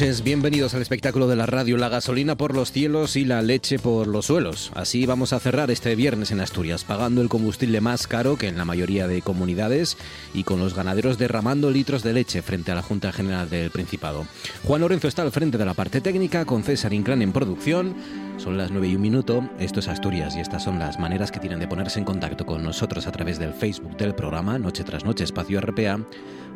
Noches, bienvenidos al espectáculo de la radio La gasolina por los cielos y la leche por los suelos. Así vamos a cerrar este viernes en Asturias, pagando el combustible más caro que en la mayoría de comunidades y con los ganaderos derramando litros de leche frente a la Junta General del Principado. Juan Lorenzo está al frente de la parte técnica, con César Inclán en producción. Son las 9 y un minuto, esto es Asturias y estas son las maneras que tienen de ponerse en contacto con nosotros a través del Facebook del programa Noche tras Noche Espacio RPA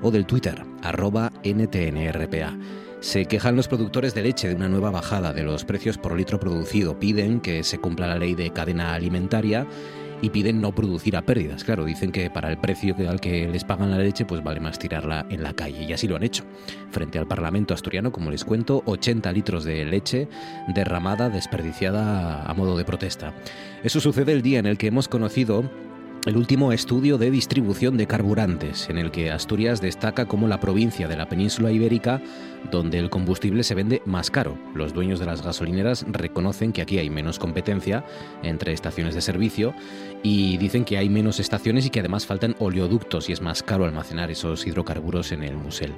o del Twitter arroba NTNRPA. Se quejan los productores de leche de una nueva bajada de los precios por litro producido. Piden que se cumpla la ley de cadena alimentaria y piden no producir a pérdidas. Claro, dicen que para el precio al que les pagan la leche, pues vale más tirarla en la calle. Y así lo han hecho. Frente al Parlamento asturiano, como les cuento, 80 litros de leche derramada, desperdiciada a modo de protesta. Eso sucede el día en el que hemos conocido el último estudio de distribución de carburantes, en el que Asturias destaca como la provincia de la península ibérica donde el combustible se vende más caro. Los dueños de las gasolineras reconocen que aquí hay menos competencia entre estaciones de servicio y dicen que hay menos estaciones y que además faltan oleoductos y es más caro almacenar esos hidrocarburos en el musel.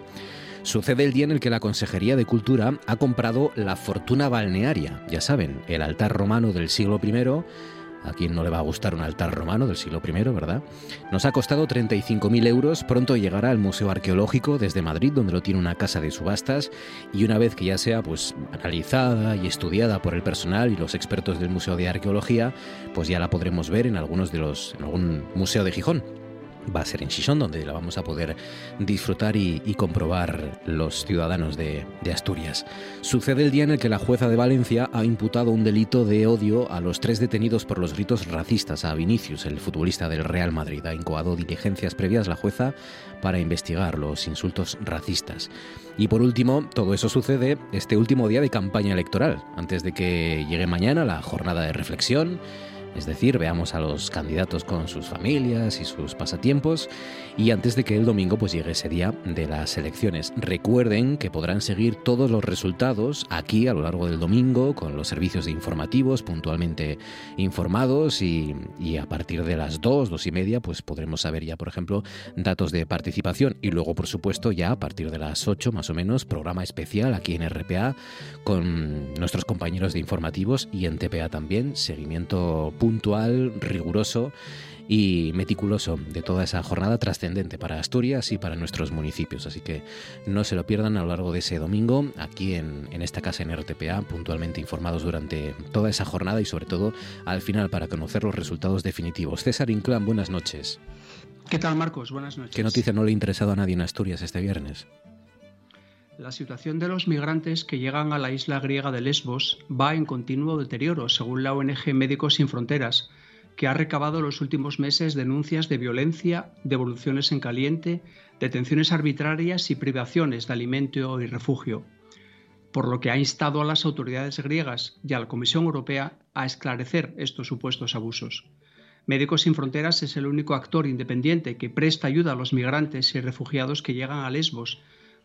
Sucede el día en el que la Consejería de Cultura ha comprado la fortuna balnearia, ya saben, el altar romano del siglo I a quien no le va a gustar un altar romano del siglo I, ¿verdad? Nos ha costado 35.000 euros, pronto llegará al Museo Arqueológico desde Madrid, donde lo tiene una casa de subastas, y una vez que ya sea pues analizada y estudiada por el personal y los expertos del Museo de Arqueología, pues ya la podremos ver en algunos de los en algún museo de Gijón va a ser en Chichón, donde la vamos a poder disfrutar y, comprobar los ciudadanos de, Asturias. Sucede el día en el que la jueza de Valencia ha imputado un delito de odio a los tres detenidos por los gritos racistas a Vinicius, el futbolista del Real Madrid. Ha incoado diligencias previas la jueza para investigar los insultos racistas. Y por último, todo eso sucede este último día de campaña electoral, antes de que llegue mañana la jornada de reflexión es decir, veamos a los candidatos con sus familias y sus pasatiempos y antes de que el domingo pues llegue ese día de las elecciones. Recuerden que podrán seguir todos los resultados aquí a lo largo del domingo con los servicios de informativos puntualmente informados y, a partir de las 2, 2 y media pues podremos saber ya por ejemplo datos de participación y luego por supuesto ya a partir de las 8 más o menos programa especial aquí en RPA con nuestros compañeros de informativos y en TPA también seguimiento puntual, riguroso y meticuloso de toda esa jornada trascendente para Asturias y para nuestros municipios. Así que no se lo pierdan a lo largo de ese domingo aquí en, esta casa en RTPA, puntualmente informados durante toda esa jornada y sobre todo al final para conocer los resultados definitivos. César Inclán, buenas noches. ¿Qué tal Marcos? Buenas noches. ¿Qué noticia no le ha interesado a nadie en Asturias este viernes? La situación de los migrantes que llegan a la isla griega de Lesbos va en continuo deterioro, según la ONG Médicos Sin Fronteras, que ha recabado los últimos meses denuncias de violencia, devoluciones en caliente, detenciones arbitrarias y privaciones de alimento y refugio, por lo que ha instado a las autoridades griegas y a la Comisión Europea a esclarecer estos supuestos abusos. Médicos Sin Fronteras es el único actor independiente que presta ayuda a los migrantes y refugiados que llegan a Lesbos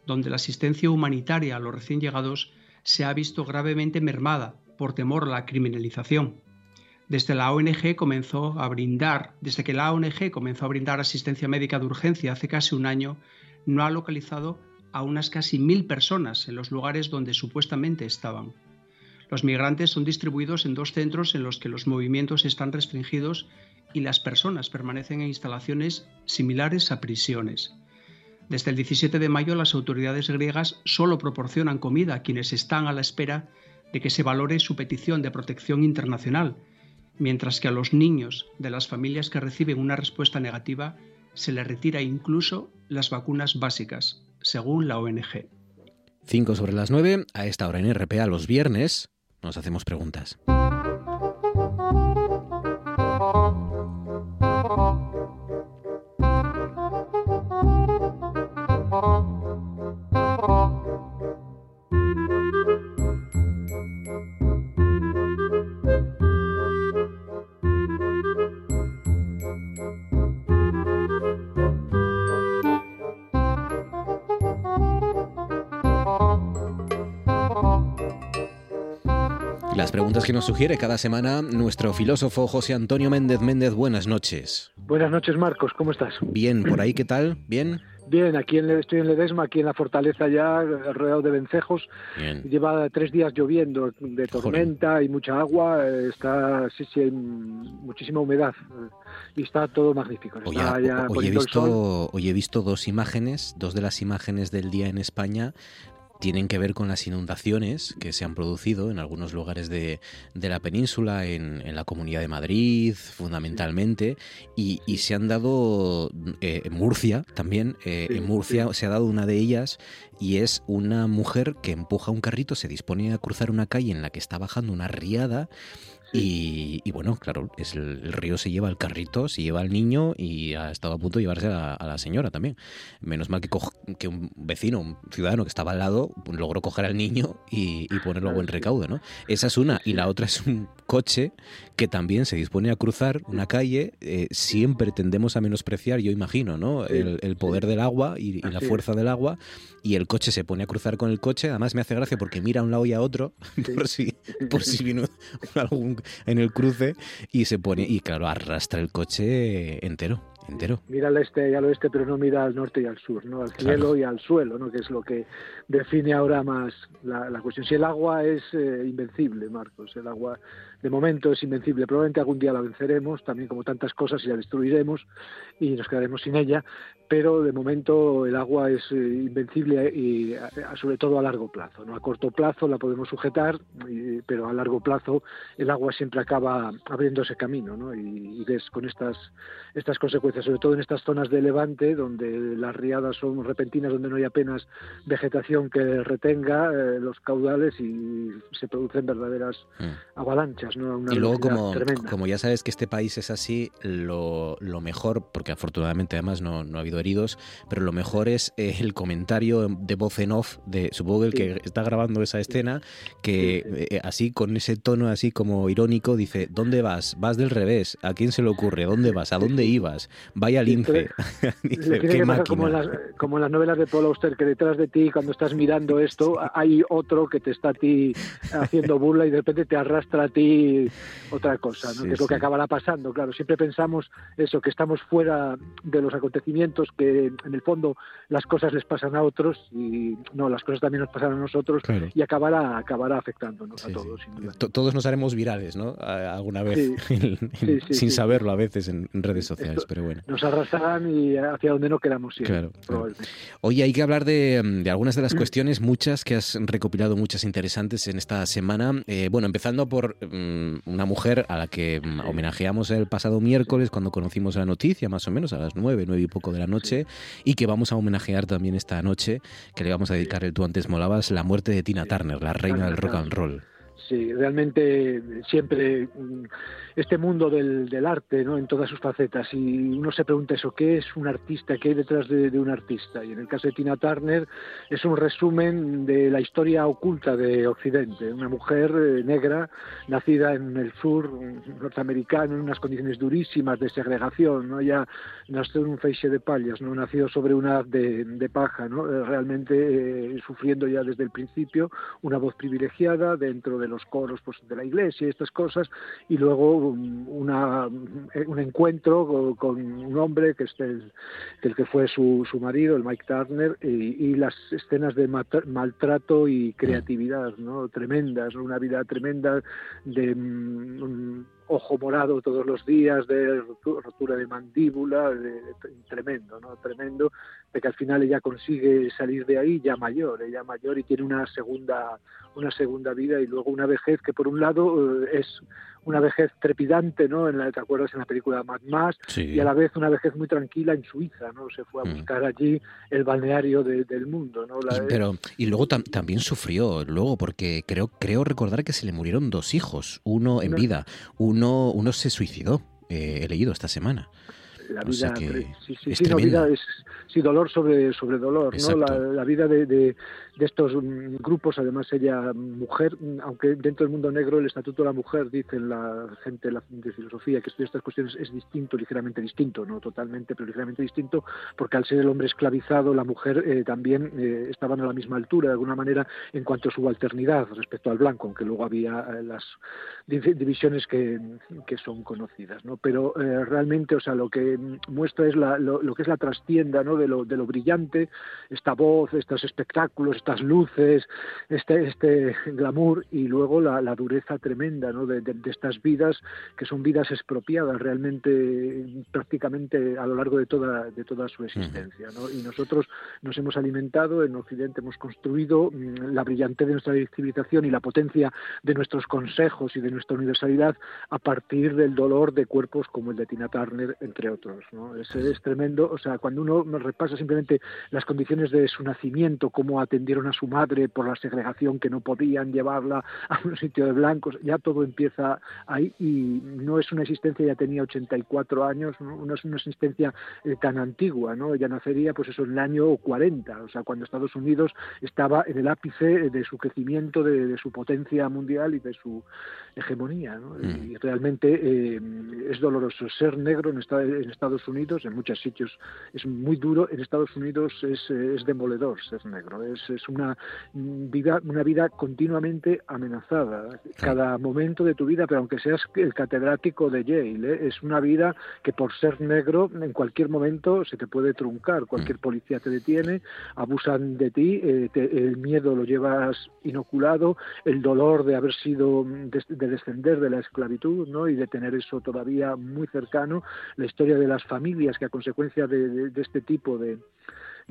donde la asistencia humanitaria a los recién llegados se ha visto gravemente mermada por temor a la criminalización. Desde la ONG comenzó a brindar, desde que la ONG comenzó a brindar asistencia médica de urgencia hace casi un año, no ha localizado a unas casi mil personas en los lugares donde supuestamente estaban. Los migrantes son distribuidos en dos centros en los que los movimientos están restringidos y las personas permanecen en instalaciones similares a prisiones. Desde el 17 de mayo las autoridades griegas solo proporcionan comida a quienes están a la espera de que se valore su petición de protección internacional, mientras que a los niños de las familias que reciben una respuesta negativa se les retira incluso las vacunas básicas, según la ONG. 5 sobre las 9, a esta hora en RPA los viernes, nos hacemos preguntas. Preguntas que nos sugiere cada semana nuestro filósofo José Antonio Méndez Méndez. Buenas noches. Buenas noches, Marcos. ¿Cómo estás? Bien, ¿por ahí qué tal? ¿Bien? Bien, aquí en, estoy en Ledesma, aquí en la fortaleza ya, rodeado de vencejos. Bien. Lleva tres días lloviendo, de tormenta y mucha agua. eh, Está, sí, sí, hay muchísima humedad. eh, Y está todo magnífico. Está ya hoy he visto, hoy he visto dos imágenes, dos de las imágenes del día en España tienen que ver con las inundaciones que se han producido en algunos lugares de, de la península, en, en la Comunidad de Madrid fundamentalmente, y, y se han dado eh, en Murcia también, eh, en Murcia se ha dado una de ellas y es una mujer que empuja un carrito, se dispone a cruzar una calle en la que está bajando una riada y, y bueno, claro, es el, el río se lleva el carrito, se lleva al niño y ha estado a punto de llevarse a la, a la señora también. Menos mal que, que un vecino, un ciudadano que estaba al lado, logró coger al niño y, y ponerlo a buen recaudo, ¿no? Esa es una. Y la otra es un coche que también se dispone a cruzar una calle. eh, siempre tendemos a menospreciar, yo imagino, ¿no? El, el poder del agua y, y la fuerza del agua. Y el coche se pone a cruzar con el coche. Además me hace gracia porque mira a un lado y a otro por si, por si vino algún en el cruce y se pone y claro arrastra el coche entero entero Mira al este y al oeste, pero no mira al norte y al sur, ¿no? Al Claro. cielo y al suelo, ¿no? Que es lo que define ahora más la, la cuestión. Si el agua es eh, invencible, Marcos, el agua de momento es invencible. Probablemente algún día la venceremos, también como tantas cosas, y la destruiremos y nos quedaremos sin ella. Pero de momento el agua es eh, invencible y a- sobre todo a largo plazo, ¿no? A corto plazo la podemos sujetar, pero a largo plazo el agua siempre acaba abriéndose camino, ¿no? Y, ves con estas estas consecuencias, sobre todo en estas zonas de levante, donde las riadas son repentinas, donde no hay apenas vegetación que retenga eh, los caudales y se producen verdaderas Mm. Una y luego como, tremenda. como ya sabes que este país es así lo, lo mejor porque afortunadamente además no, no ha habido heridos pero lo mejor es eh, el comentario de voz en off de supongo el Sí. que está grabando esa escena que Sí, sí. eh, así con ese tono así como irónico dice ¿dónde vas? vas del revés ¿a quién se le ocurre? ¿dónde vas? ¿a dónde ibas? vaya lince dice qué que pasar como en, máquina las, como en las novelas de Paul Auster, que detrás de ti, cuando estás mirando esto, hay otro que te está a ti haciendo burla y de repente te arrastra a ti otra cosa, ¿no? Sí, que es lo que sí. acabará pasando. Claro, siempre pensamos eso, que estamos fuera de los acontecimientos, que en el fondo las cosas les pasan a otros y no, las cosas también nos pasan a nosotros Claro. y acabará, acabará afectándonos Sí, a todos. Todos nos haremos virales, ¿no? Alguna vez, sin saberlo a veces en redes sociales, Esto- pero bueno. Nos arrastrarán y hacia donde no queramos ir. Claro, claro. Oye, hay que hablar de, mm, de algunas Mm. de las cuestiones, muchas que has recopilado, muchas interesantes en esta semana. Eh, bueno, empezando por mm, una mujer a la que mm, homenajeamos el pasado miércoles cuando conocimos la noticia, más o menos a las nueve, nueve y poco de la noche, y que vamos a homenajear también esta noche, que le vamos a dedicar el tú antes molabas, la muerte de Tina Turner, la reina del rock and roll. Sí, realmente siempre mm, este mundo del, del arte, ¿no? En todas sus facetas. Y uno se pregunta eso, ¿qué es un artista? ¿Qué hay detrás de, de un artista? Y en el caso de Tina Turner es un resumen de la historia oculta de Occidente. Una mujer eh, negra, nacida en el sur mm, norteamericano, en unas condiciones durísimas de segregación, ¿no? Ya nació en un feixe de pallas, ¿no? Nació sobre una de paja, ¿no? Eh, Realmente eh, sufriendo ya desde el principio una voz privilegiada dentro de los coros pues, de la iglesia y estas cosas, y luego una, un encuentro con, un hombre que es el, que fue su, su marido, el Mike Turner, y, las escenas de maltrato y creatividad, ¿no? Tremendas, una vida tremenda de ojo morado todos los días, de rotura de mandíbula, tremendo, ¿no? Tremendo, de que al final ella consigue salir de ahí ya mayor, ella mayor y tiene una segunda, una segunda vida y luego una vejez que por un lado eh, es una vejez trepidante, ¿no? En la, ¿Te acuerdas en la película Mad Max? Y a la vez una vejez muy tranquila en Suiza, ¿no? Se fue a mm. buscar allí el balneario del mundo, ¿no? y, pero, y luego también sufrió, luego, porque creo, creo recordar que se le murieron dos hijos, uno en vida, uno, uno se suicidó, eh, he leído esta semana. La vida, sí, sí, sí, vida es, sí, dolor sobre, sobre dolor, ¿no? La, vida de, de, estos mm, grupos, además ella mujer, mm, aunque dentro del mundo negro el Estatuto de la Mujer, dicen la gente de filosofía que estudia estas cuestiones, es distinto, ligeramente distinto, no totalmente, pero ligeramente distinto, porque al ser el hombre esclavizado, la mujer eh, también eh, estaban a la misma altura, de alguna manera, en cuanto a su alternidad respecto al blanco, aunque luego había eh, las divisiones que, que, son conocidas, ¿no? Pero realmente, o sea, lo que muestra es la, lo, que es la trastienda, ¿no? de lo, de lo brillante, esta voz, estos espectáculos, estas luces, este, este glamour y luego la, dureza tremenda de, estas vidas que son vidas expropiadas realmente prácticamente a lo largo de toda, su existencia. Y nosotros nos hemos alimentado, en Occidente hemos construido mm, la brillantez de nuestra civilización y la potencia de nuestros consejos y de nuestra universalidad a partir del dolor de cuerpos como el de Tina Turner, entre otros. ¿No? Es, es tremendo, o sea, cuando uno pasa simplemente las condiciones de su nacimiento, cómo atendieron a su madre por la segregación, que no podían llevarla a un sitio de blancos, ya todo empieza ahí y no es una existencia, ya tenía 84 años, no, es una existencia eh, tan antigua, ¿no? Ella nacería pues eso en el año 40, o sea, cuando Estados Unidos estaba en el ápice de su crecimiento, de, su potencia mundial y de su hegemonía, ¿no? Mm. Y realmente eh, es doloroso ser negro en, en Estados Unidos, en muchos sitios es muy duro en Estados Unidos es, es demoledor ser negro, es, es una, vida, una vida continuamente amenazada, cada momento de tu vida, pero aunque seas el catedrático de Yale, ¿eh? es una vida que por ser negro en cualquier momento se te puede truncar, cualquier mm. policía te detiene, abusan de ti, eh, el miedo lo llevas inoculado, el dolor de haber sido, de, descender de la esclavitud ¿no? y de tener eso todavía muy cercano, la historia de las familias que a consecuencia de este tipo de,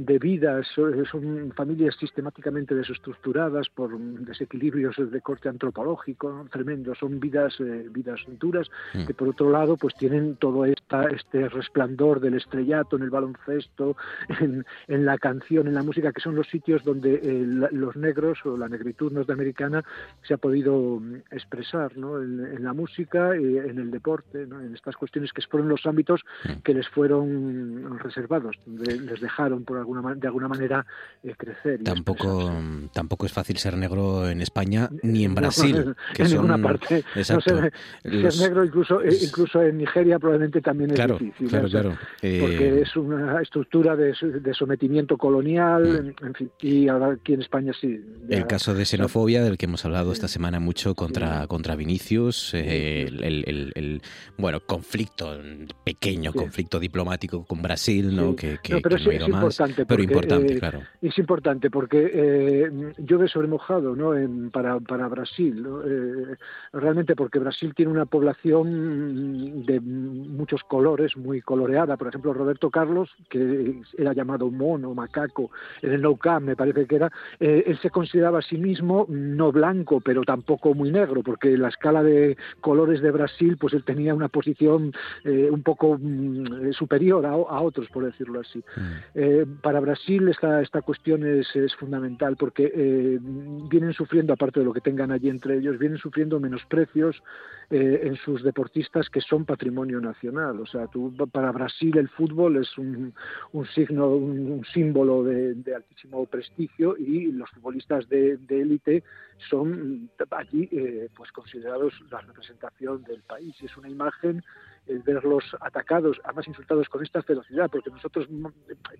de vidas, son familias sistemáticamente desestructuradas por desequilibrios de corte antropológico tremendo, son vidas, eh, vidas duras mm. que por otro lado pues tienen todo esta, este resplandor del estrellato en el baloncesto, en, en la canción, en la música, que son los sitios donde eh, los negros o la negritud norteamericana se ha podido mm, expresar ¿no? en, la música, en el deporte, en estas cuestiones que fueron los ámbitos mm. que les fueron reservados, les dejaron por de alguna manera eh, crecer. tampoco, tampoco es fácil ser negro en España ni en Brasil. en ninguna parte. ser, negro incluso, eh, incluso en Nigeria probablemente también es difícil. Claro, claro. Porque eh, es una estructura de, sometimiento colonial, mm. en fin, y ahora aquí en España sí. el caso de xenofobia del que hemos hablado esta semana mucho contra, contra Vinicius, el, bueno, conflicto, pequeño conflicto diplomático con Brasil, ¿no? Que, que, pero no ha más pero importante, eh, claro. Es importante porque eh, llueve sobre mojado ¿no? para, para Brasil. Eh, realmente porque Brasil tiene una población de muchos colores, muy coloreada. Por ejemplo, Roberto Carlos, que era llamado mono, macaco, en el No Camp me parece que era, eh, él se consideraba a sí mismo no blanco, pero tampoco muy negro, porque en la escala de colores de Brasil, pues él tenía una posición un poco mm, superior a, otros, por decirlo así. Mm para Brasil esta, esta cuestión es, fundamental porque eh, vienen sufriendo, aparte de lo que tengan allí entre ellos, vienen sufriendo menosprecios eh, en sus deportistas que son patrimonio nacional. O sea, tú, para Brasil el fútbol es un, un signo, un, símbolo de, altísimo prestigio y los futbolistas de élite son allí eh, pues considerados la representación del país. Es una imagen el verlos atacados, además insultados con esta ferocidad, porque nosotros mm,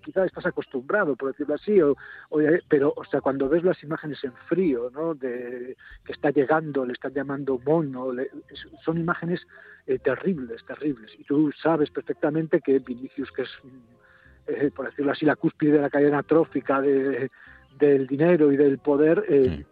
quizá estás acostumbrado, por decirlo así, o, pero o sea, cuando ves las imágenes en frío, ¿no? De que está llegando, le están llamando mono, son imágenes eh, terribles, terribles. Y tú sabes perfectamente que Vinicius, que es, eh, por decirlo así, la cúspide de la cadena trófica de, del dinero y del poder, eh,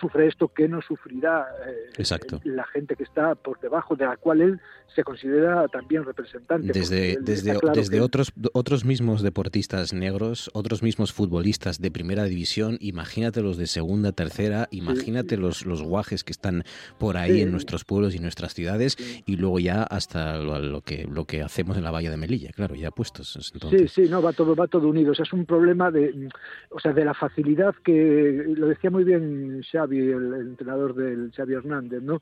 sufre esto que no sufrirá eh, la gente que está por debajo, de la cual él se considera también representante. Desde, desde, desde otros, otros mismos deportistas negros, otros mismos futbolistas de primera división, imagínate los de segunda, tercera, imagínate Los, los guajes que están por ahí en nuestros pueblos y nuestras ciudades, y luego ya hasta lo, que, lo que hacemos en la valla de Melilla, claro, ya puestos. Sí, sí, no, va todo, va todo unido. es un problema de, o sea, de la facilidad que, lo decía muy bien Xavi, el, entrenador del Xavi Hernández, ¿no?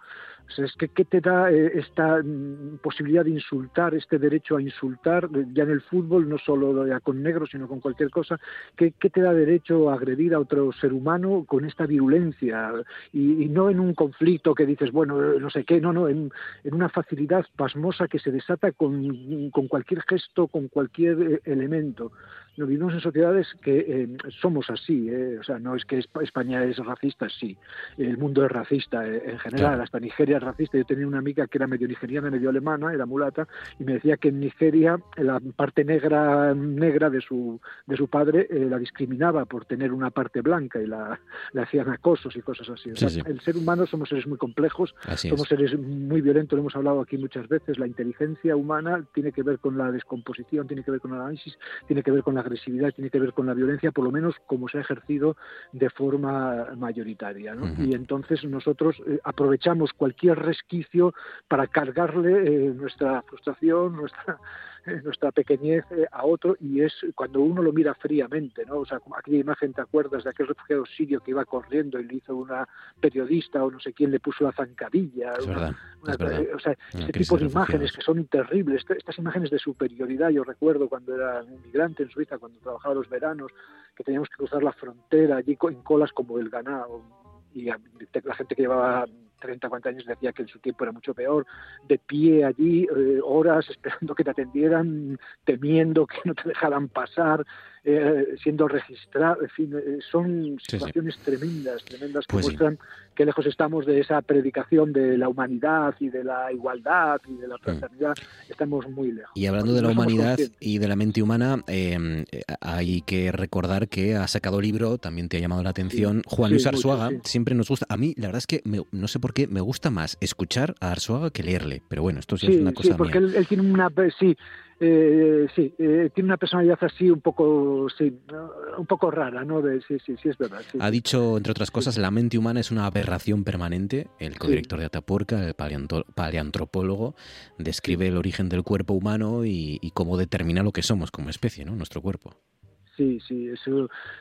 Es que ¿qué te da eh, esta mm, posibilidad de insultar, este derecho a insultar, ya en el fútbol, no solo ya con negros, sino con cualquier cosa? ¿Qué, te da derecho a agredir a otro ser humano con esta virulencia? Y, no en un conflicto que dices, bueno, no sé qué, no, no, en, una facilidad pasmosa que se desata con, con cualquier gesto, con cualquier eh, elemento no, vivimos en sociedades que eh, somos así, eh, o sea, no es que España es racista, sí, el mundo es racista eh, en general, hasta Nigeria es racista. Yo tenía una amiga que era medio nigeriana, medio alemana, era mulata, y me decía que en Nigeria la parte negra negra de su de su padre la discriminaba por tener una parte blanca y la le hacían acosos y cosas así. O sea, El ser humano somos seres muy complejos, somos seres muy violentos, lo hemos hablado aquí muchas veces. La inteligencia humana tiene que ver con la descomposición, tiene que ver con el análisis, tiene que ver con la agresividad tiene que ver con la violencia, por lo menos como se ha ejercido de forma mayoritaria. Y entonces nosotros eh, aprovechamos cualquier resquicio para cargarle eh, nuestra frustración, nuestra nuestra pequeñez eh, a otro y es cuando uno lo mira fríamente, ¿no? O sea, aquella imagen, ¿te acuerdas de aquel refugiado sirio que iba corriendo y le hizo una periodista o no sé quién le puso la zancadilla? Es verdad, O sea, ese tipo de, imágenes que son terribles, estas imágenes de superioridad, yo recuerdo cuando era inmigrante en Suiza, cuando trabajaba los veranos, que teníamos que cruzar la frontera allí en colas como el ganado y la gente que llevaba 30, 40 años decía que en su tiempo era mucho peor, de pie allí, eh, horas esperando que te atendieran, temiendo que no te dejaran pasar, eh, siendo registrado, en fin, eh, son situaciones tremendas, tremendas que pues muestran que lejos estamos de esa predicación de la humanidad y de la igualdad y de la fraternidad, estamos muy lejos. Y hablando de la humanidad y de la mente humana, em, hay que recordar que ha sacado libro, también te ha llamado la atención, Juan Luis Arzuaga, siempre nos gusta, a mí la verdad es que no sé por qué me gusta más escuchar a Arzuaga que leerle, pero bueno, esto sí, es una cosa Sí, porque Él, tiene una... Sí, eh, sí, eh, tiene una personalidad así un poco, sí, un poco rara, ¿no? De, sí, sí, sí, es verdad. ha dicho, entre otras cosas, la mente humana es una aberración permanente. El codirector de Atapuerca, el paleantropólogo, describe el origen del cuerpo humano y, y cómo determina lo que somos como especie, ¿no? Nuestro cuerpo. Sí, sí,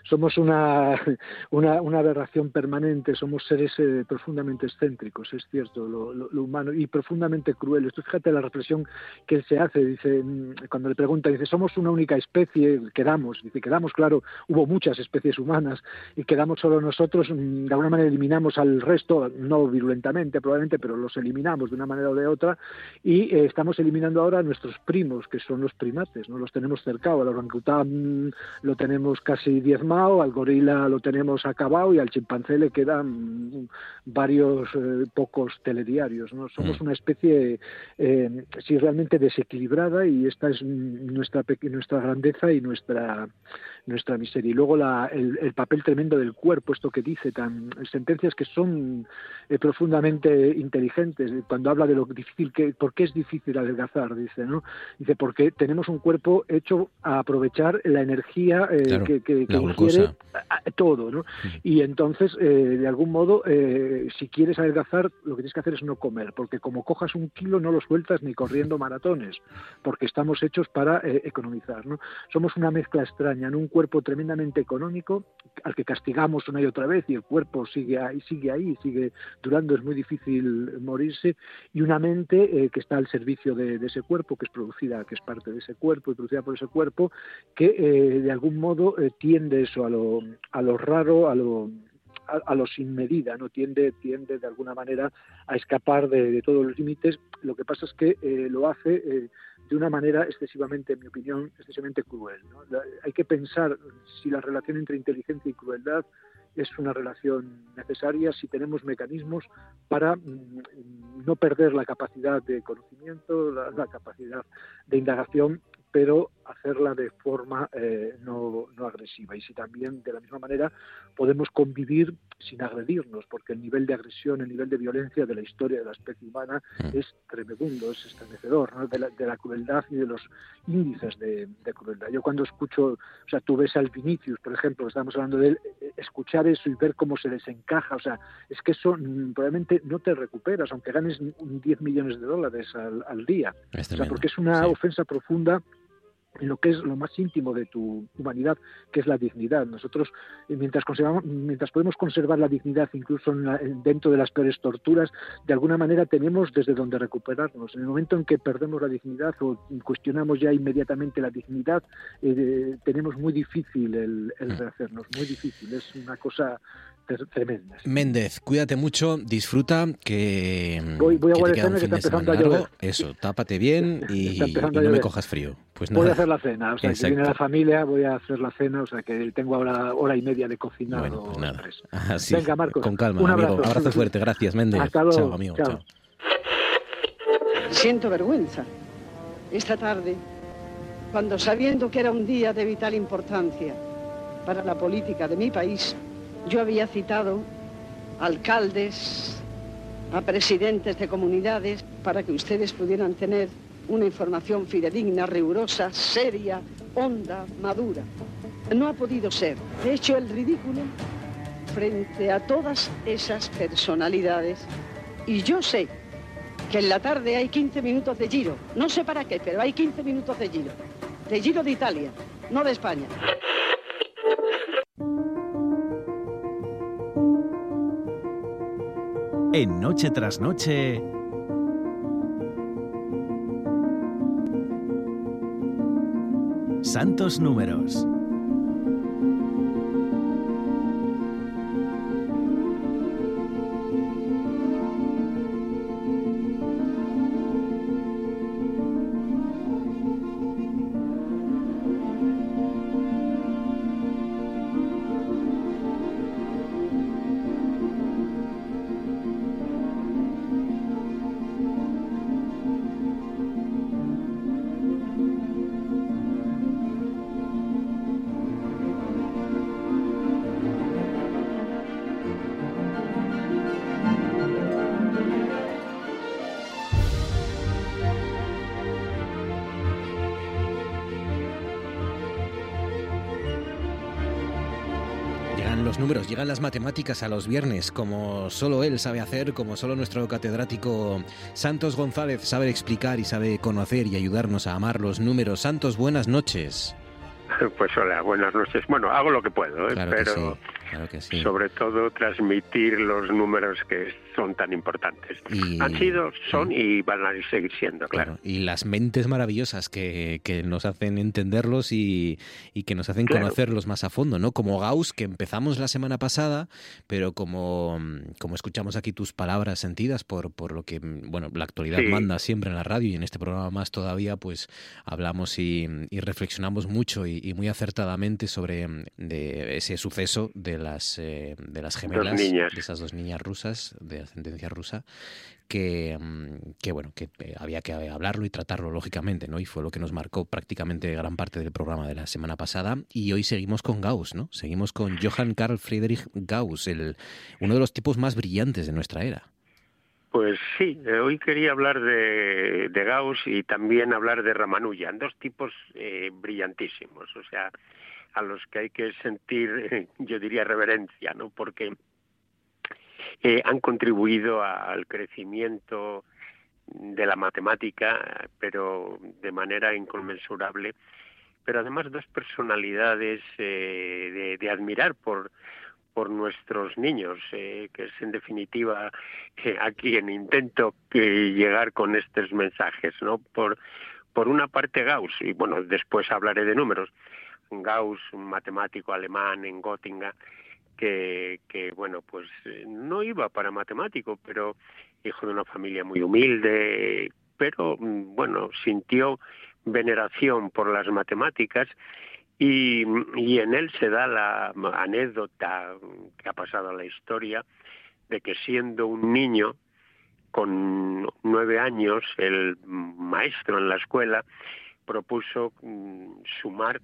somos una, una, una, aberración permanente, somos seres eh, profundamente excéntricos, es cierto, lo, humano, y profundamente crueles. Tú fíjate la reflexión que él se hace, dice, mm, cuando le pregunta, dice, somos una única especie, quedamos, dice, quedamos, claro, hubo muchas especies humanas, y quedamos solo nosotros, mm, de alguna manera eliminamos al resto, no virulentamente probablemente, pero los eliminamos de una manera o de otra, y eh, estamos eliminando ahora a nuestros primos, que son los primates, no los tenemos cercados, al orangután lo tenemos casi diezmado, al gorila lo tenemos acabado y al chimpancé le quedan varios eh, pocos telediarios. ¿no? Somos mm. una especie, eh, sí, realmente desequilibrada y esta es nuestra, nuestra grandeza y nuestra nuestra miseria. Y luego la, el, papel tremendo del cuerpo, esto que dice, tan sentencias que son eh, profundamente inteligentes. Cuando habla de lo difícil que, ¿por qué es difícil adelgazar? Dice, ¿no? Dice, porque tenemos un cuerpo hecho a aprovechar la energía eh, que, que, todo, ¿no? Mm. Y entonces, eh, de algún modo, si quieres adelgazar, lo que tienes que hacer es no comer, porque como cojas un kilo no lo sueltas ni corriendo maratones, porque estamos hechos para economizar, ¿no? Somos una mezcla extraña, ¿no? Un cuerpo tremendamente económico al que castigamos una y otra vez y el cuerpo sigue ahí, sigue ahí, sigue durando, es muy difícil morirse, y una mente eh, que está al servicio de, ese cuerpo, que es producida, que es parte de ese cuerpo y producida por ese cuerpo, que eh, de algún modo eh, tiende eso a lo, a lo raro, a lo a, lo sin medida, no tiende, tiende de alguna manera a escapar de, todos los límites. Lo que pasa es que eh, lo hace eh, de una manera excesivamente, en mi opinión, excesivamente cruel. hay que pensar si la relación entre inteligencia y crueldad es una relación necesaria si tenemos mecanismos para mm, no perder la capacidad de conocimiento, la capacidad de indagación pero hacerla de forma eh, no, no, agresiva. Y si también, de la misma manera, podemos convivir sin agredirnos, porque el nivel de agresión, el nivel de violencia de la historia de la especie humana mm. es tremendo, es estremecedor, de, la, crueldad y de los índices de, crueldad. Yo cuando escucho, o sea, tú ves al Vinicius, por ejemplo, estamos hablando de él, eh, escuchar eso y ver cómo se desencaja, o sea, es que eso mm, probablemente no te recuperas, aunque ganes 10 millones de dólares al, al día. o sea, porque es una ofensa profunda en lo que es lo más íntimo de tu humanidad, que es la dignidad. Nosotros, eh, mientras, conservamos, mientras podemos conservar la dignidad incluso dentro de las peores torturas, de alguna manera tenemos desde donde recuperarnos. En el momento en que perdemos la dignidad o cuestionamos ya inmediatamente la dignidad, eh, tenemos muy difícil el, el mm. rehacernos, muy difícil. Es una cosa tremendas. Méndez, cuídate mucho, disfruta, que. Voy, voy a Guadalajara que está empezando a llover. Eso, tápate bien y, no me cojas frío. Pues Voy a hacer la cena, o sea, que viene la familia, voy a hacer la cena, o sea, que tengo ahora hora y media de cocinar. Bueno, pues nada. Así, Venga, Marcos. Con calma, un abrazo. amigo. Abrazo fuerte, gracias, Méndez. Chao, amigo. Chao. Siento vergüenza. Esta tarde, cuando sabiendo que era un día de vital importancia para la política de mi país, yo había citado alcaldes, a presidentes de comunidades, para que ustedes pudieran tener una información fidedigna, rigurosa, seria, honda, madura. No ha podido ser. He hecho el ridículo frente a todas esas personalidades y yo sé que en la tarde hay 15 minutos de giro. No sé para qué, pero hay 15 minutos de giro. De giro de Italia, no de España. En Noche tras Noche... Santos Números. Números, llegan las matemáticas a los viernes, como solo él sabe hacer, como solo nuestro catedrático Santos González sabe explicar y sabe conocer y ayudarnos a amar los números. Santos, buenas noches. Pues hola, buenas noches. Bueno, hago lo que puedo, ¿eh? pero sobre todo transmitir los números que son tan importantes. Han sido, son y van a seguir siendo, claro. Y las mentes maravillosas que, que nos hacen entenderlos y, y que nos hacen conocerlos más a fondo, ¿no? Como Gauss, que empezamos la semana pasada, pero como, como escuchamos aquí tus palabras sentidas por, por lo que, bueno, la actualidad manda siempre en la radio y en este programa más todavía, pues hablamos y, y reflexionamos mucho y, muy acertadamente sobre de ese suceso de las, eh, de las gemelas, de esas dos niñas rusas de ascendencia rusa, que, mm, que bueno, que eh, había que hablarlo y tratarlo lógicamente, ¿no? Y fue lo que nos marcó prácticamente gran parte del programa de la semana pasada. Y hoy seguimos con Gauss, ¿no? Seguimos con Johann Carl Friedrich Gauss, el, uno de los tipos más brillantes de nuestra era. Pues sí, eh, hoy quería hablar de, de, Gauss y también hablar de Ramanujan, dos tipos brillantísimos, o sea, a los que hay que sentir, yo diría, reverencia, ¿no? Porque eh, han contribuido al crecimiento de la matemática, pero de manera inconmensurable. Pero además dos personalidades eh, de, admirar por por nuestros niños, eh, que es en definitiva a quien intento llegar con estos mensajes, ¿no? Por por una parte Gauss y bueno después hablaré de números, Gauss, un matemático alemán en Göttingen, que, bueno, pues eh, no iba para matemático, pero hijo de una familia muy humilde, pero mm, bueno, sintió veneración por las matemáticas y, y, en él se da la anécdota que ha pasado a la historia de que siendo un niño con nueve años el maestro en la escuela propuso mm, sumar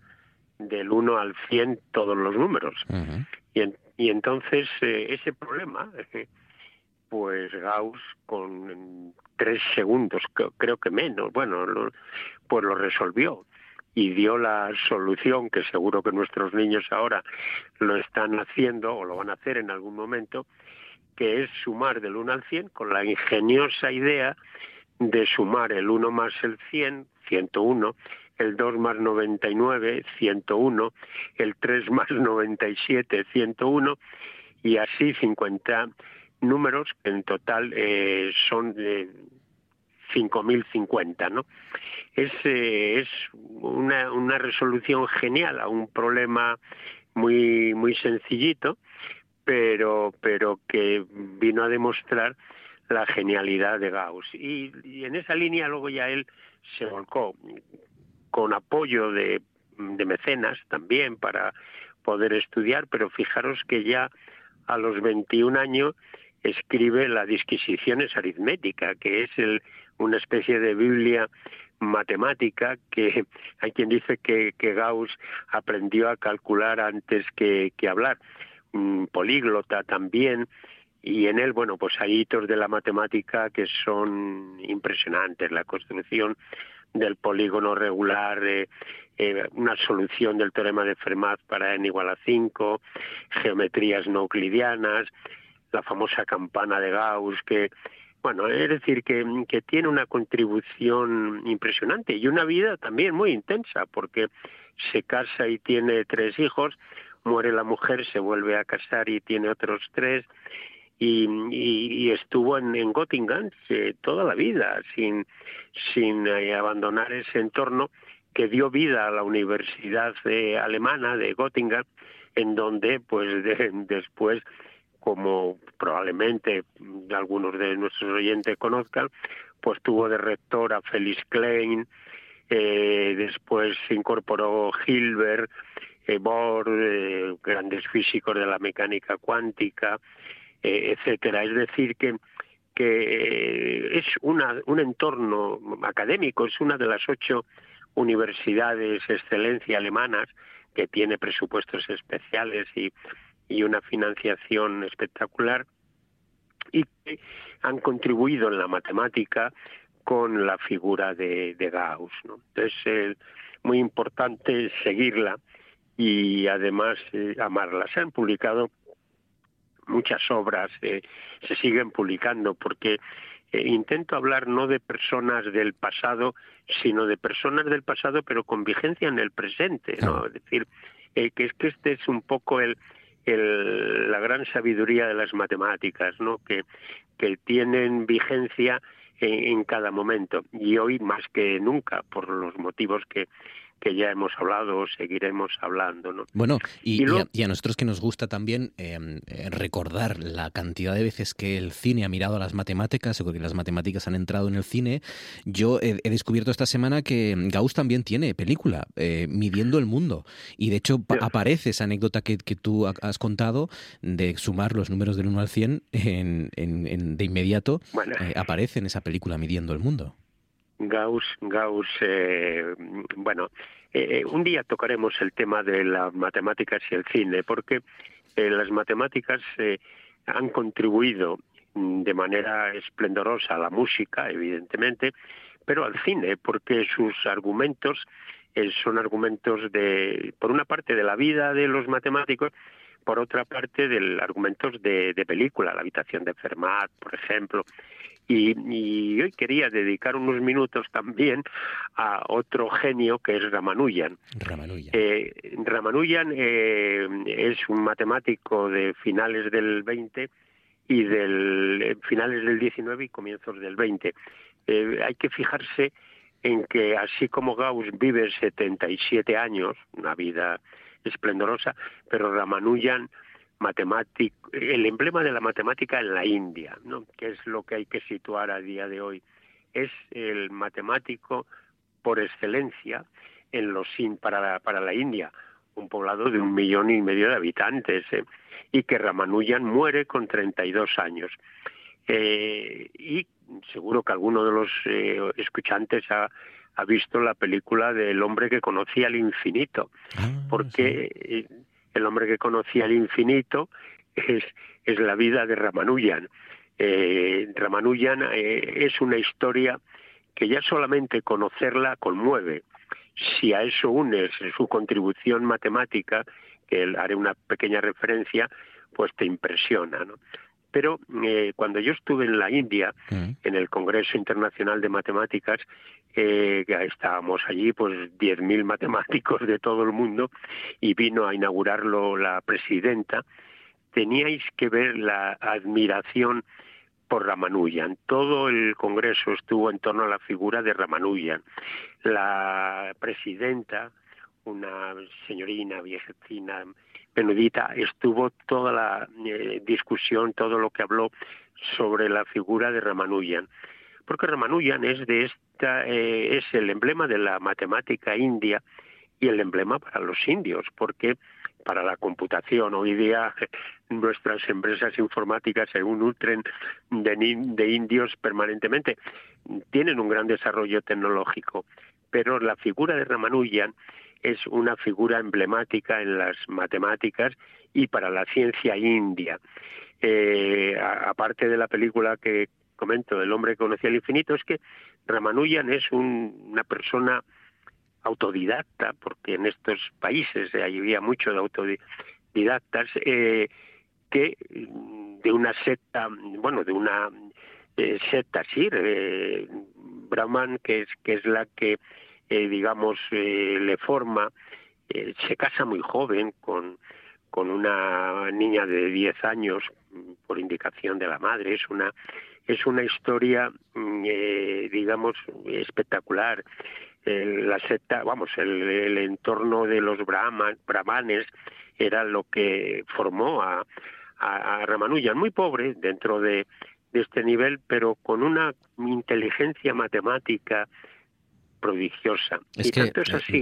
del 1 al 100 todos los números. y, y, entonces eh, ese problema, pues Gauss con tres segundos, creo que menos, bueno, pues lo resolvió y dio la solución que seguro que nuestros niños ahora lo están haciendo o lo van a hacer en algún momento, que es sumar del 1 al 100 con la ingeniosa idea de sumar el 1 más el 100, 101, el 2 más 99, 101, el 3 más 97, 101, y así 50 números que en total eh, son eh, 5.050, ¿no? Es, eh, es una, una resolución genial a un problema muy, muy sencillito, pero, pero que vino a demostrar la genialidad de Gauss. Y, y en esa línea luego ya él se volcó con apoyo de, mecenas también para poder estudiar, pero fijaros que ya a los 21 años escribe la Disquisiciones Aritmética, que es el, una especie de Biblia matemática que hay quien dice que, Gauss aprendió a calcular antes que, hablar, un políglota también, y en él, bueno, pues hay hitos de la matemática que son impresionantes, la construcción del polígono regular, eh, eh, una solución del teorema de Fermat para n igual a 5, geometrías no euclidianas, la famosa campana de Gauss, que, bueno, es decir, que, que tiene una contribución impresionante y una vida también muy intensa, porque se casa y tiene tres hijos, muere la mujer, se vuelve a casar y tiene otros tres, y, y, estuvo en, en Göttingen eh, toda la vida sin, eh, abandonar ese entorno que dio vida a la Universidad Alemana de Göttingen, en donde pues después como probablemente algunos de nuestros oyentes conozcan, pues tuvo de rector a Felix Klein, eh, después se incorporó Hilbert, eh, Bohr, eh, grandes físicos de la mecánica cuántica, eh, etcétera. Es decir, que, que es una, un entorno académico, es una de las ocho universidades excelencia alemanas que tiene presupuestos especiales y y una financiación espectacular y que han contribuido en la matemática con la figura de, de Gauss. ¿no? Entonces, es muy importante seguirla y además eh, amarla. Se han publicado muchas obras, eh, se siguen publicando porque eh, intento hablar no de personas del pasado, sino de personas del pasado, pero con vigencia en el presente, ¿no? Es decir, que es que este es un poco el, el, la gran sabiduría de las matemáticas, ¿no? Que, que tienen vigencia en, en cada momento y hoy más que nunca por los motivos que, que ya hemos hablado o seguiremos hablando. ¿no? Bueno, y, y, lo... y, a, y, a, nosotros que nos gusta también eh, recordar la cantidad de veces que el cine ha mirado a las matemáticas o que las matemáticas han entrado en el cine, yo he, he descubierto esta semana que Gauss también tiene película, eh, Midiendo el Mundo. Y de hecho aparece esa anécdota que, que, tú has contado de sumar los números del 1 al 100 en, en, en de inmediato, bueno. eh, aparece en esa película Midiendo el Mundo. Gauss, Gauss eh, bueno, eh, un día tocaremos el tema de las matemáticas y el cine, porque eh, las matemáticas eh, han contribuido de manera esplendorosa a la música, evidentemente, pero al cine, porque sus argumentos eh, son argumentos de, por una parte, de la vida de los matemáticos, por otra parte, de argumentos de, de película, la habitación de Fermat, por ejemplo, y, y, hoy quería dedicar unos minutos también a otro genio que es Ramanujan. Ramanujan, eh, Ramanujan eh, es un matemático de finales del 20 y del eh, finales del 19 y comienzos del 20. Eh, hay que fijarse en que así como Gauss vive 77 años, una vida esplendorosa, pero Ramanujan matemático, el emblema de la matemática en la India, ¿no? que es lo que hay que situar a día de hoy. Es el matemático por excelencia en los para para la India, un poblado de un millón y medio de habitantes, ¿eh? y que Ramanujan muere con 32 años. Eh, y seguro que alguno de los eh, escuchantes ha, ha, visto la película del hombre que conocía el infinito, ah, porque el hombre que conocía el infinito es, es la vida de Ramanujan. Ramanujan es una historia que ya solamente conocerla conmueve. Si a eso unes su contribución matemática, que haré una pequeña referencia, pues te impresiona, ¿no? Pero eh, cuando yo estuve en la India, mm. en el Congreso Internacional de Matemáticas, eh, estábamos allí, pues 10.000 matemáticos de todo el mundo, y vino a inaugurarlo la presidenta, teníais que ver la admiración por Ramanujan. Todo el Congreso estuvo en torno a la figura de Ramanujan. La presidenta, una señorina viejecina, penudita, estuvo toda la eh, discusión, todo lo que habló sobre la figura de Ramanujan. Porque Ramanujan es de esta, eh, es el emblema de la matemática india y el emblema para los indios, porque para la computación. Hoy día nuestras empresas informáticas se nutren de, indios permanentemente. Tienen un gran desarrollo tecnológico, pero la figura de Ramanujan es una figura emblemática en las matemáticas y para la ciencia india. Eh, aparte de la película que comento, El hombre que conocía el infinito, es que Ramanujan es una persona autodidacta, porque en estos países había mucho de autodidactas, eh, que de una secta, bueno, de una eh, secta, sí, eh, Brahman, que es, que es la que, eh, digamos, le forma, se casa muy joven con, con una niña de 10 años por indicación de la madre. Es una, es una historia, mm, digamos, espectacular la secta, vamos, el, entorno de los brahmanes era lo que formó a, a, Ramanujan, muy pobre dentro de, de este nivel, pero con una inteligencia matemática prodigiosa. Es que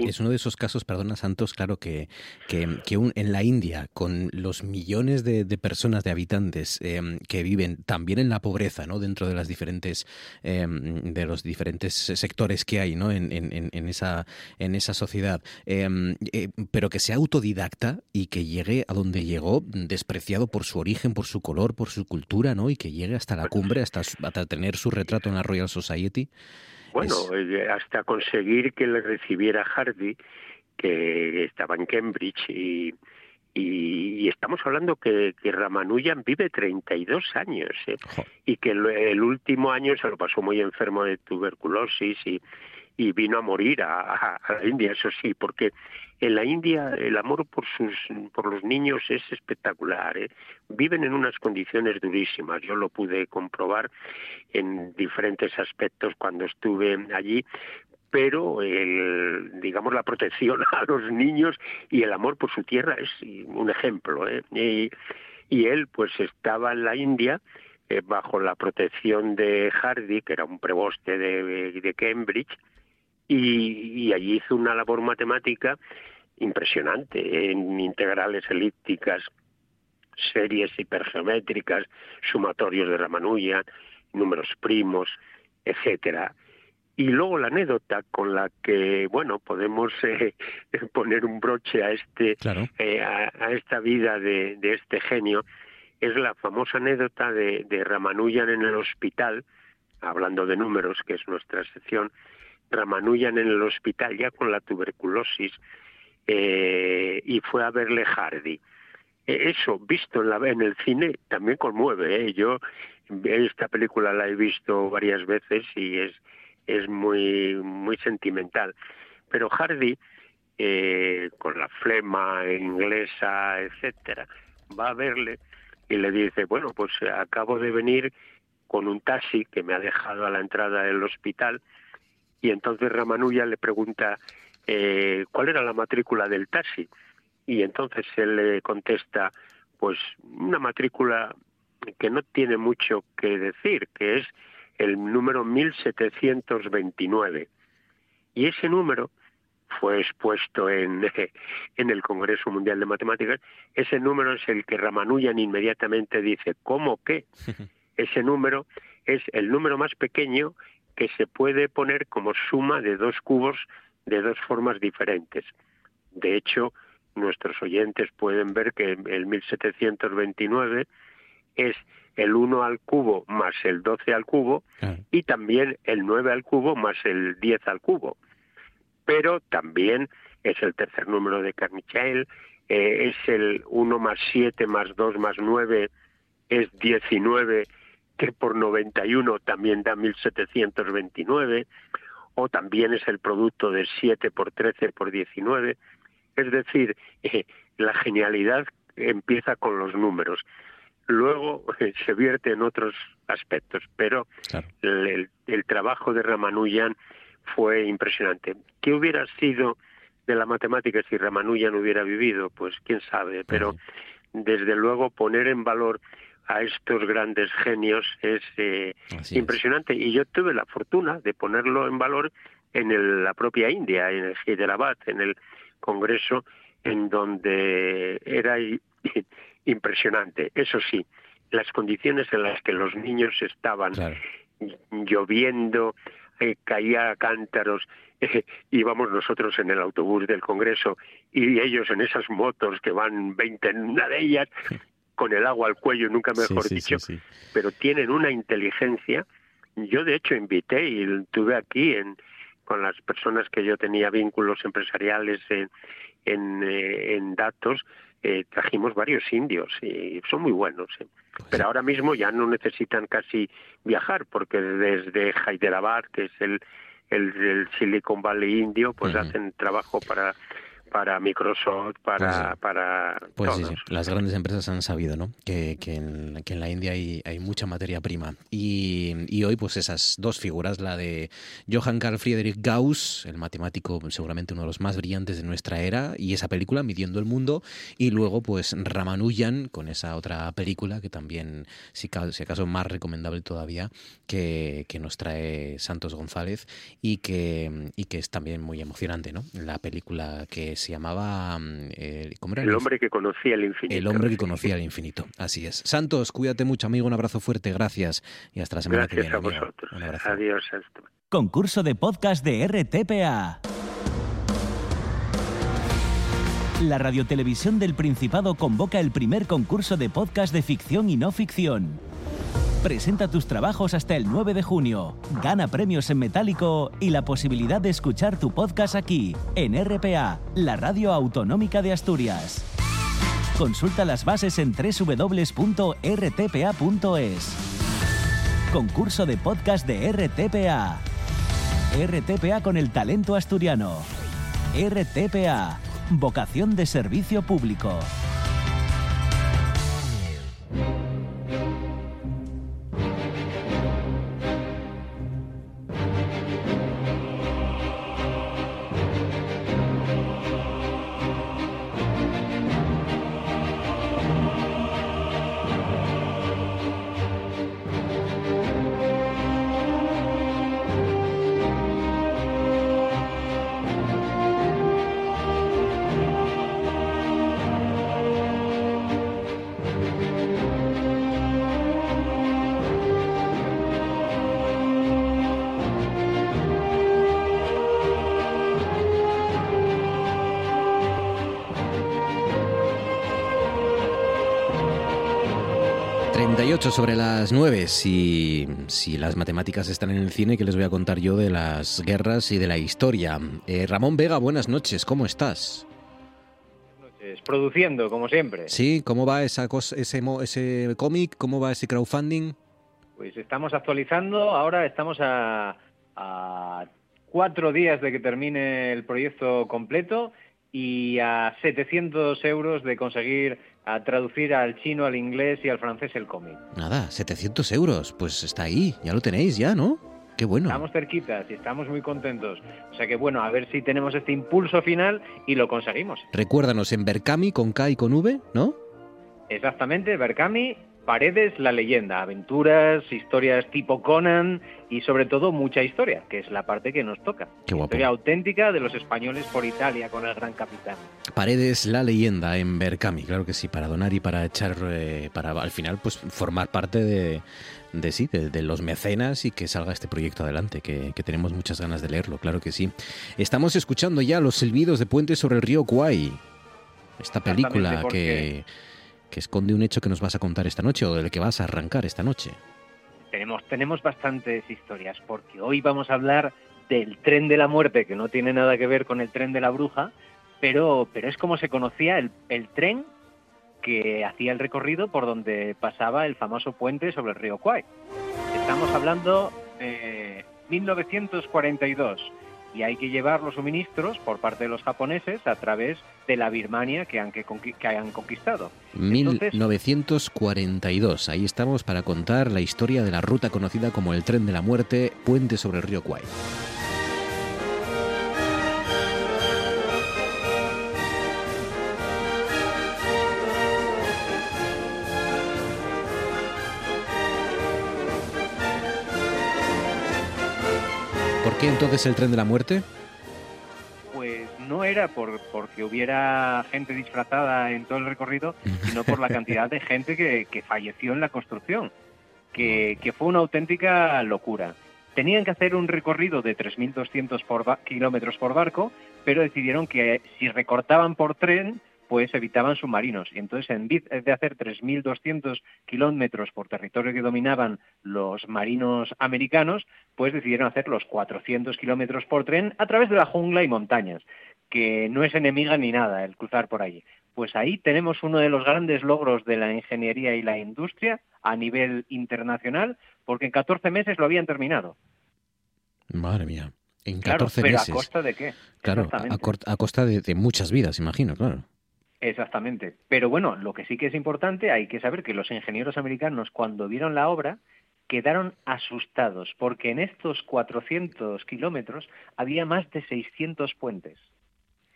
es, uno de esos casos, perdona Santos, claro que, que, en la India, con los millones de, personas, de habitantes em, que viven también en la pobreza, ¿no? dentro de las diferentes em, de los diferentes sectores que hay ¿no? en, en, esa, en esa sociedad, em, eh, pero que sea autodidacta y que llegue a donde llegó, despreciado por su origen, por su color, por su cultura, ¿no? y que llegue hasta la cumbre, hasta, hasta tener su retrato en la Royal Society. Bueno, eh, hasta conseguir que le recibiera Hardy, que estaba en Cambridge, y, y, estamos hablando que, que Ramanujan vive 32 años, ¿eh? y que el, último año se lo pasó muy enfermo de tuberculosis y, y vino a morir a, la India, eso sí, porque en la India el amor por sus por los niños es espectacular. ¿eh? Viven en unas condiciones durísimas. Yo lo pude comprobar en diferentes aspectos cuando estuve allí, pero el, digamos la protección a los niños y el amor por su tierra es un ejemplo. ¿eh? Y, y él pues estaba en la India eh, bajo la protección de Hardy, que era un preboste de, de Cambridge, y, allí hizo una labor matemática impresionante en integrales elípticas, series hipergeométricas, sumatorios de Ramanujan, números primos, etcétera. Y luego la anécdota con la que, bueno, podemos eh, poner un broche a este, eh, a, esta vida de, de, este genio, es la famosa anécdota de, de Ramanujan en el hospital, hablando de números, que es nuestra sección, Ramanujan en el hospital ya con la tuberculosis eh, y fue a verle Hardy. E, eso, visto en, la, en el cine, también conmueve. ¿eh? Yo esta película la he visto varias veces y es, es muy, muy sentimental. Pero Hardy, eh, con la flema inglesa, etcétera, va a verle y le dice, bueno, pues acabo de venir con un taxi que me ha dejado a la entrada del hospital y entonces Ramanuja le pregunta eh, cuál era la matrícula del taxi y entonces él le contesta pues una matrícula que no tiene mucho que decir, que es el número 1729. Y ese número fue expuesto en, en el Congreso Mundial de Matemáticas. Ese número es el que Ramanujan inmediatamente dice, ¿cómo qué? Ese número es el número más pequeño que se puede poner como suma de dos cubos de dos formas diferentes. De hecho, nuestros oyentes pueden ver que el 1729 es el 1 al cubo más el 12 al cubo y también el 9 al cubo más el 10 al cubo. Pero también es el tercer número de Carmichael, eh, es el 1 más 7 más 2 más 9 es 19, que por 91 también da 1729, o también es el producto de 7 por 13 por 19. Es decir, eh, la genialidad empieza con los números. Luego eh, se vierte en otros aspectos, pero el, trabajo de Ramanujan fue impresionante. ¿Qué hubiera sido de la matemática si Ramanujan hubiera vivido? Pues quién sabe, pero desde luego poner en valor a estos grandes genios es eh, impresionante. Y yo tuve la fortuna de ponerlo en valor en la propia India, en el Hyderabad, en el Congreso, en donde era impresionante. Eso sí, las condiciones en las que los niños estaban lloviendo, eh, caía cántaros, eh, íbamos nosotros en el autobús del Congreso y ellos en esas motos que van 20 en una de ellas, con el agua al cuello, nunca mejor dicho, pero tienen una inteligencia. Yo de hecho invité y tuve aquí en, con las personas que yo tenía vínculos empresariales en, en, eh, en datos, eh, trajimos varios indios y son muy buenos. ¿eh? Pues Pero ahora mismo ya no necesitan casi viajar porque desde Hyderabad, que es el, el, Silicon Valley indio, pues hacen trabajo para para Microsoft, para... Pues, para pues sí, las grandes empresas han sabido ¿no? que, que, en, que en la India hay, hay mucha materia prima. Y, y, hoy pues esas dos figuras, la de Johann Carl Friedrich Gauss, el matemático seguramente uno de los más brillantes de nuestra era, y esa película, Midiendo el Mundo, y luego pues Ramanujan con esa otra película que también, si, si acaso más recomendable todavía, que, que nos trae Santos González y que, y que es también muy emocionante, ¿no? La película que se llamaba... Eh, El hombre que conocía el infinito. El hombre que conocía el infinito, así es. Santos, cuídate mucho, amigo, un abrazo fuerte, gracias y hasta la semana que viene. Gracias a vosotros. Adiós. Concurso de podcast de RTPA. La Radiotelevisión del Principado convoca el primer concurso de podcast de ficción y no ficción. Presenta tus trabajos hasta el 9 de junio. Gana premios en metálico y la posibilidad de escuchar tu podcast aquí, en RPA, la radio autonómica de Asturias. Consulta las bases en www.rtpa.es. Concurso de podcast de RTPA. RTPA con el talento asturiano. RTPA. Vocación de servicio público. Sobre las 9. Si, si las matemáticas están en el cine, ¿qué les voy a contar yo de las guerras y de la historia? Eh, Ramón Vega, buenas noches, ¿cómo estás? Buenas noches, produciendo, como siempre. Sí, ¿cómo va esa cosa, ese, ese cómic? ¿Cómo va ese crowdfunding? Pues estamos actualizando, ahora estamos a, a cuatro días de que termine el proyecto completo y a 700 euros de conseguir a traducir al chino, al inglés y al francés el cómic. Nada, 700 euros, pues está ahí, ya lo tenéis ya, ¿no? Qué bueno. Estamos cerquitas y estamos muy contentos. O sea que bueno, a ver si tenemos este impulso final y lo conseguimos. Recuérdanos en Berkami con K y con V, ¿no? Exactamente, Berkami, Paredes, la leyenda, aventuras, historias tipo Conan y sobre todo mucha historia, que es la parte que nos toca. Qué guapo. Historia auténtica de los españoles por Italia con el gran capitán. Paredes, la leyenda en Berkami, claro que sí, para donar y para echar, eh, para al final pues formar parte de, de sí, de, de los mecenas y que salga este proyecto adelante, que, que tenemos muchas ganas de leerlo, claro que sí. Estamos escuchando ya los silbidos de puentes sobre el río Kwai, esta película que, que esconde un hecho que nos vas a contar esta noche o del que vas a arrancar esta noche. Tenemos, tenemos bastantes historias, porque hoy vamos a hablar del tren de la muerte, que no tiene nada que ver con el tren de la bruja, pero, pero es como se conocía el, el tren que hacía el recorrido por donde pasaba el famoso puente sobre el río Kwai. Estamos hablando de 1942 y hay que llevar los suministros por parte de los japoneses a través de la Birmania que han, que, han conquistado. Entonces- 1942, ahí estamos para contar la historia de la ruta conocida como el tren de la muerte, puente sobre el río Kwai. ¿Por qué entonces el tren de la muerte? Pues no era por porque hubiera gente disfrazada en todo el recorrido, sino por la cantidad de gente que, que falleció en la construcción, que, que fue una auténtica locura. Tenían que hacer un recorrido de 3.200 por ba- kilómetros por barco, pero decidieron que si recortaban por tren, pues evitaban submarinos. Y entonces, en vez de hacer 3.200 kilómetros por territorio que dominaban los marinos americanos, pues decidieron hacer los 400 kilómetros por tren a través de la jungla y montañas, que no es enemiga ni nada el cruzar por allí. Pues ahí tenemos uno de los grandes logros de la ingeniería y la industria a nivel internacional, porque en 14 meses lo habían terminado. Madre mía, en Claro, 14 pero meses. a costa de qué? Claro, a, costa de, de muchas vidas, imagino, claro. Exactamente. Pero bueno, lo que sí que es importante, hay que saber que los ingenieros americanos cuando vieron la obra quedaron asustados porque en estos 400 kilómetros había más de 600 puentes.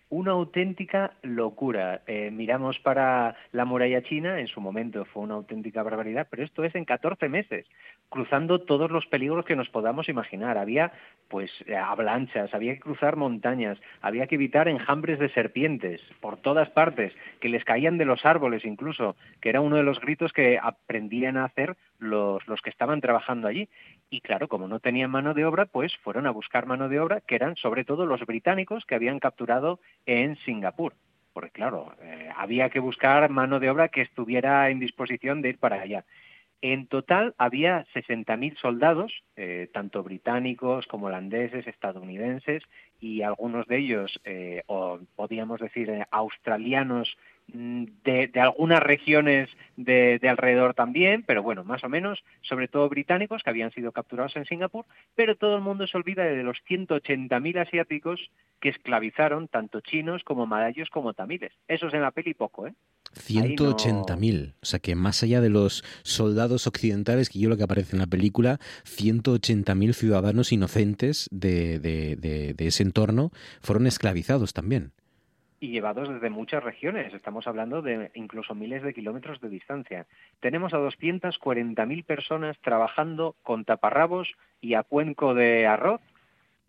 Una auténtica locura. Eh, miramos para la muralla china, en su momento fue una auténtica barbaridad, pero esto es en 14 meses, cruzando todos los peligros que nos podamos imaginar. Había pues avalanchas, había que cruzar montañas, había que evitar enjambres de serpientes por todas partes, que les caían de los árboles incluso, que era uno de los gritos que aprendían a hacer los, los que estaban trabajando allí. Y claro, como no tenían mano de obra, pues fueron a buscar mano de obra, que eran sobre todo los británicos que habían capturado en Singapur. Porque claro, eh, había que buscar mano de obra que estuviera en disposición de ir para allá. En total había 60.000 soldados, eh, tanto británicos como holandeses, estadounidenses y algunos de ellos, eh, o podríamos decir eh, australianos mm, de, de algunas regiones de, de alrededor también, pero bueno, más o menos, sobre todo británicos que habían sido capturados en Singapur, pero todo el mundo se olvida de los 180.000 asiáticos que esclavizaron tanto chinos como malayos como tamiles. Eso es en la peli poco, ¿eh? Ahí no- 180.000. O sea que más allá de los soldados occidentales, que yo lo que aparece en la película, 180.000 ciudadanos inocentes de- de ese entorno fueron esclavizados también. y llevados desde muchas regiones. Estamos hablando de incluso miles de kilómetros de distancia. Tenemos a 240.000 personas trabajando con taparrabos y a cuenco de arroz,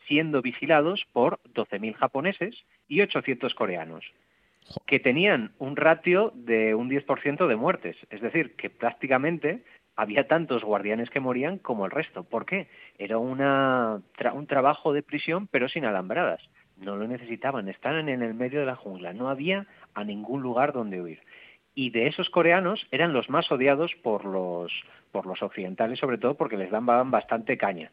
siendo vigilados por 12.000 japoneses y 800 coreanos, que tenían un ratio de un 10% de muertes. Es decir, que prácticamente había tantos guardianes que morían como el resto. ¿Por qué? Era una, tra- un trabajo de prisión, pero sin alambradas. No lo necesitaban, estaban en el medio de la jungla, no había a ningún lugar donde huir. Y de esos coreanos eran los más odiados por los, por los occidentales, sobre todo porque les daban bastante caña.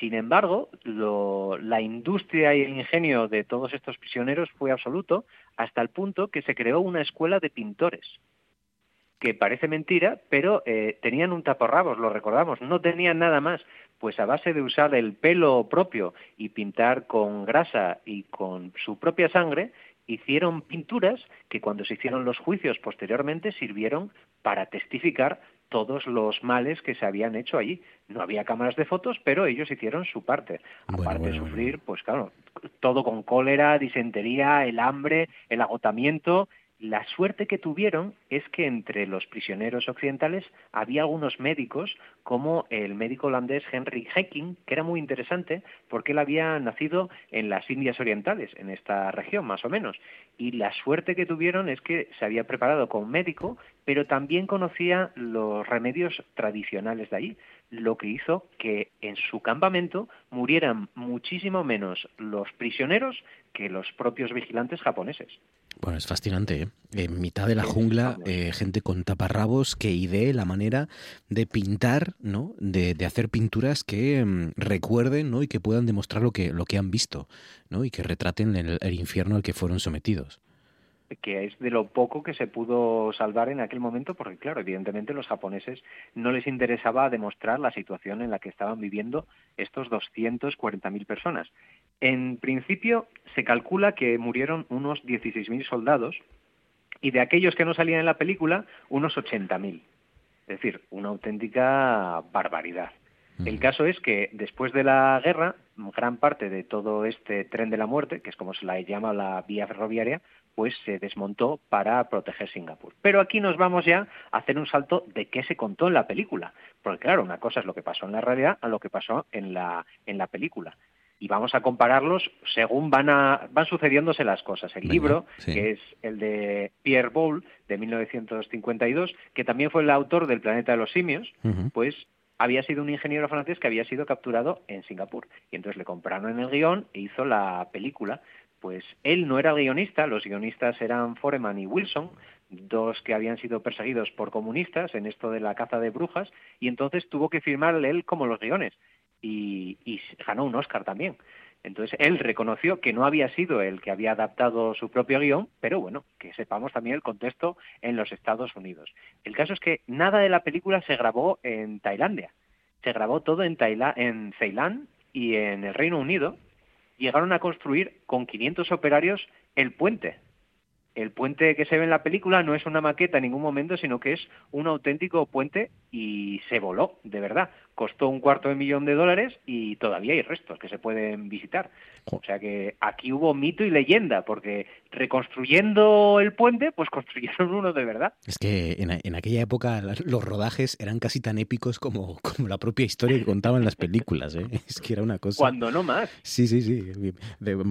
Sin embargo, lo- la industria y el ingenio de todos estos prisioneros fue absoluto hasta el punto que se creó una escuela de pintores que parece mentira, pero eh, tenían un taparrabos, lo recordamos, no tenían nada más, pues a base de usar el pelo propio y pintar con grasa y con su propia sangre, hicieron pinturas que cuando se hicieron los juicios posteriormente sirvieron para testificar todos los males que se habían hecho allí. No había cámaras de fotos, pero ellos hicieron su parte. Bueno, Aparte de bueno, sufrir, pues claro, todo con cólera, disentería, el hambre, el agotamiento La suerte que tuvieron es que entre los prisioneros occidentales había algunos médicos, como el médico holandés Henry Hecking, que era muy interesante porque él había nacido en las Indias Orientales, en esta región más o menos. Y la suerte que tuvieron es que se había preparado como médico, pero también conocía los remedios tradicionales de allí lo que hizo que en su campamento murieran muchísimo menos los prisioneros que los propios vigilantes japoneses. Bueno, es fascinante. ¿eh? En mitad de la jungla, eh, gente con taparrabos que idee la manera de pintar, ¿no? De, hacer pinturas que mm, recuerden, ¿no? Y que puedan demostrar lo que, lo que han visto, ¿no? Y que retraten el infierno al que fueron sometidos que es de lo poco que se pudo salvar en aquel momento, porque claro, evidentemente los japoneses no les interesaba demostrar la situación en la que estaban viviendo estos 240.000 personas. En principio se calcula que murieron unos 16.000 soldados y de aquellos que no salían en la película, unos 80.000. Es decir, una auténtica barbaridad. El caso es que después de la guerra, gran parte de todo este tren de la muerte, que es como se la llama la vía ferroviaria, pues se desmontó para proteger Singapur. Pero aquí nos vamos ya a hacer un salto de qué se contó en la película, porque claro, una cosa es lo que pasó en la realidad a lo que pasó en la, en la película. Y vamos a compararlos según van, a, van sucediéndose las cosas. El libro, que es el de Pierre Boulle, de 1952, que también fue el autor del Planeta de los Simios, pues había sido un ingeniero francés que había sido capturado en Singapur. Y entonces le compraron en el guion e hizo la película pues él no era guionista, los guionistas eran Foreman y Wilson, dos que habían sido perseguidos por comunistas en esto de la caza de brujas, y entonces tuvo que firmarle él como los guiones, y, ganó un Oscar también. Entonces él reconoció que no había sido el que había adaptado su propio guion, pero bueno, que sepamos también el contexto en los Estados Unidos. El caso es que nada de la película se grabó en Tailandia, se grabó todo en, en Ceilán y en el Reino Unido, llegaron a construir con 500 operarios el puente. El puente que se ve en la película no es una maqueta en ningún momento, sino que es un auténtico puente y se voló, de verdad costó un cuarto de millón de dólares y todavía hay restos que se pueden visitar. O sea que aquí hubo mito y leyenda, porque reconstruyendo el puente, pues construyeron uno de verdad. Es que en, aquella época los rodajes eran casi tan épicos como, como la propia historia que contaban las películas. ¿eh? Es que era una cosa. Cuando no más. Sí, sí, sí.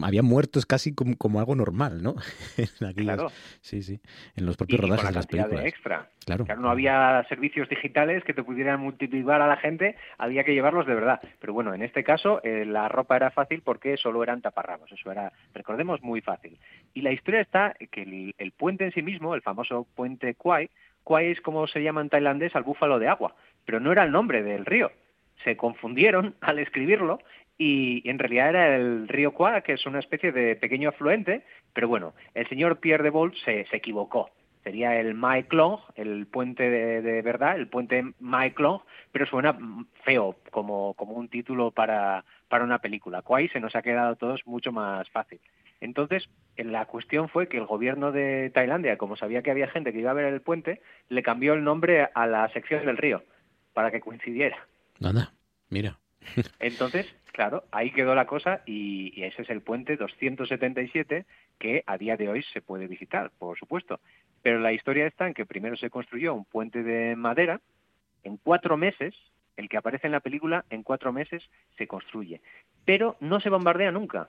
había muertos casi como, algo normal, ¿no? claro. Sí, sí. En los propios rodajes de las películas. extra. Claro. claro. No había servicios digitales que te pudieran multiplicar a la gente había que llevarlos de verdad. Pero bueno, en este caso eh, la ropa era fácil porque solo eran taparrabos, eso era, recordemos, muy fácil. Y la historia está que el, puente en sí mismo, el famoso puente Kwai, Kwai es como se llama en tailandés al búfalo de agua, pero no era el nombre del río. Se confundieron al escribirlo y en realidad era el río Kwai, que es una especie de pequeño afluente, pero bueno, el señor Pierre de Bolt se, se equivocó sería el Mai Klong, el puente de, verdad, el puente Mai Klong, pero suena feo como, como un título para, para una película. Kwai se nos ha quedado a todos mucho más fácil. Entonces, la cuestión fue que el gobierno de Tailandia, como sabía que había gente que iba a ver el puente, le cambió el nombre a la sección del río para que coincidiera. Nada, mira. Entonces, claro, ahí quedó la cosa y, y, ese es el puente 277 que a día de hoy se puede visitar, por supuesto. Pero la historia está en que primero se construyó un puente de madera, en cuatro meses, el que aparece en la película, en cuatro meses se construye. Pero no se bombardea nunca.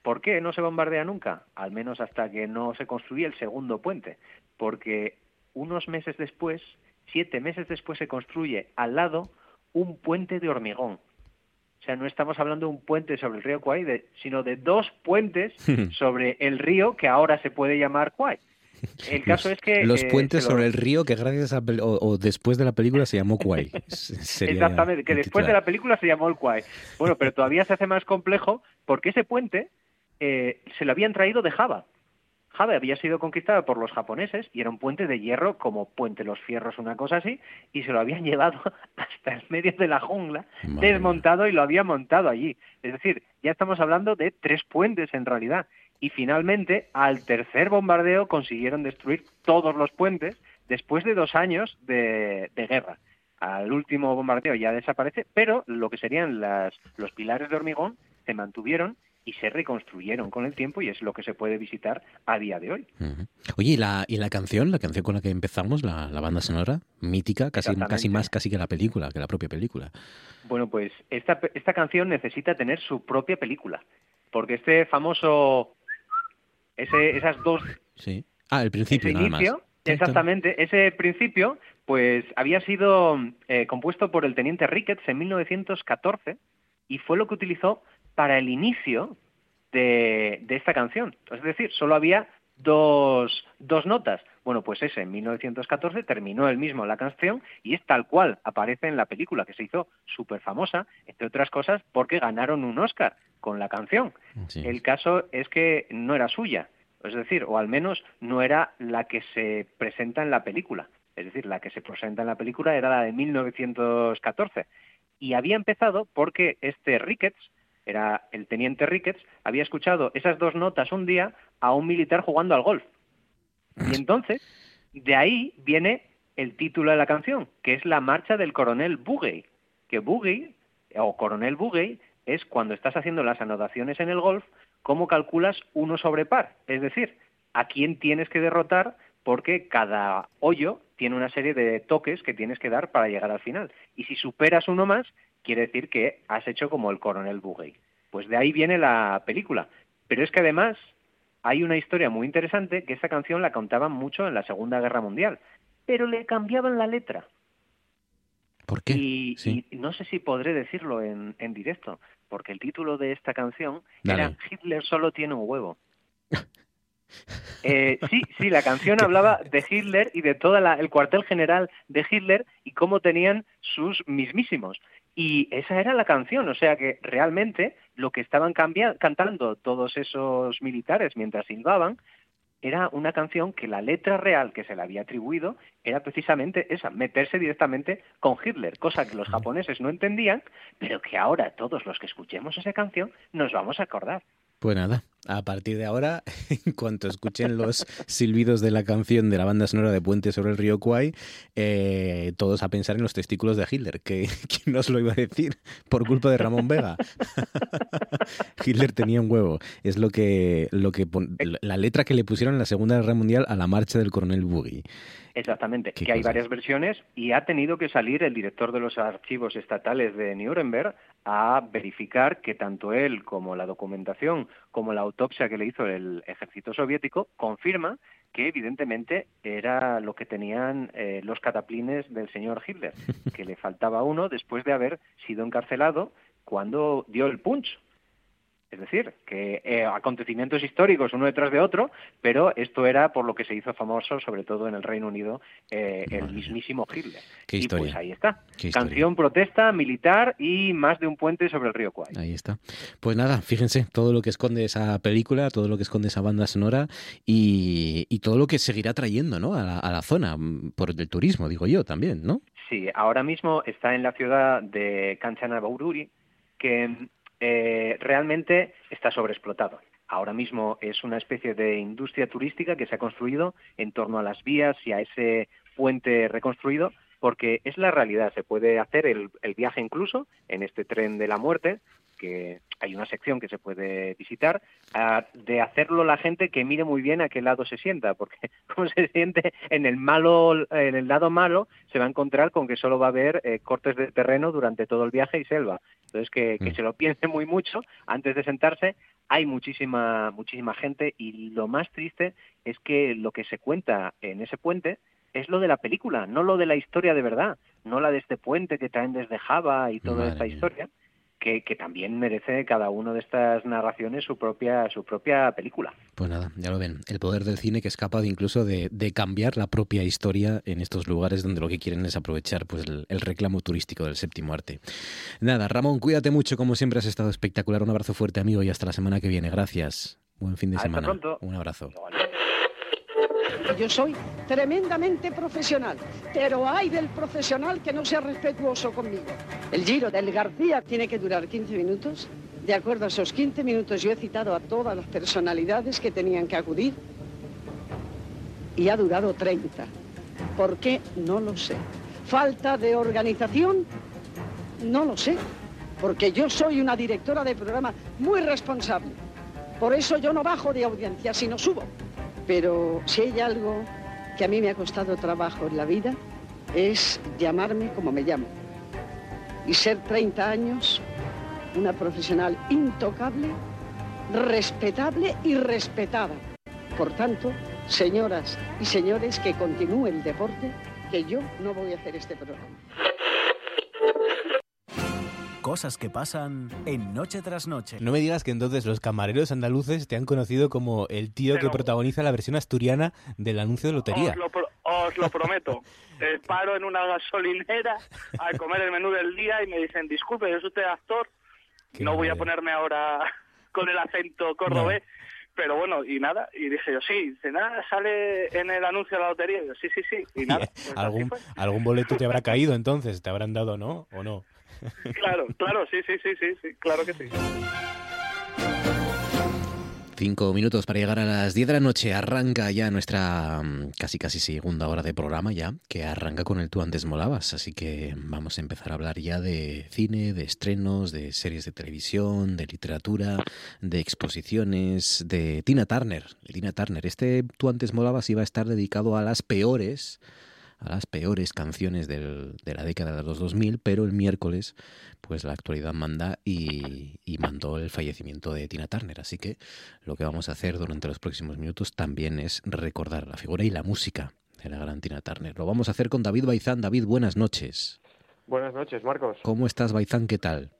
¿Por qué no se bombardea nunca? Al menos hasta que no se construye el segundo puente. Porque unos meses después, siete meses después, se construye al lado un puente de hormigón. O sea, no estamos hablando de un puente sobre el río Kwai, sino de dos puentes sobre el río que ahora se puede llamar Kwai. El caso es que... Los eh, puentes sobre el río que gracias a... O, después de la película se llamó Kwai. Exactamente, que después de la película se llamó el Kwai. Bueno, pero todavía se hace más complejo porque ese puente eh, se lo habían traído de Java. Java había sido conquistada por los japoneses y era un puente de hierro como Puente Los Fierros, una cosa así, y se lo habían llevado hasta el medio de la jungla, desmontado y lo había montado allí. Es decir, ya estamos hablando de tres puentes en realidad y finalmente al tercer bombardeo consiguieron destruir todos los puentes después de dos años de, guerra. Al último bombardeo ya desaparece, pero lo que serían las, los pilares de hormigón se mantuvieron y se reconstruyeron con el tiempo y es lo que se puede visitar a día de hoy. Oye, ¿y la, ¿y la canción, la canción con la que empezamos, la, banda sonora, mítica, casi, casi más casi que la película, que la propia película? Bueno, pues esta, esta canción necesita tener su propia película, porque este famoso, ese, esas dos... Sí. Ah, el principio nada más. Exactamente, ese principio pues había sido eh, compuesto por el teniente Ricketts en 1914 y fue lo que utilizó para el inicio de, esta canción. Es decir, solo había dos, dos notas. Bueno, pues ese en 1914 terminó el mismo la canción y es tal cual aparece en la película que se hizo súper famosa, entre otras cosas porque ganaron un Oscar con la canción. El caso es que no era suya, es decir, o al menos no era la que se presenta en la película. Es decir, la que se presenta en la película era la de 1914. Y había empezado porque este Ricketts, era el teniente Ricketts, había escuchado esas dos notas un día a un militar jugando al golf. Y entonces, de ahí viene el título de la canción, que es la marcha del coronel Bugey, que Bugey, o coronel Bugey, es cuando estás haciendo las anotaciones en el golf, cómo calculas uno sobre par, es decir, a quién tienes que derrotar porque cada hoyo tiene una serie de toques que tienes que dar para llegar al final. Y si superas uno más, quiere decir que has hecho como el coronel Bugey. Pues de ahí viene la película. Pero es que además hay una historia muy interesante que esa canción la contaban mucho en la Segunda Guerra Mundial, pero le cambiaban la letra. ¿Por qué? Y, no sé si podré decirlo en, directo, porque el título de esta canción era Hitler solo tiene un huevo. Eh, sí, sí, la canción hablaba de Hitler y de todo el cuartel general de Hitler y cómo tenían sus mismísimos. Y esa era la canción, o sea que realmente lo que estaban cantando todos esos militares mientras silbaban era una canción que la letra real que se le había atribuido era precisamente esa, meterse directamente con Hitler, cosa que los japoneses no entendían, pero que ahora todos los que escuchemos esa canción nos vamos a acordar. Pues nada, a partir de ahora, en cuanto escuchen los silbidos de la canción de la banda sonora de Puente sobre el río Kwai, eh, todos a pensar en los testículos de Hitler, que quién nos lo iba a decir por culpa de Ramón Vega. Hitler tenía un huevo. Es lo que, lo que la letra que le pusieron en la Segunda Guerra Mundial a la marcha del coronel Boogie. Exactamente, que hay varias versiones y ha tenido que salir el director de los archivos estatales de Nuremberg a verificar que tanto él como la documentación como la autopsia que le hizo el ejército soviético confirma que evidentemente era lo que tenían eh, los cataplines del señor Hitler, que le faltaba uno después de haber sido encarcelado cuando dio el punch es decir, que eh, acontecimientos históricos uno detrás de otro, pero esto era por lo que se hizo famoso, sobre todo en el Reino Unido, eh, el mismísimo Hitler. ¿Qué y historia? pues ahí está. Canción, protesta, militar y más de un puente sobre el río Kwai. Ahí está. Pues nada, fíjense todo lo que esconde esa película, todo lo que esconde esa banda sonora y, todo lo que seguirá trayendo ¿no? a, la, a la zona mm, por el turismo, digo yo también, ¿no? Sí, ahora mismo está en la ciudad de Kanchanaburi, que eh, realmente está sobreexplotado. Ahora mismo es una especie de industria turística que se ha construido en torno a las vías y a ese puente reconstruido, porque es la realidad. Se puede hacer el, viaje incluso en este tren de la muerte, que hay una sección que se puede visitar, de hacerlo la gente que mire muy bien a qué lado se sienta, porque como se siente en el malo, en el lado malo, se va a encontrar con que solo va a haber eh, cortes de terreno durante todo el viaje y selva. Entonces que, que mm. se lo piense muy mucho antes de sentarse. Hay muchísima muchísima gente y lo más triste es que lo que se cuenta en ese puente es lo de la película, no lo de la historia de verdad, no la de este puente que traen desde Java y toda esta historia, que, también merece cada una de estas narraciones su propia, su propia película. Pues nada, ya lo ven, el poder del cine que es capaz incluso de, cambiar la propia historia en estos lugares donde lo que quieren es aprovechar pues el, el, reclamo turístico del séptimo arte. Nada, Ramón, cuídate mucho, como siempre has estado espectacular, un abrazo fuerte amigo y hasta la semana que viene, gracias. Buen fin de semana. Pronto. Un abrazo. Yo soy tremendamente profesional, pero hay del profesional que no sea respetuoso conmigo. El giro del García tiene que durar 15 minutos. De acuerdo a esos 15 minutos yo he citado a todas las personalidades que tenían que acudir y ha durado 30. ¿Por qué? No lo sé. ¿Falta de organización? No lo sé. porque yo soy una directora de programa muy responsable. Por eso yo no bajo de audiencia, sino subo. Pero si hay algo que a mí me ha costado trabajo en la vida, es llamarme como me llamo. Y ser 30 años una profesional intocable, respetable y respetada. Por tanto, señoras y señores, que continúe el deporte, que yo no voy a hacer este programa. Cosas que pasan en Noche tras Noche. No me digas que entonces los camareros andaluces te han conocido como el tío que protagoniza la versión asturiana del anuncio de lotería. Os lo, prometo. Eh, paro en una gasolinera a comer el menú del día y me dicen, disculpe, yo soy usted actor. no voy a ponerme ahora con el acento cordobés. Pero bueno, y nada, y dije yo, sí, dice, nada, sale en el anuncio de la lotería. Y yo, sí, sí, sí, y nada. Pues ¿Algún, ¿Algún boleto te habrá caído entonces? ¿Te habrán dado, no? ¿O no? Claro, claro, sí, sí, sí, sí, sí, claro que sí. Cinco minutos para llegar a las diez de la noche. Arranca ya nuestra mm, casi casi segunda hora de programa ya, que arranca con el Tú antes molabas. Así que vamos a empezar a hablar ya de cine, de estrenos, de series de televisión, de literatura, de exposiciones, de Tina Turner. Tina Turner. Este Tú antes molabas iba a estar dedicado a las peores a las peores canciones del, de la década de los 2000, pero el miércoles, pues la actualidad manda y, mandó el fallecimiento de Tina Turner. Así que lo que vamos a hacer durante los próximos minutos también es recordar la figura y la música de la gran Tina Turner. Lo vamos a hacer con David Baizán. David, buenas noches. Buenas noches, Marcos. ¿Cómo estás, Baizán? ¿Qué tal?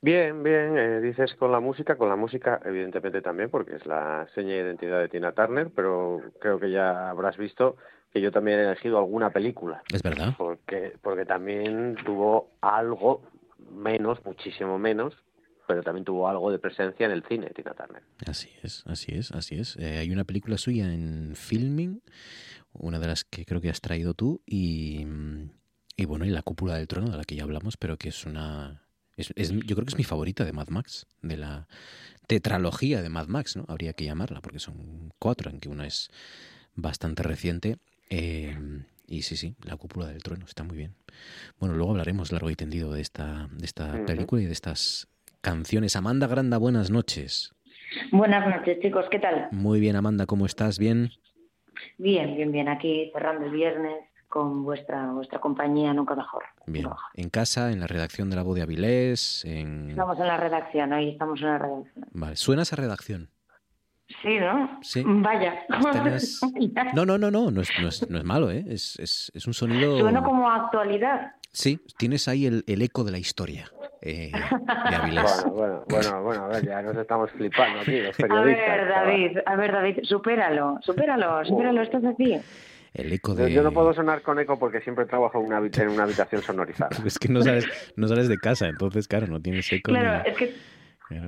Bien, bien, eh, dices con la música, con la música evidentemente también, porque es la seña de identidad de Tina Turner, pero creo que ya habrás visto que yo también he elegido alguna película. Es verdad. Porque, porque también tuvo algo menos, muchísimo menos, pero también tuvo algo de presencia en el cine, Tina Turner. Así es, así es, así es. Eh, hay una película suya en Filming, una de las que creo que has traído tú, y, y bueno, y La Cúpula del Trono, de la que ya hablamos, pero que es una... Es, yo creo que es mi favorita de Mad Max, de la tetralogía de Mad Max, ¿no? Habría que llamarla, porque son cuatro, aunque una es bastante reciente Em, y sí, sí, la cúpula del trueno, está muy bien. Bueno, luego hablaremos largo y tendido de esta, de esta película y de estas canciones. Amanda Granda, buenas noches. Buenas noches, chicos, ¿qué tal? Muy bien, Amanda, ¿cómo estás? ¿Bien? Bien, bien, bien. Aquí cerrando el viernes con vuestra vuestra compañía, nunca mejor. Bien. ¿En casa, en la redacción de la voz de Avilés? En... Estamos en la redacción, ahí estamos en la redacción. Vale, ¿suena esa redacción? Sí, ¿no? Sí. Vaya. No, no, no, no, no es, no es, no es malo, ¿eh? Es, es, es, un sonido... Suena como actualidad. Sí, tienes ahí el, el eco de la historia. Eh, de Avilés. Bueno, bueno, bueno, a ver, ya nos estamos flipando aquí, los periodistas. A ver, David, a ver, David, supéralo, supéralo, supéralo, estás aquí. El eco de... Yo no puedo sonar con eco porque siempre trabajo en una, en una habitación sonorizada. es que no sales, no sales de casa, entonces, claro, no tienes eco. Claro, es que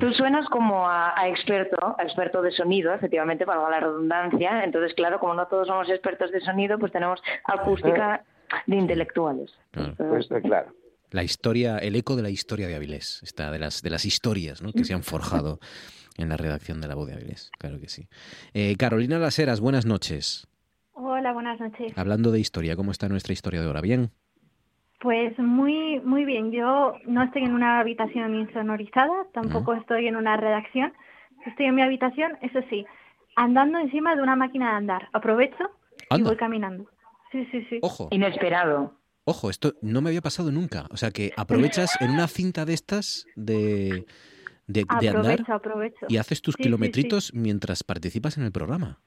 Tú suenas como a, experto, a experto de sonido, efectivamente, para la redundancia. Entonces, claro, como no todos somos expertos de sonido, pues tenemos acústica de intelectuales. Pues, claro. La historia, el eco de la historia de Avilés, está de las de las historias ¿no? que se han forjado en la redacción de la voz de Avilés, claro que sí. Eh, Carolina Las Heras, buenas noches. Hola, buenas noches. Hablando de historia, ¿cómo está nuestra historia de ahora? ¿Bien? Pues muy, muy bien. Yo no estoy en una habitación insonorizada, tampoco estoy en una redacción. Estoy en mi habitación, eso sí, andando encima de una máquina de andar. Aprovecho y voy caminando. Sí, sí, sí. Ojo. Inesperado. Ojo, esto no me había pasado nunca. O sea, que aprovechas en una cinta de estas de, de, andar y haces tus kilometritos mientras participas en el programa.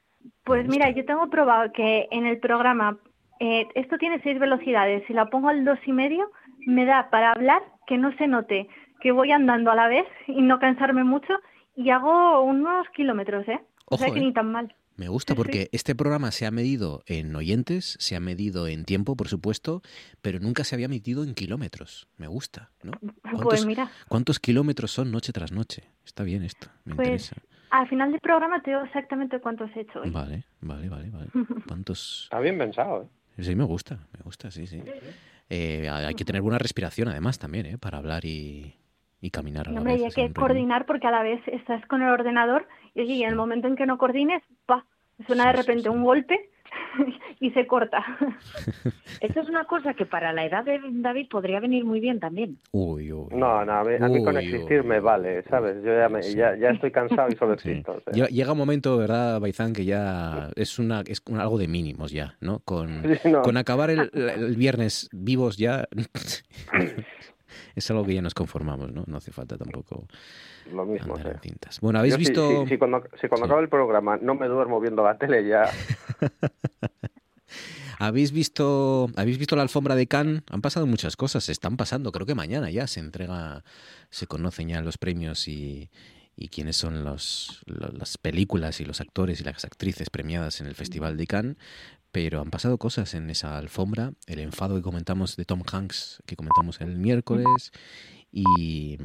Pues mira, yo tengo probado que en el programa eh, esto tiene seis velocidades. Si la pongo al dos y medio, me da para hablar que no se note que voy andando a la vez y no cansarme mucho y hago unos kilómetros, ¿eh? o sea que ni ¿eh? tan mal. Me gusta porque este programa se ha medido en oyentes, se ha medido en tiempo, por supuesto, pero nunca se había medido en kilómetros. Me gusta, ¿no? Pues mira. ¿Cuántos kilómetros son noche tras noche? Está bien esto, me pues, interesa. Al final del programa te digo exactamente cuántos he hecho hoy. Vale, vale, vale, vale. ¿Cuántos? Está bien pensado, ¿eh? Sí, me gusta, me gusta, sí, sí. Eh, hay que tener buena respiración además también, ¿eh? Para hablar y, caminar a la hay que coordinar porque a la vez estás con el ordenador y, en el momento en que no coordines, pa, Suena de repente un golpe y se corta. Esto es una cosa que para la edad de David podría venir muy bien también. Uy, uy. No, no, a mí, a mí con existir me vale, ¿sabes? Yo ya, me, ya, ya, estoy cansado y solo existo. Sí. Llega un momento, ¿verdad, Baizán, que ya es una es algo de mínimos ya, ¿no? Con, sí, no. con acabar el, el, viernes vivos ya es algo que ya nos conformamos, ¿no? No hace falta tampoco lo mismo. Bueno, ¿habéis Yo visto...? Si, si, si cuando, si cuando acabe el programa no me duermo viendo la tele ya... ¿Habéis visto, ¿Habéis visto la alfombra de Cannes? Han pasado muchas cosas, se están pasando. Creo que mañana ya se entrega, se conocen ya los premios y, y quiénes son los, los, las películas y los actores y las actrices premiadas en el Festival de Cannes. Pero han pasado cosas en esa alfombra. El enfado que comentamos de Tom Hanks, que comentamos el miércoles. Y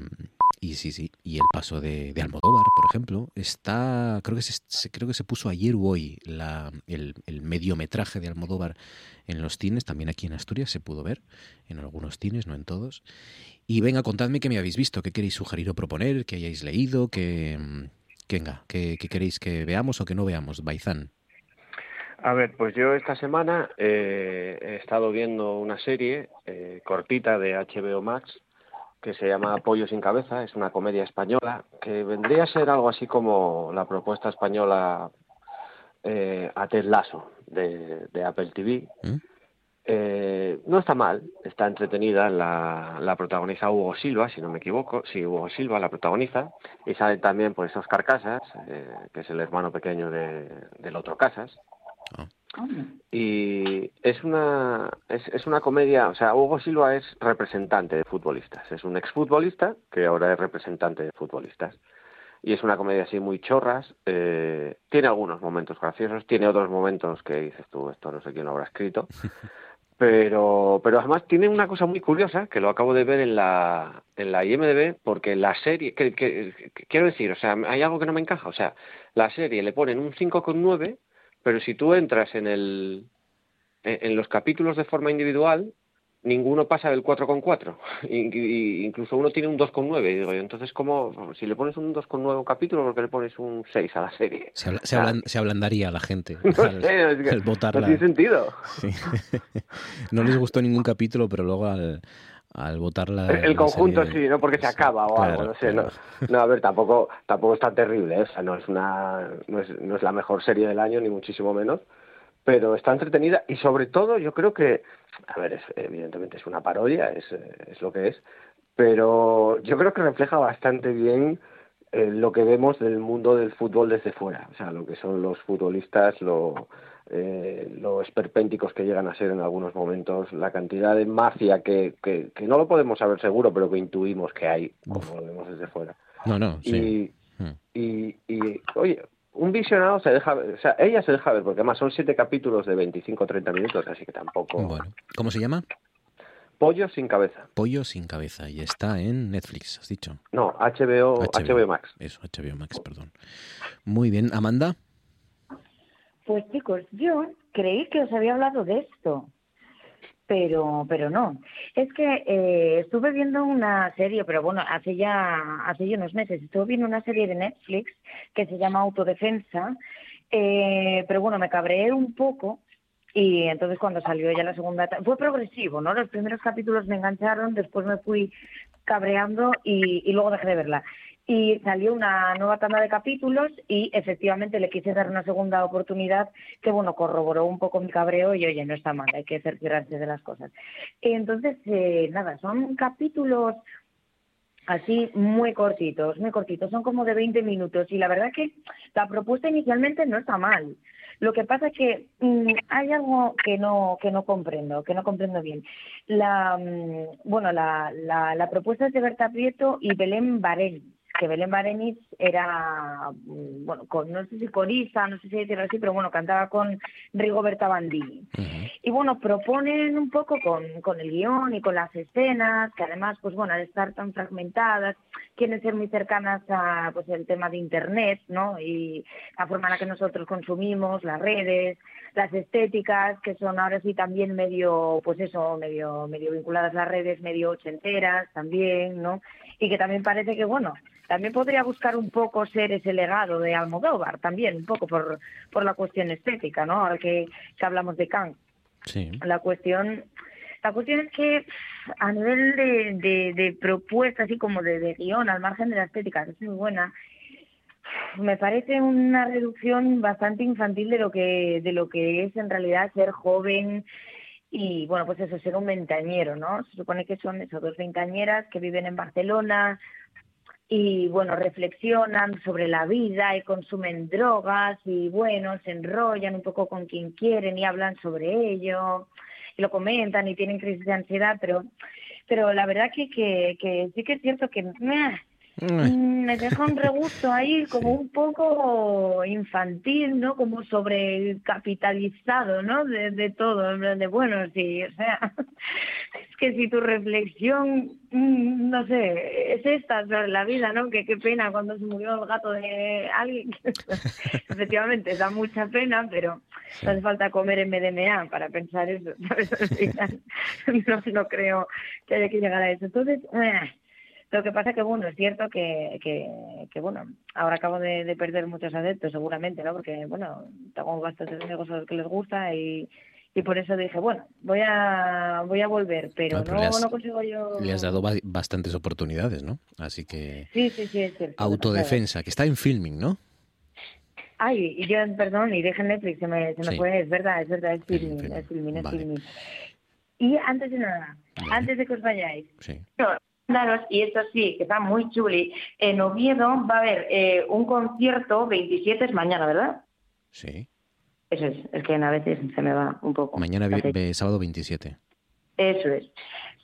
sí, sí, y el paso de, de, Almodóvar, por ejemplo, está, creo que se, creo que se puso ayer o hoy la, el, el, mediometraje de Almodóvar en los cines, también aquí en Asturias se pudo ver, en algunos cines, no en todos. Y venga, contadme qué me habéis visto, qué queréis sugerir o proponer, qué hayáis leído, qué, que venga, qué queréis que veamos o que no veamos, Baizán. A ver, pues yo esta semana eh, he estado viendo una serie eh, cortita de HBO Max que se llama Pollo sin cabeza, es una comedia española que vendría a ser algo así como la propuesta española eh, a Ted Lasso de, de Apple TV. ¿Mm? Eh, no está mal, está entretenida, la, la protagoniza Hugo Silva, si no me equivoco, sí, Hugo Silva la protagoniza, y sale también pues Oscar Casas, eh, que es el hermano pequeño de, del otro Casas. Oh. Y es una, es, es, una comedia, o sea, Hugo Silva es representante de futbolistas, es un exfutbolista que ahora es representante de futbolistas. Y es una comedia así muy chorras, eh, tiene algunos momentos graciosos, tiene otros momentos que dices tú, esto no sé quién lo habrá escrito, pero, pero además tiene una cosa muy curiosa que lo acabo de ver en la, en la IMDB, porque la serie, que, que, que, quiero decir, o sea, hay algo que no me encaja, o sea, la serie le ponen un 5,9 pero si tú entras en el en los capítulos de forma individual, ninguno pasa del 4,4. Incluso uno tiene un 2,9. Digo, entonces, ¿cómo? Si le pones un 2,9 capítulo, ¿por qué le pones un 6 a la serie? Se, habla, se, hablan, se ablandaría a la gente no al, sé, es que al votarla. No tiene sentido. Sí. no les gustó ningún capítulo, pero luego al, al votar la, el, la conjunto serie... sí no porque se acaba o claro, algo no sé claro. no, no a ver tampoco tampoco es tan terrible ¿eh? o sea no es una no es, no es la mejor serie del año ni muchísimo menos pero está entretenida y sobre todo yo creo que a ver es, evidentemente es una parodia es, es lo que es pero yo creo que refleja bastante bien eh, lo que vemos del mundo del fútbol desde fuera o sea lo que son los futbolistas lo eh, lo esperpénticos que llegan a ser en algunos momentos, la cantidad de mafia que, que, que, no lo podemos saber seguro, pero que intuimos que hay, como Uf. lo vemos desde fuera. No, no, sí. Y, hmm. y, y, oye, un visionado se deja ver, o sea, ella se deja ver, porque además son siete capítulos de 25 o 30 minutos, así que tampoco... Bueno, ¿cómo se llama? Pollo sin cabeza. Pollo sin cabeza. Y está en Netflix, has dicho. No, HBO, HBO, HBO Max. Eso, HBO Max, perdón. Muy bien. ¿Amanda? Pues chicos, yo creí que os había hablado de esto, pero pero no. Es que eh, estuve viendo una serie, pero bueno, hace ya hace ya unos meses estuve viendo una serie de Netflix que se llama Autodefensa, eh, pero bueno, me cabreé un poco y entonces cuando salió ya la segunda fue progresivo, ¿no? Los primeros capítulos me engancharon, después me fui cabreando y, y luego dejé de verla y salió una nueva tanda de capítulos y efectivamente le quise dar una segunda oportunidad que, bueno, corroboró un poco mi cabreo y, oye, no está mal, hay que cerciorarse de las cosas. Entonces, eh, nada, son capítulos así muy cortitos, muy cortitos, son como de 20 minutos y la verdad que la propuesta inicialmente no está mal. Lo que pasa es que mmm, hay algo que no que no comprendo, que no comprendo bien. La mmm, bueno, la, la, la propuesta es de Berta Prieto y Belén Barén que Belén Barenis era, bueno, con, no sé si corista, no sé si decirlo así, pero bueno, cantaba con Rigoberta Bandini. Uh -huh. Y bueno, proponen un poco con, con el guion y con las escenas, que además, pues bueno, al estar tan fragmentadas, quieren ser muy cercanas a pues el tema de Internet, ¿no? Y la forma en la que nosotros consumimos, las redes, las estéticas, que son ahora sí también medio, pues eso, medio, medio vinculadas a las redes, medio ochenteras también, ¿no? Y que también parece que, bueno, también podría buscar un poco ser ese legado de Almodóvar, también un poco por, por la cuestión estética, ¿no? Ahora que, que hablamos de Kant. Sí. La cuestión, la cuestión es que a nivel de, de, de propuesta, así como de, de guion, al margen de la estética, que es muy buena, me parece una reducción bastante infantil de lo que de lo que es en realidad ser joven y bueno pues eso ser un veinteañero no se supone que son esas dos veinteañeras que viven en Barcelona y bueno reflexionan sobre la vida y consumen drogas y bueno se enrollan un poco con quien quieren y hablan sobre ello y lo comentan y tienen crisis de ansiedad pero pero la verdad que que, que sí que es cierto que me deja un regusto ahí como un poco infantil, ¿no? Como sobrecapitalizado, ¿no? De, de todo, de bueno, sí, o sea, es que si tu reflexión, mm, no sé, es esta sobre la vida, ¿no? Que qué pena cuando se murió el gato de alguien. Efectivamente, da mucha pena, pero no hace falta comer MDMA para pensar eso, ¿sabes? Al final, no, no creo que haya que llegar a eso. Entonces, eh, lo que pasa que, bueno, es cierto que, que, que bueno, ahora acabo de, de perder muchos adeptos seguramente, ¿no? Porque, bueno, tengo bastantes amigos a los que les gusta y, y por eso dije, bueno, voy a voy a volver, pero Claro, pero no, has- no consigo yo... Le has dado ba- bastantes oportunidades, ¿no? Así que Sí, sí, sí, es cierto. autodefensa, que está en filming, ¿no? Ay, y yo, perdón, y dije Netflix, se me, se me Sí. fue, es verdad, es verdad, es filming, Filming, es filming, es vale. filming. Y antes de nada, antes de que os vayáis, Sí. Daros, y esto sí, que está muy chuli, en Oviedo va a haber eh, un concierto, 27 es mañana, ¿verdad? Sí. Eso es, es que a veces se me va un poco. Mañana, sábado 27. Eso es.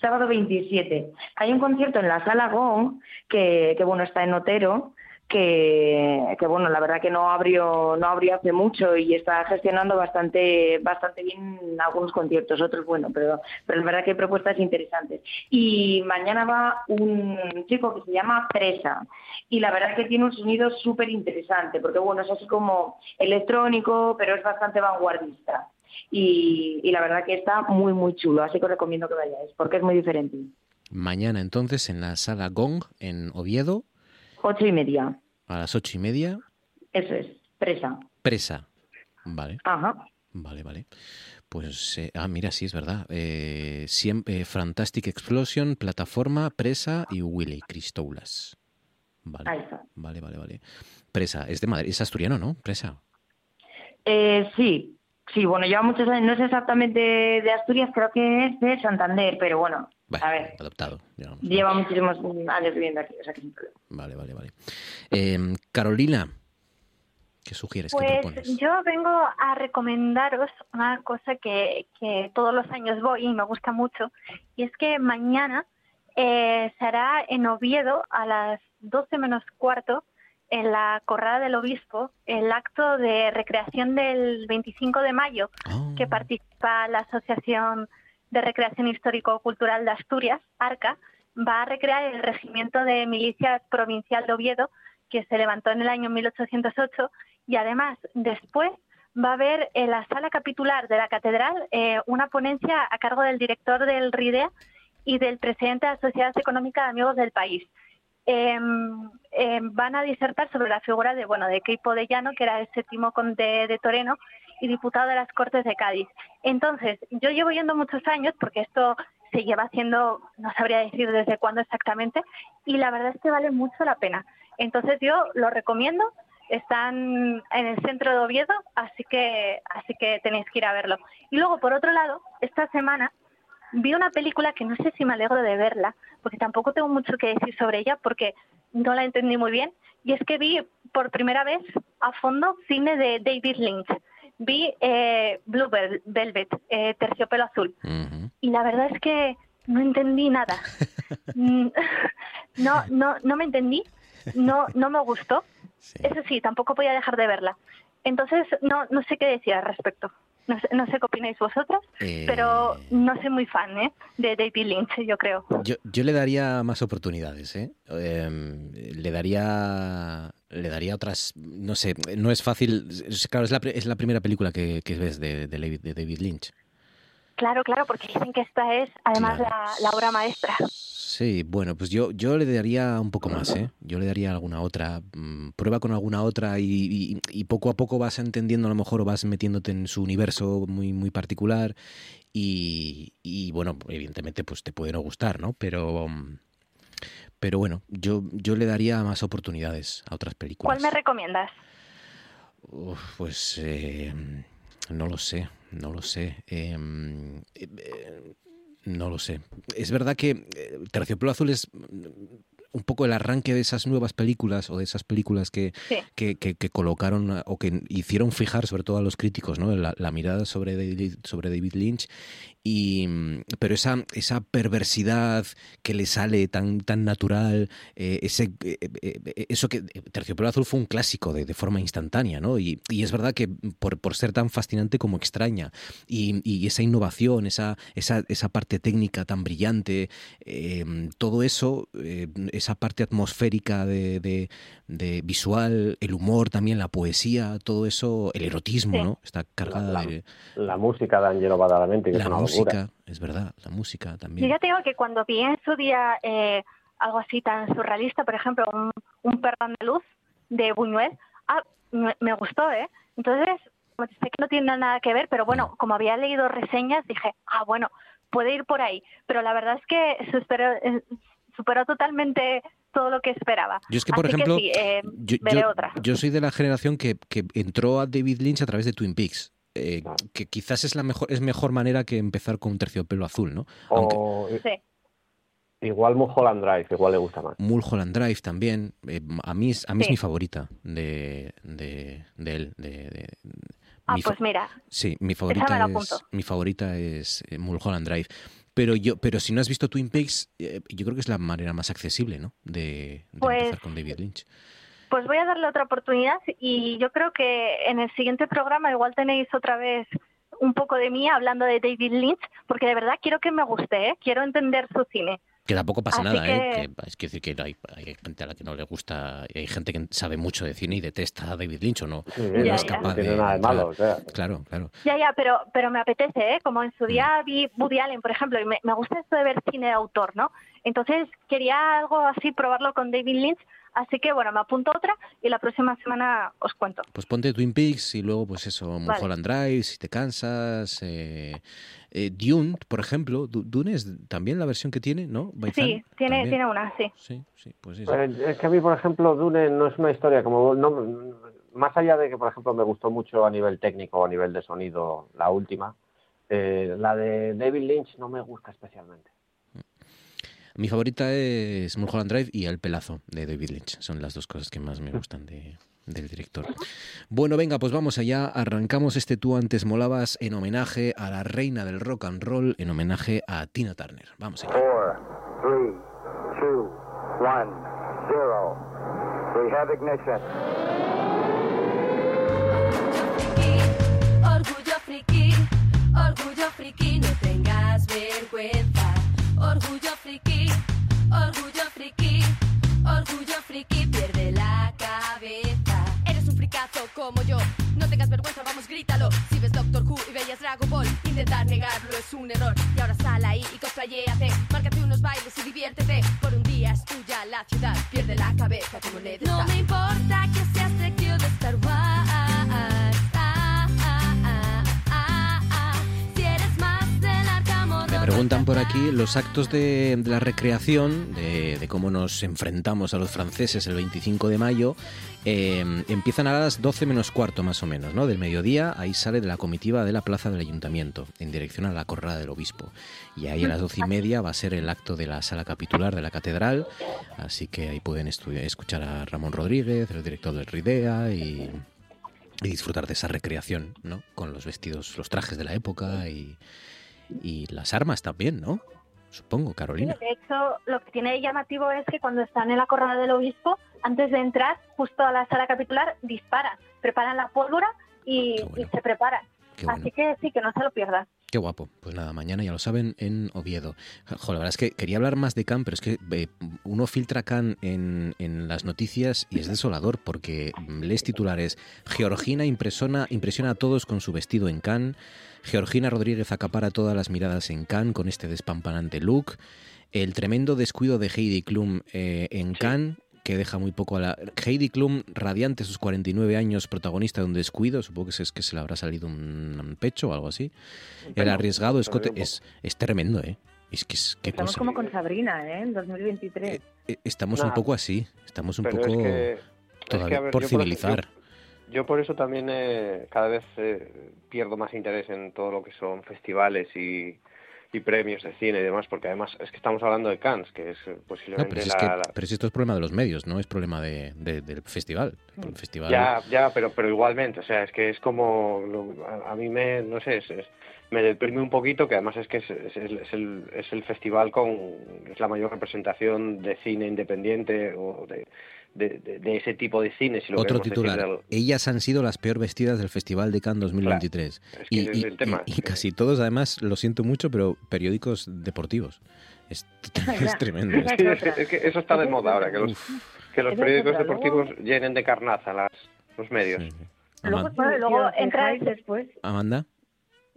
Sábado 27. Hay un concierto en la Sala Gong, que, que bueno, está en Otero, que, bueno, la verdad que no abrió, no abrió hace mucho y está gestionando bastante, bastante bien algunos conciertos, otros bueno, pero, pero la verdad que hay propuestas interesantes. Y mañana va un chico que se llama Presa y la verdad que tiene un sonido súper interesante, porque bueno, es así como electrónico, pero es bastante vanguardista. Y, y la verdad que está muy, muy chulo, así que os recomiendo que vayáis, porque es muy diferente. Mañana entonces en la sala Gong en Oviedo Ocho y media, a las ocho y media. eso es, presa. Presa. Vale, Ajá, vale, vale. Pues, eh, ah, mira, sí, es verdad. Eh, siempre, Fantastic Explosion, Plataforma, Presa y Willy Cristoulas. Vale, ahí está. vale, vale, vale. Presa, es de Madrid, es asturiano, ¿no? Presa. Eh, sí, sí, bueno, lleva muchos años, no es exactamente de Asturias, creo que es de Santander, pero bueno, a ver, Adoptado, digamos. lleva muchísimos años viviendo aquí, o sea que problema. Vale, vale, vale. Eh, Carolina, ¿qué sugieres? ¿Qué Pues propones? yo vengo a recomendaros una cosa que, que todos los años voy y me gusta mucho, y es que mañana eh, se hará en Oviedo a las 12 menos cuarto, en la Corrada del Obispo, el acto de recreación del 25 de mayo, que participa la Asociación de Recreación Histórico-Cultural de Asturias, ARCA, va a recrear el regimiento de milicias provincial de Oviedo, que se levantó en el año 1808, y además después va a haber en la sala capitular de la catedral eh, una ponencia a cargo del director del RIDEA y del presidente de la Sociedad Económica de Amigos del País. Eh, eh, van a disertar sobre la figura de bueno de Queipo de Llano, que era el séptimo conde de Toreno y diputado de las Cortes de Cádiz. Entonces, yo llevo yendo muchos años, porque esto se lleva haciendo, no sabría decir desde cuándo exactamente, y la verdad es que vale mucho la pena. Entonces yo lo recomiendo, están en el centro de Oviedo, así que, así que tenéis que ir a verlo. Y luego, por otro lado, esta semana vi una película que no sé si me alegro de verla, porque tampoco tengo mucho que decir sobre ella, porque no la entendí muy bien, y es que vi por primera vez a fondo cine de David Lynch. Vi eh, Blue Vel- Velvet, eh, Terciopelo Azul, y la verdad es que no entendí nada. Mm, no, no, no me entendí, no, no me gustó. Eso sí, tampoco voy a dejar de verla. Entonces, no, no sé qué decir al respecto. No sé, no sé qué opináis vosotros, Eh, pero no soy muy fan ¿eh? de David Lynch, yo creo. Yo, yo le daría más oportunidades, ¿eh? Em, le daría le daría otras, no sé, no es fácil, es- claro, es la, es la primera película que, que ves de, de David, de David Lynch. Claro, claro, porque dicen que esta es además la, la obra maestra. Sí, bueno, pues yo, yo le daría un poco más, ¿eh? Yo le daría alguna otra. mm, Prueba con alguna otra y, y- y poco a poco vas entendiendo a lo mejor o vas metiéndote en su universo muy, muy particular y, y, bueno, evidentemente pues te puede no gustar, ¿no? Pero, mm, pero bueno, yo, yo le daría más oportunidades a otras películas. ¿Cuál me recomiendas? Uf, pues eh, no lo sé, no lo sé. Em, eh, eh, no lo sé. Es verdad que eh, Terciopelo Azul es un poco el arranque de esas nuevas películas o de esas películas que, Sí. que, que- que colocaron o que hicieron fijar sobre todo a los críticos ¿no? la, la mirada sobre David, sobre David Lynch y mm, pero esa, esa perversidad que le sale tan, tan natural eh, ese, eh, eh, eso que Terciopelo Azul fue un clásico de, de forma instantánea ¿no? y, y es verdad que por, por ser tan fascinante como extraña y, y esa innovación esa, esa, esa parte técnica tan brillante todo eso esa parte atmosférica de- de visual el humor también la poesía todo eso el erotismo Sí. ¿no? está cargada La- de La música de Angelo Badalamenti, que la es una música locura. es verdad la música Yo también ya te digo que cuando vi en su día eh, algo así tan surrealista, por ejemplo, un, un perro andaluz de Buñuel, ah, me, me gustó, ¿eh? Entonces, sé que no tiene nada que ver, pero bueno, como había leído reseñas, dije, ah, bueno, puede ir por ahí. Pero la verdad es que superó, eh, superó totalmente todo lo que esperaba. Yo es que, por Así ejemplo, sí, eh, yo, veré yo- otra. yo soy de la generación que, que entró a David Lynch a través de Twin Peaks. eh, que quizás es la mejor es mejor manera que empezar con un terciopelo azul, ¿no? Aunque O Sí. igual Mulholland Drive, igual le gusta más. Mulholland Drive también, eh, a mí es, a mí es mi favorita de, de, de él. de- de- Ah, mi fa- pues mira, Sí, mi favorita es mi favorita es Mulholland Drive. Pero yo, pero si no has visto Twin Peaks, eh, yo creo que es la manera más accesible, ¿no? De, de Pues- empezar con David Lynch. Pues voy a darle otra oportunidad y yo creo que en el siguiente programa igual tenéis otra vez un poco de mí hablando de David Lynch, porque de verdad quiero que me guste, ¿eh? quiero entender su cine. Que tampoco pasa Así nada, ¿eh? que- es que decir que hay, hay gente a la que no le gusta, hay gente que sabe mucho de cine y detesta a David Lynch o no, Sí, no Ya, es ya. capaz No tiene de nada de malo, o sea. Claro, claro. Ya, ya, pero, pero me apetece, ¿eh? Como en su Mm. día vi Woody Allen, por ejemplo, y me, me gusta esto de ver cine de autor, ¿no? Entonces quería algo así, probarlo con David Lynch, así que bueno, me apunto otra y la próxima semana os cuento. Pues ponte Twin Peaks y luego, pues eso, Vale. Mulholland Drive, si te cansas. eh, eh, Dune, por ejemplo. Du- Dune es también la versión que tiene, ¿no? Baizán, Sí, tiene, también. tiene una, sí. Sí, sí, pues Es que a mí, por ejemplo, Dune no es una historia como... No, más allá de que, por ejemplo, me gustó mucho a nivel técnico o a nivel de sonido la última, eh, la de David Lynch no me gusta especialmente. Mi favorita es Mulholland Drive y El Pelazo de David Lynch. Son las dos cosas que más me gustan de, del director. Bueno, venga, pues vamos allá. Arrancamos este Tú antes molabas en homenaje a la reina del rock and roll, en homenaje a Tina Turner. Vamos allá. Four, three, two, one, zero. We have ignition. Orgullo friki, orgullo friki, no tengas vergüenza. Orgullo friki, orgullo friki, orgullo friki, pierde la cabeza. Como yo, no tengas vergüenza, vamos, grítalo. Si ves Doctor Who y veías Dragon Ball, intentar negarlo es un error. Y ahora sal ahí y cosplayéate, márcate unos bailes y diviértete. Por un día es tuya la ciudad, pierde la cabeza como Ned No me importa que seas de Star Wars. Preguntan por aquí los actos de, de la recreación, de, de cómo nos enfrentamos a los franceses el 25 de mayo, eh, empiezan a las 12 menos cuarto más o menos, ¿no? Del mediodía, ahí sale de la comitiva de la plaza del ayuntamiento, en dirección a la corrada del obispo. Y ahí a las doce y media va a ser el acto de la sala capitular de la catedral, así que ahí pueden estu- escuchar a Ramón Rodríguez, el director del RIDEA, y, y disfrutar de esa recreación, ¿no? Con los vestidos, los trajes de la época y, y las armas también, ¿no? Supongo, Carolina. De hecho, lo que tiene llamativo es que cuando están en la corrada del obispo, antes de entrar justo a la sala capitular, disparan, preparan la pólvora y, y se preparan. Bueno. Así que sí, que no se lo pierdan. Qué guapo. Pues nada, mañana ya lo saben en Oviedo. Jo, la verdad es que quería hablar más de Cannes, pero es que eh, uno filtra Cannes en, en las noticias y es desolador porque lees titulares. Georgina impresiona, impresiona a todos con su vestido en Cannes. Georgina Rodríguez acapara todas las miradas en Cannes con este despampanante look. El tremendo descuido de Heidi Klum eh, en Cannes que deja muy poco a la... Heidi Klum, radiante sus 49 años, protagonista de un descuido, supongo que es que se le habrá salido un, pecho o algo así. El arriesgado escote es, es tremendo, ¿eh? Es que es, Estamos cosa. como con Sabrina, ¿eh? En 2023. Eh, Estamos un poco así, estamos un Pero poco es que- es todavía que, a ver, por civilizar. Yo, yo por eso también eh, cada vez eh, pierdo más interés en todo lo que son festivales y, y premios de cine y demás, porque además es que estamos hablando de Cannes, que es eh, No, posiblemente pero, si es la, que, la- pero si esto es problema de los medios, no es problema de, de- del festival. El festival Ya, ya, pero, pero igualmente, o sea, es que es como, lo- a, a mí me, no sé, es- es- me deprime un poquito, que además es que es, es- es el, es el festival con, es la mayor representación de cine independiente o de, de, de- de ese tipo de cine, si lo Otro decir titular. del- Ellas han sido las peor vestidas del Festival de Cannes 2023. es que y, ese es y- el tema, y- y casi todos, además, lo siento mucho, pero periódicos deportivos. Es, es tremendo. Sí, es, que, es que eso está de moda ahora, que los, que los periódicos deportivos llenen de carnaza las, los medios. Luego, Ama- bueno, luego entra después, Amanda.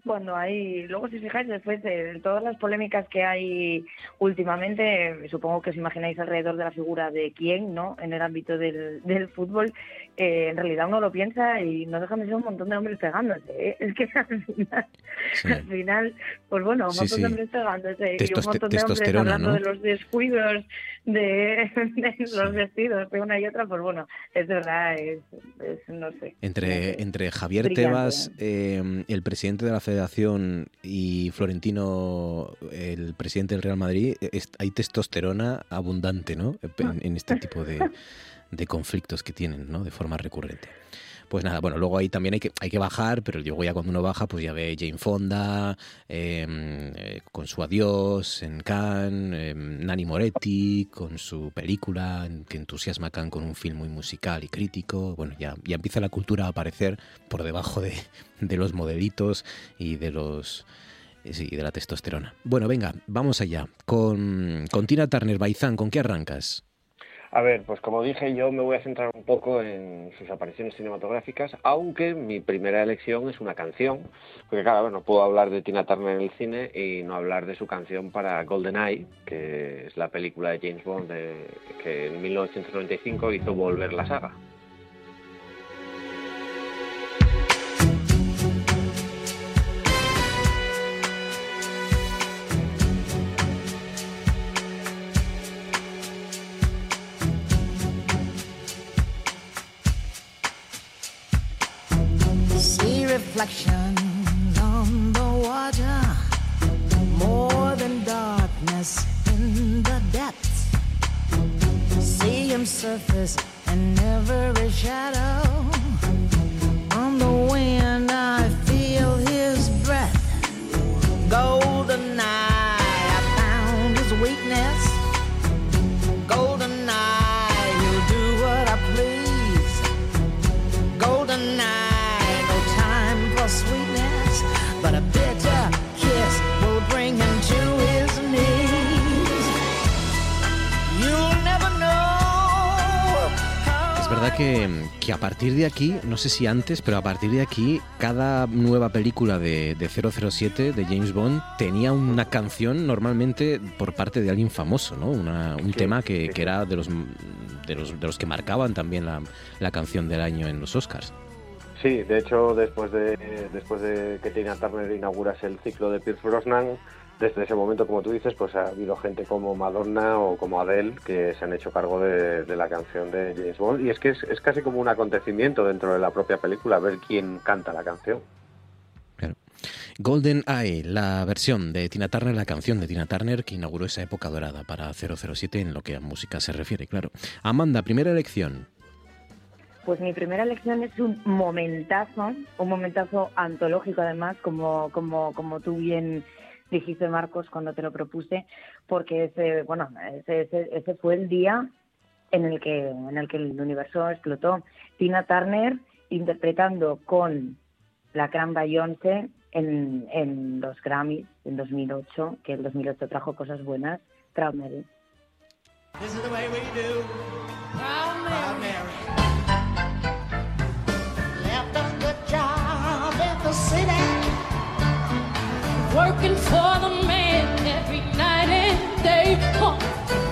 Bueno, hay, luego si os fijáis después de todas las polémicas que hay últimamente, supongo que os imagináis alrededor de la figura de quién, ¿no? En el ámbito del, del fútbol, eh, en realidad uno lo piensa y no dejan de ser un montón de hombres pegándose. ¿eh? Es que al final, al final, pues bueno, un montón sí. de hombres pegándose y un montón de hombres hablando ¿no? de los descuidos de, de los vestidos de una y otra, pues bueno, es verdad, es, es no sé. Entre, entre Javier Brillante. Tebas, eh, el presidente de la federación, y Florentino, el presidente del Real Madrid, es- hay testosterona abundante ¿no? en, en este tipo de, de conflictos que tienen ¿no? de forma recurrente. Pues nada, bueno, luego ahí también hay que, hay que bajar, pero luego ya cuando uno baja, pues ya ve Jane Fonda, eh, eh, con su Adiós en Cannes, eh, Nani Moretti, con su película que entusiasma a Cannes con un film muy musical y crítico. Bueno, ya, ya empieza la cultura a aparecer por debajo de, de los modelitos y de los eh, sí, de la testosterona. Bueno, venga, vamos allá. Con, con Tina Turner, Baizán, ¿con qué arrancas? A ver, pues como dije, yo me voy a centrar un poco en sus apariciones cinematográficas, aunque mi primera elección es una canción, porque claro, bueno, puedo hablar de Tina Turner en el cine y no hablar de su canción para GoldenEye, que es la película de James Bond de- que en 1995 hizo volver la saga. Reflections on the water, more than darkness in the depths. See him surface in every shadow. On the wind, I feel his breath. Golden eye, I found his weakness. Verdad que, que a partir de aquí, no sé si antes, pero a partir de aquí, cada nueva película de, de 007 de James Bond tenía una canción normalmente por parte de alguien famoso, ¿no? Una- un Sí, tema que, que era de los, de los de los que marcaban también la, la canción del año en los Oscars. Sí, de hecho, después de, después de que Tina Turner inaugurase el ciclo de Pierce Brosnan, desde ese momento, como tú dices, pues ha habido gente como Madonna o como Adele que se han hecho cargo de, de la canción de James Bond. Y es que es, es casi como un acontecimiento dentro de la propia película, ver quién canta la canción. Golden Eye, la versión de Tina Turner, la canción de Tina Turner que inauguró esa época dorada para 007 en lo que a música se refiere, claro. Amanda, primera elección. Pues mi primera elección es un momentazo, un momentazo antológico además, como, como, como tú bien dijiste Marcos cuando te lo propuse, porque ese, bueno, ese, ese, ese fue el día en el que en el que el universo explotó. Tina Turner interpretando con la gran Beyoncé en, en los Grammys en 2008, que el 2008 trajo cosas buenas, Proud Mary. This is the way we do. Working for the man every night and day. Oh.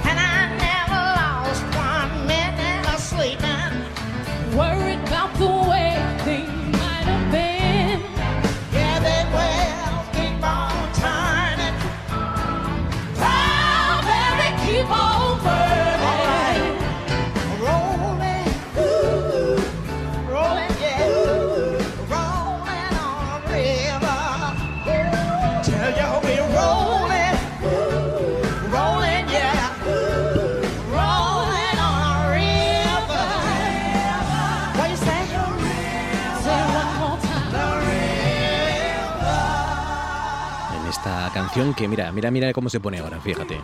Canción que mira, mira, mira cómo se pone ahora, fíjate.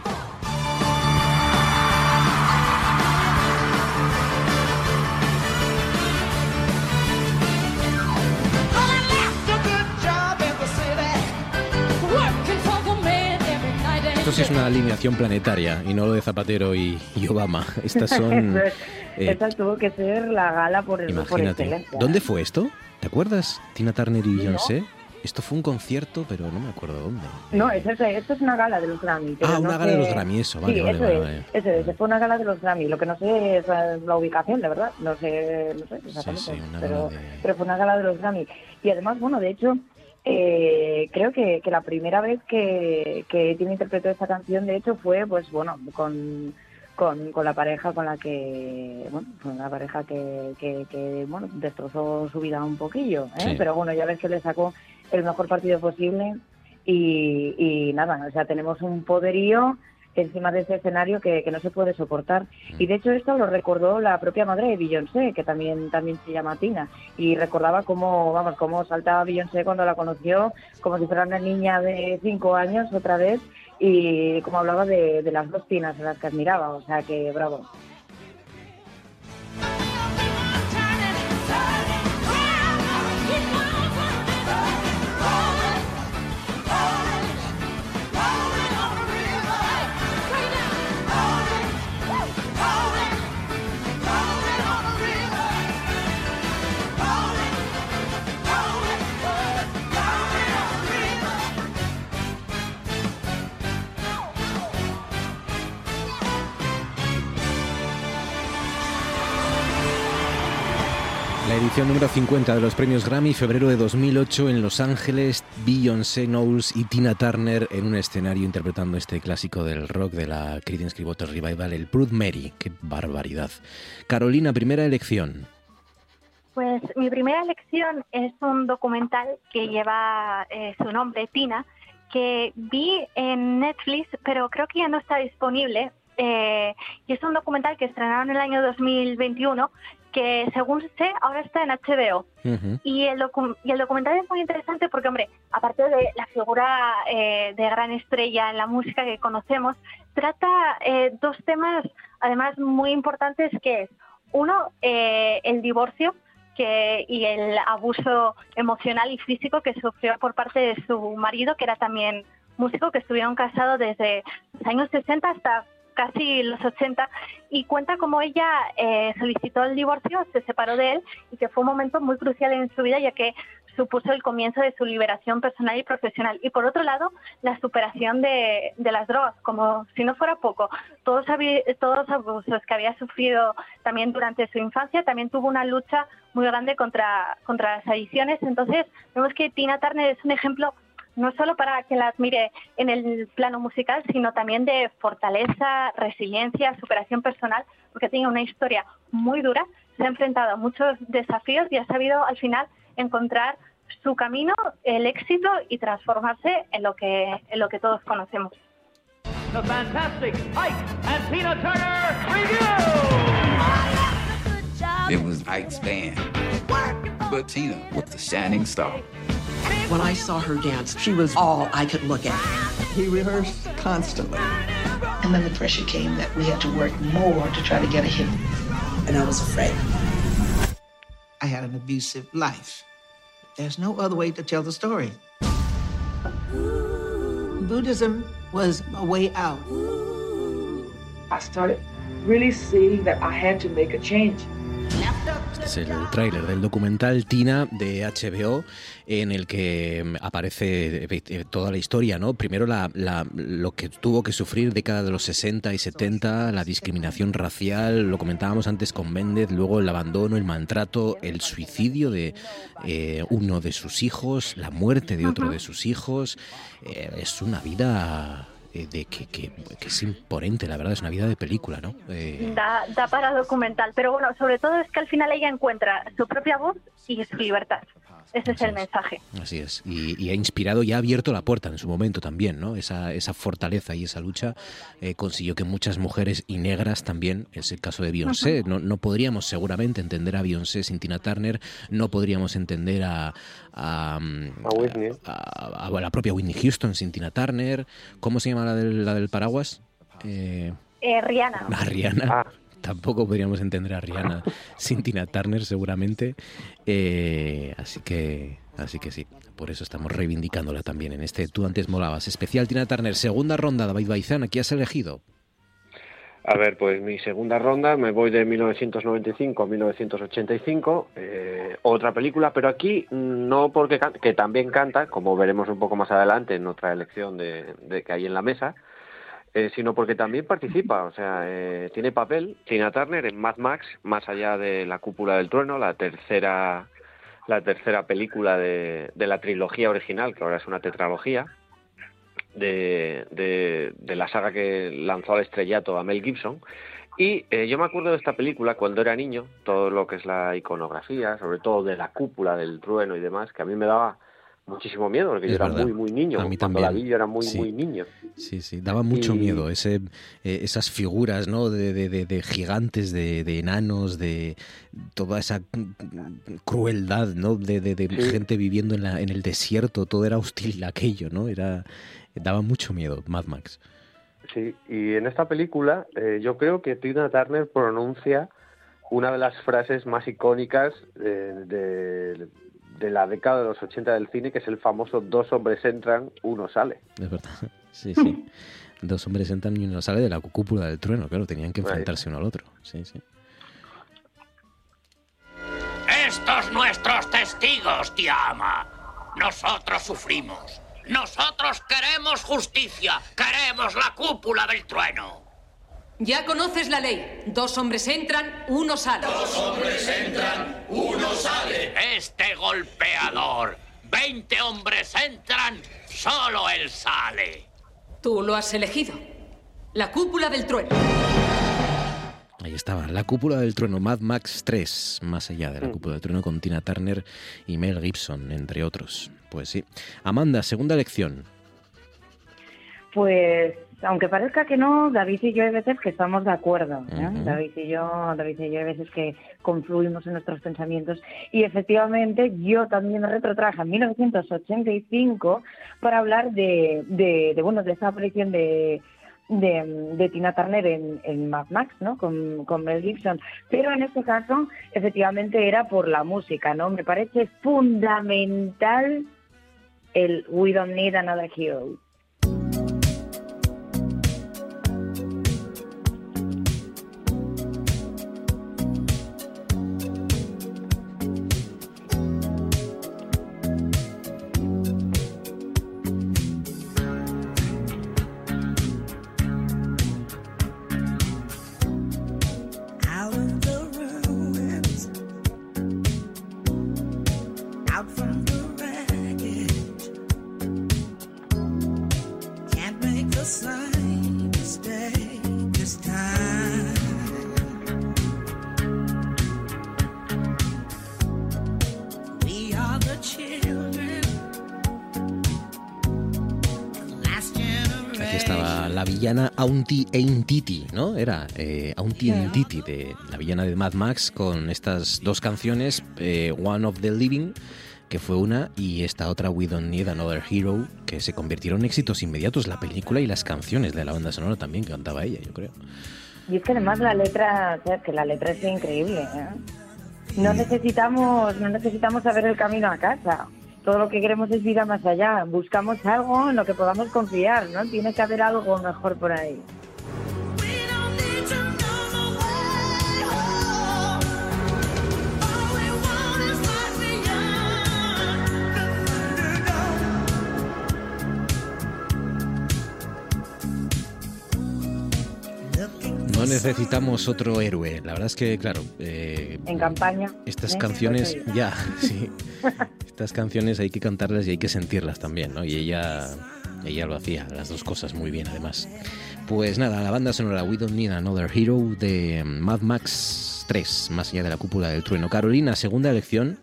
Esto sí es una alineación planetaria y no lo de Zapatero y, y Obama. Estas son... Eso es. eh, tuvo que ser la gala por, por imagínate. excelencia. ¿Dónde fue esto? ¿Te acuerdas? Tina Turner y Beyoncé. Esto fue un concierto, pero no me acuerdo dónde. No, eso es, esto es una gala de los Grammy. pero Ah, no una gala sé- de los Grammy, eso, vale, sí, vale, eso vale, es, vale. Eso es, fue una gala de los Grammy. Lo que no sé es la, ubicación, de verdad. No sé, no sé exactamente. sí, una pero, de- pero fue una gala de los Grammy. Y además, bueno, de hecho, eh, creo que, que la primera vez que, que Tina interpretó esta canción, de hecho, fue, pues bueno, con, con, con la pareja con la que, bueno, con la pareja que, que, que, bueno, destrozó su vida un poquillo, ¿eh? Sí. Pero bueno, ya ves que le sacó el mejor partido posible y, nada, o sea, tenemos un poderío encima de ese escenario que, que no se puede soportar. Y de hecho esto lo recordó la propia madre de Beyoncé, que también, también se llama Tina, y recordaba cómo, vamos, cómo saltaba Beyoncé cuando la conoció, como si fuera una niña de cinco años otra vez, y como hablaba de, de las dos Tinas en las que admiraba, o sea que bravo. Edición número 50 de los premios Grammy, febrero de 2008, en Los Ángeles, Beyoncé Knowles y Tina Turner en un escenario interpretando este clásico del rock de la Creedence Clearwater Revival, el Proud Mary. ¡Qué barbaridad! Carolina, primera elección. Pues mi primera elección es un documental que lleva eh, su nombre, Tina, que vi en Netflix, pero creo que ya no está disponible. Eh, y es un documental que estrenaron en el año 2021, que según sé, ahora está en HBO. Y el, docu- y el documental es muy interesante porque, hombre, aparte de la figura eh, de gran estrella en la música que conocemos, trata eh, dos temas, además, muy importantes, que es, uno, eh, el divorcio que, y el abuso emocional y físico que sufrió por parte de su marido, que era también músico, que estuvieron casados desde los años 60 hasta casi los 80 y cuenta cómo ella eh, solicitó el divorcio, se separó de él y que fue un momento muy crucial en su vida ya que supuso el comienzo de su liberación personal y profesional. Y por otro lado, la superación de, de las drogas, como si no fuera poco. Todos, todos los abusos que había sufrido también durante su infancia, también tuvo una lucha muy grande contra, contra las adicciones. Entonces, vemos que Tina Turner es un ejemplo no solo para que la admire en el plano musical, sino también de fortaleza, resiliencia, superación personal, porque tiene una historia muy dura, se ha enfrentado a muchos desafíos y ha sabido al final encontrar su camino, el éxito y transformarse en lo que, en lo que todos conocemos. The fantastic Ike and Tina Turner review. It was Ike's band, but Tina was the shining star. When I saw her dance, she was all I could look at. He rehearsed constantly. And then the pressure came that we had to work more to try to get a hit. And I was afraid. I had an abusive life. There's no other way to tell the story. Buddhism was a way out. I started really seeing that I had to make a change. El tráiler del documental Tina de HBO en el que mm, aparece eh, toda la historia, ¿no? Primero la, lo que tuvo que sufrir década de los 60 y 70, la discriminación racial, lo comentábamos antes con Méndez, luego el abandono, el maltrato, el suicidio de eh, uno de sus hijos, la muerte de otro de sus hijos. Eh, es una vida eh, de que, que- que es imponente, la verdad, es una vida de película, ¿no? Eh, Da, da para documental, pero bueno, sobre todo es que al final ella encuentra su propia voz y su libertad. Ese es el mensaje. Así es, y, y ha inspirado y ha abierto la puerta en su momento también, ¿no? Esa, esa fortaleza y esa lucha eh, consiguió que muchas mujeres y negras también, es el caso de Beyoncé, no, no podríamos seguramente entender a Beyoncé sin Tina Turner, no podríamos entender a, a, mm, A Whitney. a- a la propia Whitney Houston sin Tina Turner, ¿cómo se llama la del, la del paraguas? Eh, Eh, Rihanna. a Rihanna. Tampoco podríamos entender a Rihanna sin Tina Turner, seguramente. Eh, así que, así que sí, por eso estamos reivindicándola también en este Tú antes molabas. Especial Tina Turner, segunda ronda, David Baizán, ¿qué has elegido? A ver, pues mi segunda ronda me voy de 1995 a 1985, eh, otra película, pero aquí no porque can- que también canta, como veremos un poco más adelante en otra elección de, de que hay en la mesa, eh, sino porque también participa, o sea, eh, tiene papel Tina Turner en Mad Max, más allá de la cúpula del trueno, la tercera la tercera película de, la trilogía original, que ahora es una tetralogía, de, de, de la saga que lanzó al estrellato a Mel Gibson. Y eh, yo me acuerdo de esta película cuando era niño, todo lo que es la iconografía, sobre todo de la cúpula del trueno y demás, que a mí me daba muchísimo miedo, porque Es yo era verdad. muy, muy niño. A mí cuando también. la vi yo era muy, Sí. muy niño. Sí, sí, daba mucho Y- miedo ese, eh, esas figuras, ¿no? De, de- de- de gigantes, de, enanos, de toda esa crueldad, ¿no? De, de- de Sí. gente viviendo en, la, en el desierto, todo era hostil aquello, ¿no? Era, daba mucho miedo, Mad Max. Sí, y en esta película eh, yo creo que Tina Turner pronuncia una de las frases más icónicas eh, de, de la década de los 80 del cine, que es el famoso dos hombres entran, uno sale. Es verdad. Sí, sí. Dos hombres entran y uno sale de la cúpula del trueno, claro, tenían que enfrentarse uno al otro. Sí, sí. Estos nuestros testigos, tía ama. Nosotros sufrimos. Nosotros queremos justicia. Queremos la cúpula del trueno. Ya conoces la ley. Dos hombres entran, uno sale. Dos hombres entran, uno sale. Este golpeador. Veinte hombres entran, solo él sale. Tú lo has elegido. La cúpula del trueno. Ahí estaba, la cúpula del trueno, Mad Max 3, más allá Mm. de la cúpula del trueno con Tina Turner y Mel Gibson, entre otros. Pues sí. Amanda, segunda elección. Pues, aunque parezca que no, David y yo hay veces que estamos de acuerdo. ¿eh? David y yo, David y yo hay veces que confluimos en nuestros pensamientos. Y efectivamente, yo también me retrotraje a 1985 para hablar de, de, de, bueno, de esa aparición de de, de Tina Turner en, en Mad Max, ¿no? Con, con Mel Gibson. Pero en este caso, efectivamente, era por la música, ¿no? Me parece fundamental el We Don't Need Another Hero. Auntie Eintiti, ¿no? Era eh, Auntie Eintiti, de la villana de Mad Max, con estas dos canciones, eh, One of the Living, que fue una, y esta otra, We Don't Need Another Hero, que se convirtieron en éxitos inmediatos, la película y las canciones de la banda sonora también, que cantaba ella, yo creo. Y es que además la letra, o sea, que la letra es increíble. ¿eh? No necesitamos, no necesitamos saber el camino a casa. Todo lo que queremos es vida más allá. Buscamos algo en lo que podamos confiar, ¿no? Tiene que haber algo mejor por ahí. Necesitamos otro héroe. La verdad es que, claro. eh, En campaña. Estas ¿eh? canciones, ya, sí. Estas canciones hay que cantarlas y hay que sentirlas también, ¿no? Y ella, ella lo hacía, las dos cosas muy bien, además. Pues nada, la banda sonora We Don't Need Another Hero de Mad Max 3, más allá de la cúpula del trueno. Carolina, segunda elección.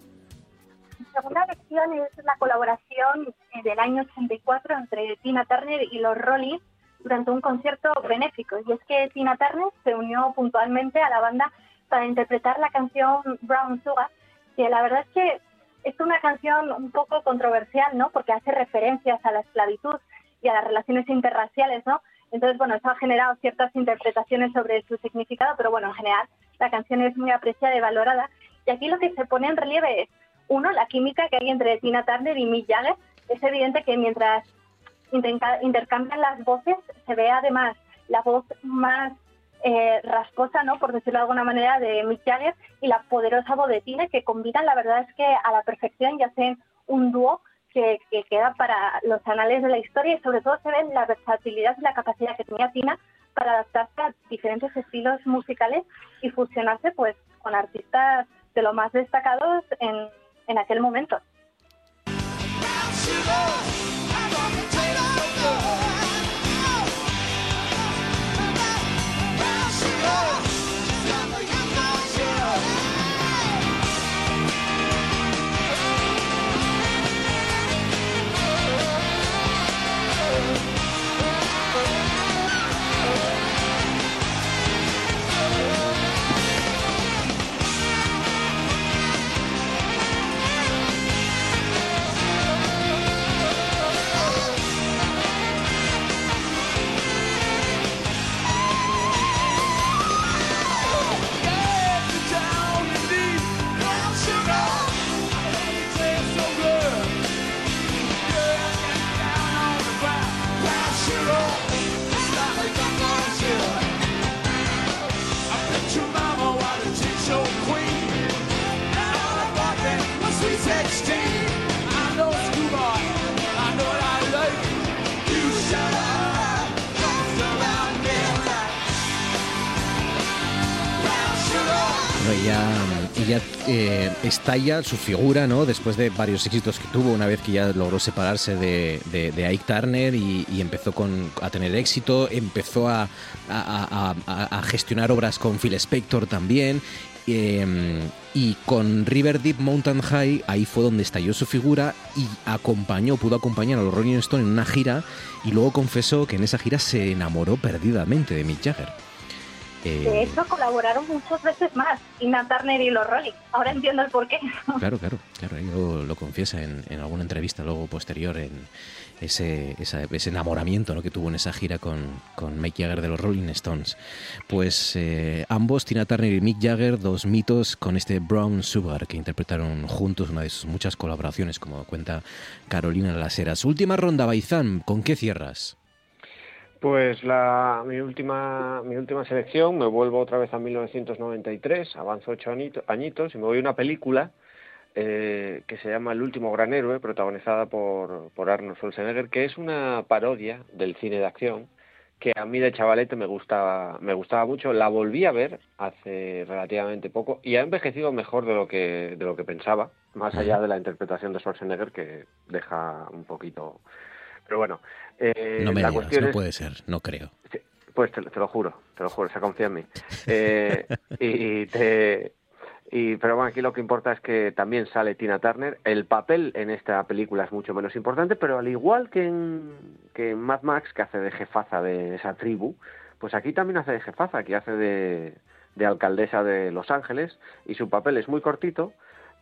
Mi segunda elección es la colaboración del año 84 entre Tina Turner y los Rolling durante un concierto benéfico. Y es que Tina Turner se unió puntualmente a la banda para interpretar la canción Brown Sugar, que la verdad es que es una canción un poco controversial, ¿no? Porque hace referencias a la esclavitud y a las relaciones interraciales, ¿no? Entonces, bueno, eso ha generado ciertas interpretaciones sobre su significado, pero bueno, en general la canción es muy apreciada y valorada. Y aquí lo que se pone en relieve es, uno, la química que hay entre Tina Turner y Mick Jagger. Es evidente que mientras intercambian las voces, se ve además la voz más eh, rasposa, ¿no? por decirlo de alguna manera, de Mick Jagger y la poderosa voz de Tina, que combinan, la verdad es que a la perfección y hacen un dúo que, que queda para los anales de la historia y sobre todo se ve la versatilidad y la capacidad que tenía Tina para adaptarse a diferentes estilos musicales y fusionarse pues con artistas de lo más destacados en, en aquel momento. Bueno, ella, ella eh, estalla su figura, ¿no? Después de varios éxitos que tuvo, una vez que ya logró separarse de, Ike Turner y, y empezó con, a tener éxito, empezó a, gestionar obras con Phil Spector también. eh, y con River Deep Mountain High, ahí fue donde estalló su figura y acompañó, pudo acompañar a los Rolling Stones en una gira y luego confesó que en esa gira se enamoró perdidamente de Mick Jagger. Eh, De hecho, colaboraron muchas veces más Tina Turner y los Rolling. Ahora entiendo el porqué. Claro, claro, claro, lo, lo confiesa en, en alguna entrevista luego posterior en ese, esa- ese enamoramiento ¿no? que tuvo en esa gira con, con Mick Jagger de los Rolling Stones. Pues eh, ambos, Tina Turner y Mick Jagger, dos mitos con este Brown Sugar que interpretaron juntos, una de sus muchas colaboraciones, como cuenta Carolina Las Heras. Última ronda, Baizán, ¿con qué cierras? Pues la, mi, última, mi última selección, me vuelvo otra vez a 1993, avanzo ocho añito- añitos y me voy a una película eh, que se llama El último gran héroe, protagonizada por, por Arnold Schwarzenegger, que es una parodia del cine de acción que a mí de chavalete me gustaba, me gustaba mucho. La volví a ver hace relativamente poco y ha envejecido mejor de lo que, de lo que pensaba, más allá de la interpretación de Schwarzenegger que deja un poquito... Pero bueno, eh, no me la digas, cuestión no es- puede ser, no creo. pues te, te lo juro, te lo juro, se confía en mí. Eh, y te, y, pero bueno, aquí lo que importa es que también sale Tina Turner. El papel en esta película es mucho menos importante, pero al igual que en, que en Mad Max, que hace de jefaza de esa tribu, pues aquí también hace de jefaza, que hace de, de alcaldesa de Los Ángeles, y su papel es muy cortito,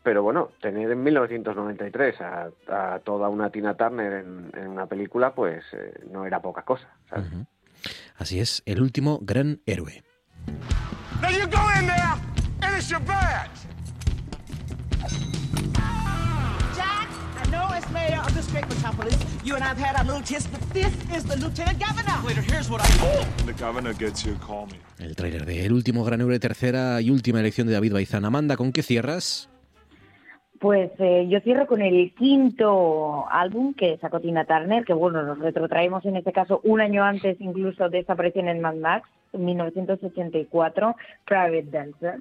pero bueno, tener en 1993 a, a toda una Tina Turner en, en una película, pues eh, no era poca cosa. ¿sabes? Así es, el último gran héroe. Now you go in there and it's your badge. Jack, I know it's straight metropolis. You and I've had our little kiss, but this is the lieutenant governor. Later, here's what I. The governor gets you, call me. El tráiler de El último gran héroe, tercera y última elección de David Baizán. Amanda, ¿con qué cierras? Pues eh, yo cierro con el quinto álbum que sacó Tina Turner, que bueno, nos retrotraemos en este caso un año antes incluso de esta aparición en Mad Max, en 1984, Private Dancer.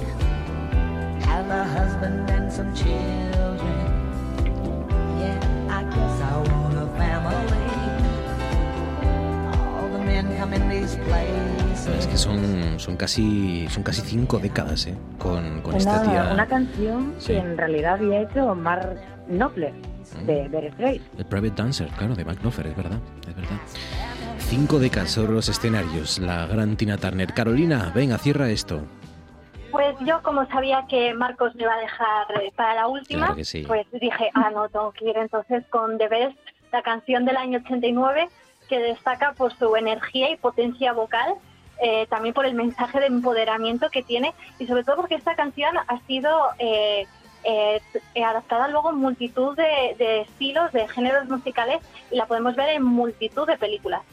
a husband and some children. Yeah, I guess I want a family. All the men come in these places. Es que son, son, casi, son casi cinco décadas ¿eh? con, con esta Una, tía. una canción Sí. que en realidad había hecho Mark Knopfler, de Dire Straits. El Private Dancer, claro, de Mark Knopfler, es verdad, es verdad. Cinco décadas sobre los escenarios, la gran Tina Turner. Carolina, venga, cierra esto. Pues yo, como sabía que Marcos me iba a dejar eh, para la última, Claro que sí. pues dije, ah, no, tengo que ir entonces con The Best, la canción del año 89, que destaca por su energía y potencia vocal, eh, también por el mensaje de empoderamiento que tiene y sobre todo porque esta canción ha sido eh, eh, eh, adaptada luego en multitud de, de estilos, de géneros musicales y la podemos ver en multitud de películas.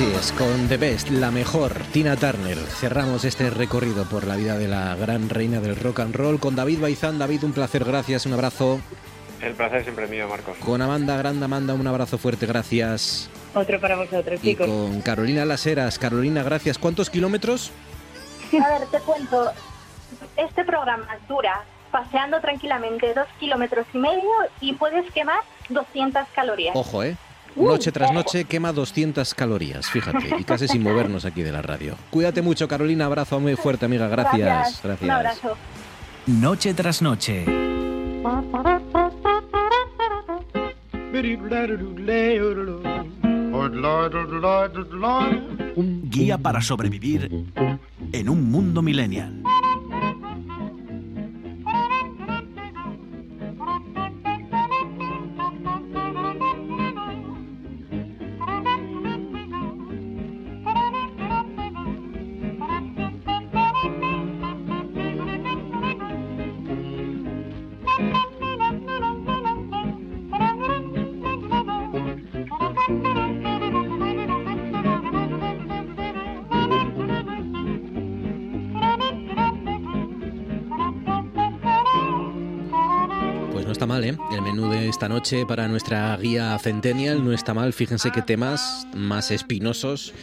Así es, con The Best, la mejor, Tina Turner. Cerramos este recorrido por la vida de la gran reina del rock and roll con David Baizán. David, un placer, gracias, un abrazo. El placer siempre mío, Marcos. Con Amanda, grande Amanda, un abrazo fuerte, gracias. Otro para vosotros, Y chicos. con Carolina Laseras. Carolina, gracias. ¿Cuántos kilómetros? A ver, te cuento. Este programa dura paseando tranquilamente dos kilómetros y medio y puedes quemar 200 calorías. Ojo, ¿eh? Uh, Noche tras noche quema 200 calorías, fíjate, y casi sin movernos aquí de la radio. Cuídate mucho, Carolina, abrazo muy fuerte, amiga, gracias. Gracias. Un abrazo. Noche tras noche. Un guía para sobrevivir en un mundo millennial. Noche para nuestra guía Centennial no está mal. Fíjense qué temas más espinosos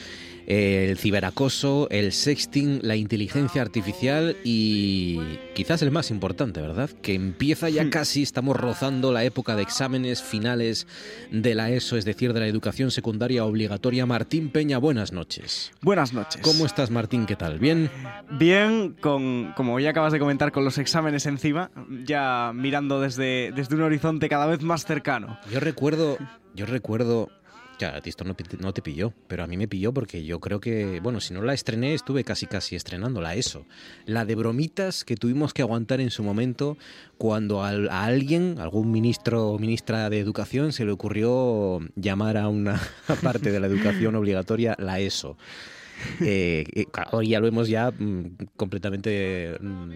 el ciberacoso, el sexting, la inteligencia artificial y quizás el más importante, ¿verdad? Que empieza ya casi, estamos rozando la época de exámenes finales de la ESO, es decir, de la educación secundaria obligatoria. Martín Peña, buenas noches. Buenas noches. ¿Cómo estás, Martín? ¿Qué tal? ¿Bien? Bien, con, como ya acabas de comentar, con los exámenes encima, ya mirando desde, desde un horizonte cada vez más cercano. Yo recuerdo, yo recuerdo ya, a ti esto no, no, te pilló, pero a mí me pilló porque yo creo que, bueno, si no la estrené, estuve casi casi estrenándola, eso. La de bromitas que tuvimos que aguantar en su momento cuando a, a alguien, algún ministro o ministra de educación, se le ocurrió llamar a una parte de la educación obligatoria la ESO. Eh, hoy ya lo hemos ya mm, completamente mm,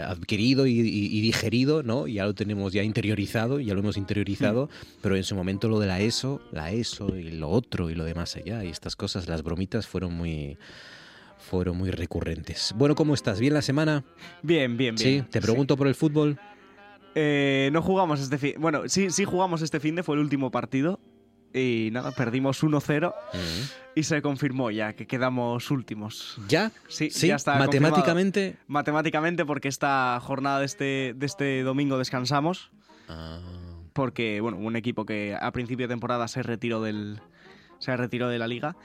adquirido y, digerido, ¿no? Ya lo tenemos ya interiorizado, ya lo hemos interiorizado, pero en su momento lo de la ESO, la ESO y lo otro y lo demás allá y estas cosas, las bromitas fueron muy fueron muy recurrentes. Bueno, ¿cómo estás? ¿Bien la semana? Bien, bien, bien. Sí, te pregunto por el fútbol. Eh, no jugamos este fin. Bueno, sí, sí jugamos este fin de, fue el último partido y nada, perdimos 1-0 y se confirmó ya que quedamos últimos. ¿Ya? Sí, ¿Sí? ya está. ¿Matemáticamente? Matemáticamente, porque esta jornada de este, de este domingo descansamos. Ah. Porque, bueno, un equipo que a principio de temporada se retiró del. Se retiró de la liga.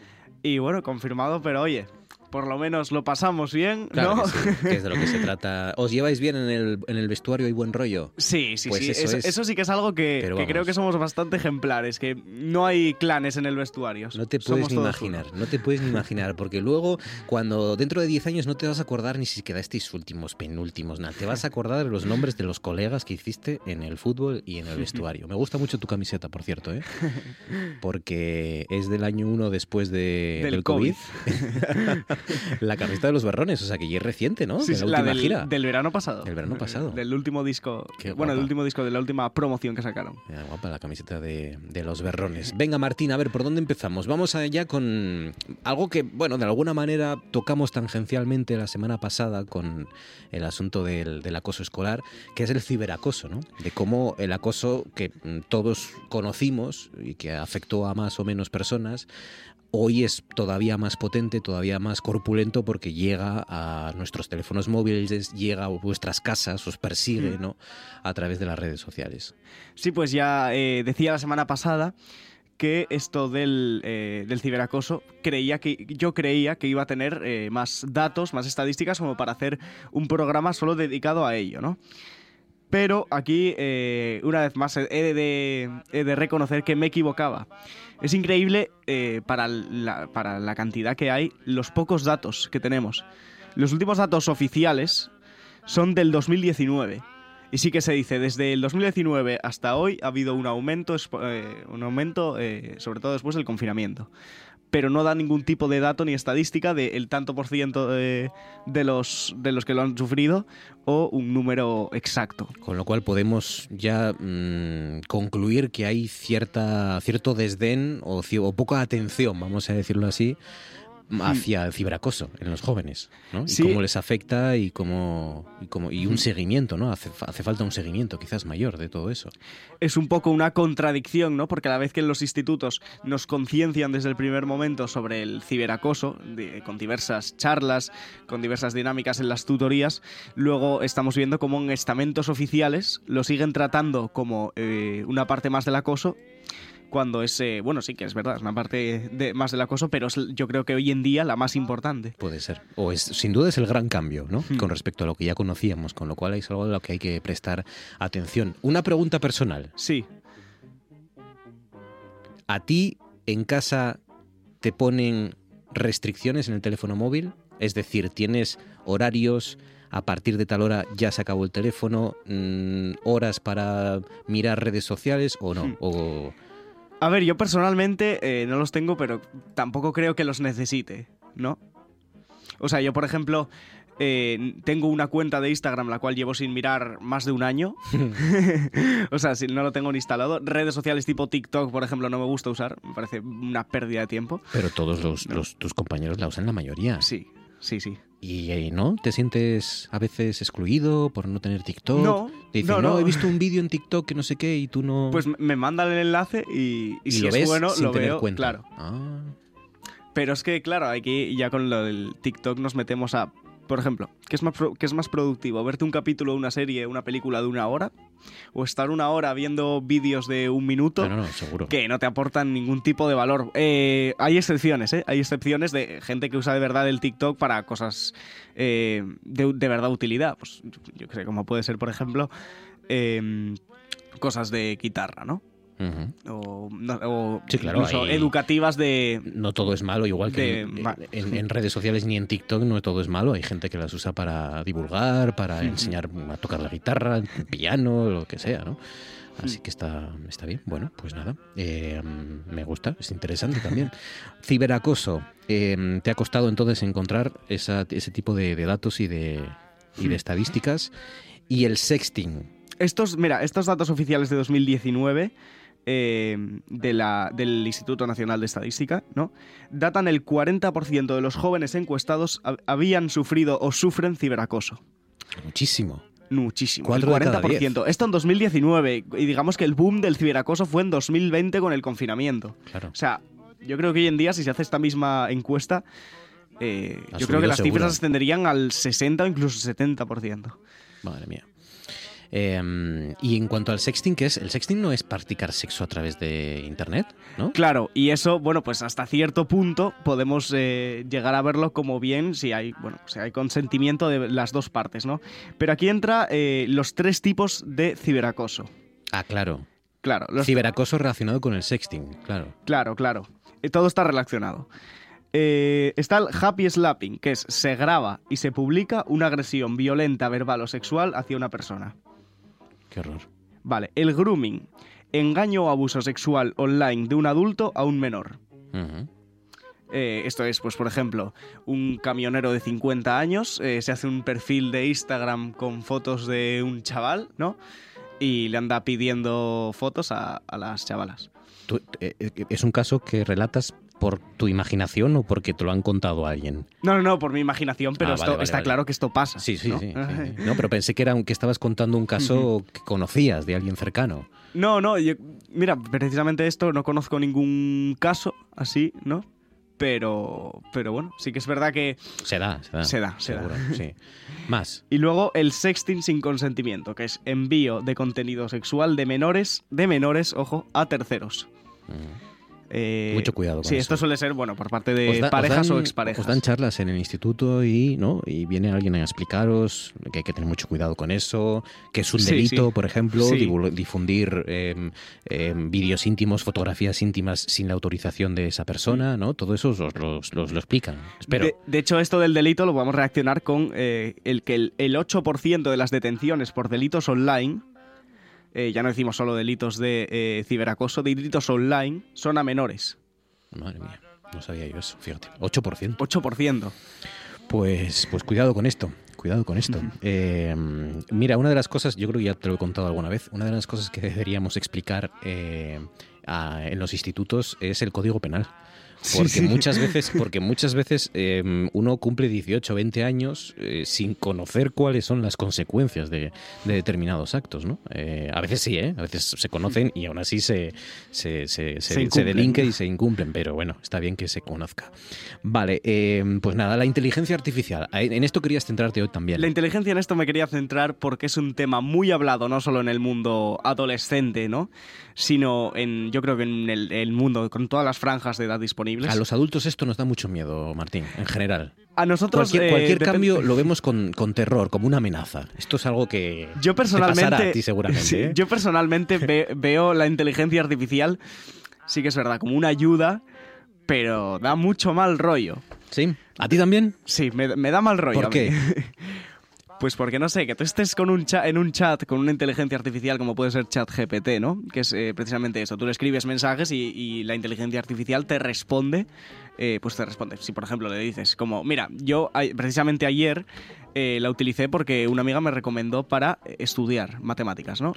Y bueno, confirmado, pero oye, por lo menos lo pasamos bien, claro ¿no? Que, sí, que es de lo que se trata. ¿Os lleváis bien en el, en el vestuario y buen rollo? Sí, sí, Pues sí. eso Eso, es. eso sí que es algo que, creo que somos bastante ejemplares, que no hay clanes en el vestuario. No te puedes ni imaginar, uno. no te puedes ni imaginar, porque luego, cuando dentro de 10 años no te vas a acordar ni si quedasteis últimos, penúltimos, nada. Te vas a acordar de los nombres de los colegas que hiciste en el fútbol y en el vestuario. Me gusta mucho tu camiseta, por cierto, ¿eh? porque es del año 1 después de, Del del COVID. la camiseta de los berrones, o sea que ya es reciente, ¿no? Sí, de la, la última del, gira. del verano pasado. Del verano pasado. Del último disco. Qué bueno, el guapa. último disco de la última promoción que sacaron. Mira, guapa la camiseta de, de los berrones. Venga, Martín, a ver, ¿por dónde empezamos? Vamos allá con algo que, bueno, de alguna manera tocamos tangencialmente la semana pasada con el asunto del, del acoso escolar, que es el ciberacoso, ¿no? De cómo el acoso que todos conocimos y que afectó a más o menos personas, hoy es todavía más potente, todavía más corpulento porque llega a nuestros teléfonos móviles, llega a vuestras casas, os persigue. ¿no? A través de las redes sociales. Sí, pues ya eh, decía la semana pasada que esto del, eh, del ciberacoso creía que yo creía que iba a tener eh, más datos, más estadísticas como para hacer un programa solo dedicado a ello, ¿no? Pero aquí, eh, una vez más, he de, he de reconocer que me equivocaba. Es increíble eh, para, la, para la cantidad que hay, los pocos datos que tenemos. Los últimos datos oficiales son del 2019. Y sí que se dice, desde el 2019 hasta hoy ha habido un aumento, eh, un aumento eh, sobre todo después del confinamiento. Pero no da ningún tipo de dato ni estadística del tanto por ciento de, de los, de los que lo han sufrido o un número exacto. Con lo cual podemos ya mm, concluir que hay cierta, cierto desdén o, o poca atención, vamos a decirlo así, hacia el ciberacoso en los jóvenes, ¿no? Y Sí. cómo les afecta y cómo, y, cómo- y un seguimiento, ¿no? Hace, fa- hace falta un seguimiento quizás mayor de todo eso. es un poco una contradicción, ¿no? Porque a la vez que en los institutos nos conciencian desde el primer momento sobre el ciberacoso, de- con diversas charlas, con diversas dinámicas en las tutorías, luego estamos viendo cómo en estamentos oficiales lo siguen tratando como eh, una parte más del acoso. Cuando es, eh, bueno, sí que es verdad, es una parte de, más del acoso, pero es, yo creo que hoy en día la más importante. Puede ser. O es, sin duda es el gran cambio, ¿no? Hmm. Con respecto a lo que ya conocíamos, con lo cual es algo a lo que hay que prestar atención. Una pregunta personal. Sí. ¿A ti en casa te ponen restricciones en el teléfono móvil? Es decir, ¿tienes horarios? A partir de tal hora ya se acabó el teléfono, mm, horas para mirar redes sociales o no. Hmm. O, A ver, yo personalmente eh, no los tengo, pero tampoco creo que los necesite, ¿no? O sea, yo, por ejemplo, eh, tengo una cuenta de Instagram la cual llevo sin mirar más de un año. o sea, si no lo tengo ni instalado. Redes sociales tipo TikTok, por ejemplo, no me gusta usar. Me parece una pérdida de tiempo. pero todos los, los- tus compañeros la usan la mayoría. Sí. sí, sí. ¿Y eh, no? ¿Te sientes a veces excluido por no tener TikTok? No, Te dicen, no, no, no. he visto un vídeo en TikTok que no sé qué y tú no... Pues me mandan el enlace y, y Y si lo es ves bueno, sin lo tener veo. cuenta. Claro. Ah. Pero es que, claro, aquí ya con lo del TikTok nos metemos a. Por ejemplo, ¿qué es más, qué es más productivo? ¿Verte un capítulo de una serie, una película de una hora? ¿O estar una hora viendo vídeos de un minuto? No, no, seguro. Que no te aportan ningún tipo de valor. Eh, hay excepciones, ¿eh? Hay excepciones de gente que usa de verdad el TikTok para cosas eh, de, de verdad utilidad. Pues yo, qué sé, como puede ser, por ejemplo, em, cosas de guitarra, ¿no? O, no- o Sí, claro, incluso hay- educativas de... No todo es malo, igual que de- en, va- en- en redes sociales ni en TikTok no todo es malo. Hay gente que las usa para divulgar, para enseñar a tocar la guitarra, el piano, lo que sea, ¿no? Así que está, está bien. Bueno, pues nada. eh, me gusta, es interesante también. Ciberacoso. eh, ¿Te ha costado entonces encontrar esa- ese tipo de, de datos y de, y de Mm. estadísticas? Y el sexting. Estos, mira, estos datos oficiales de 2019 eh, de la, del Instituto Nacional de Estadística, ¿no? Datan el 40% de los jóvenes encuestados hab- habían sufrido o sufren ciberacoso. Muchísimo. Muchísimo. El cada 40%. Esto en 2019. Y digamos que el boom del ciberacoso fue en 2020 con el confinamiento. Claro. O sea, yo creo que hoy en día, si se hace esta misma encuesta, eh, yo creo que las seguro. cifras ascenderían al 60 o incluso 70%. Madre mía. Eh, y en cuanto al sexting, ¿qué es? El sexting no es practicar sexo a través de internet, ¿no? Claro, y eso, bueno, pues hasta cierto punto podemos eh, llegar a verlo como bien si hay, bueno, si hay consentimiento de las dos partes, ¿no? Pero aquí entra eh, los tres tipos de ciberacoso. Ah, claro. Claro, los- Ciberacoso relacionado con el sexting, claro. claro, claro. Eh, todo está relacionado. Eh, está el happy slapping, que es se graba y se publica una agresión violenta, verbal o sexual hacia una persona. Qué horror. Vale, el grooming, engaño o abuso sexual online de un adulto a un menor. Eh, esto es, pues, por ejemplo, un camionero de 50 años eh, se hace un perfil de Instagram con fotos de un chaval, ¿no? Y le anda pidiendo fotos a, a las chavalas. Tú, eh, ¿Es un caso que relatas por tu imaginación o porque te lo han contado a alguien? No, no, no, por mi imaginación, pero Ah, esto, vale, vale, está vale. claro que esto pasa. Sí, sí, ¿no? sí, sí, sí. No, pero pensé que era que estabas contando un caso que conocías de alguien cercano. No, no, yo- mira, precisamente esto no conozco ningún caso así, ¿no? Pero, pero bueno, sí que es verdad que... Se da, se da. Se da, se da. seguro, sí. Más. Y luego el sexting sin consentimiento, que es envío de contenido sexual de menores, de menores, ojo, a terceros. Eh, Mucho cuidado con Sí, eso. esto suele ser, bueno, por parte de da- parejas dan- o exparejas. Os dan charlas en el instituto y, ¿no? y viene alguien a explicaros que hay que tener mucho cuidado con eso, que es un delito, sí. por ejemplo, Sí. difundir em, em, vídeos íntimos, fotografías íntimas sin la autorización de esa persona, ¿no? Todo eso os, los- los- lo explican. Espero. De, de hecho, esto del delito lo vamos a reaccionar con eh, el que el, el 8% de las detenciones por delitos online, eh, ya no decimos solo delitos de eh, ciberacoso, de delitos online, son a menores. Madre mía, no sabía yo eso, fíjate. 8%. 8%. Pues, pues cuidado con esto, cuidado con esto. Eh, mira, una de las cosas, yo creo que ya te lo he contado alguna vez, una de las cosas que deberíamos explicar eh, a- en los institutos es el código penal. Sí, Porque sí. muchas veces, porque muchas veces eh, uno cumple 18 o 20 años eh, sin conocer cuáles son las consecuencias de, de determinados actos, ¿no? Eh, a veces sí, ¿eh? A veces se conocen y aún así se, se, se, se- Se delinque y se incumplen, pero bueno, está bien que se conozca. Vale, eh, pues nada, la inteligencia artificial. En esto querías centrarte hoy también. La inteligencia en esto me quería centrar porque es un tema muy hablado, no solo en el mundo adolescente, ¿no? Sino en, yo creo que en el, el mundo con todas las franjas de edad disponibles. A los adultos esto nos da mucho miedo, Martín, en general. A nosotros, Cualquier, eh, cualquier cambio lo vemos con, con terror, como una amenaza. Esto es algo que Yo personalmente, te pasará a ti seguramente. Sí, ¿eh? yo personalmente ve- veo la inteligencia artificial, sí que es verdad, como una ayuda, pero da mucho mal rollo. ¿Sí? ¿A ti también? Sí, me, me da mal rollo. ¿Por qué? Pues porque no sé, que tú estés con un cha- en un chat con una inteligencia artificial como puede ser ChatGPT, ¿no? Que es eh, precisamente eso. Tú le escribes mensajes y, y la inteligencia artificial te responde eh, pues te responde. Si por ejemplo le dices como, mira, yo precisamente ayer eh, la utilicé porque una amiga me recomendó para estudiar matemáticas, ¿no?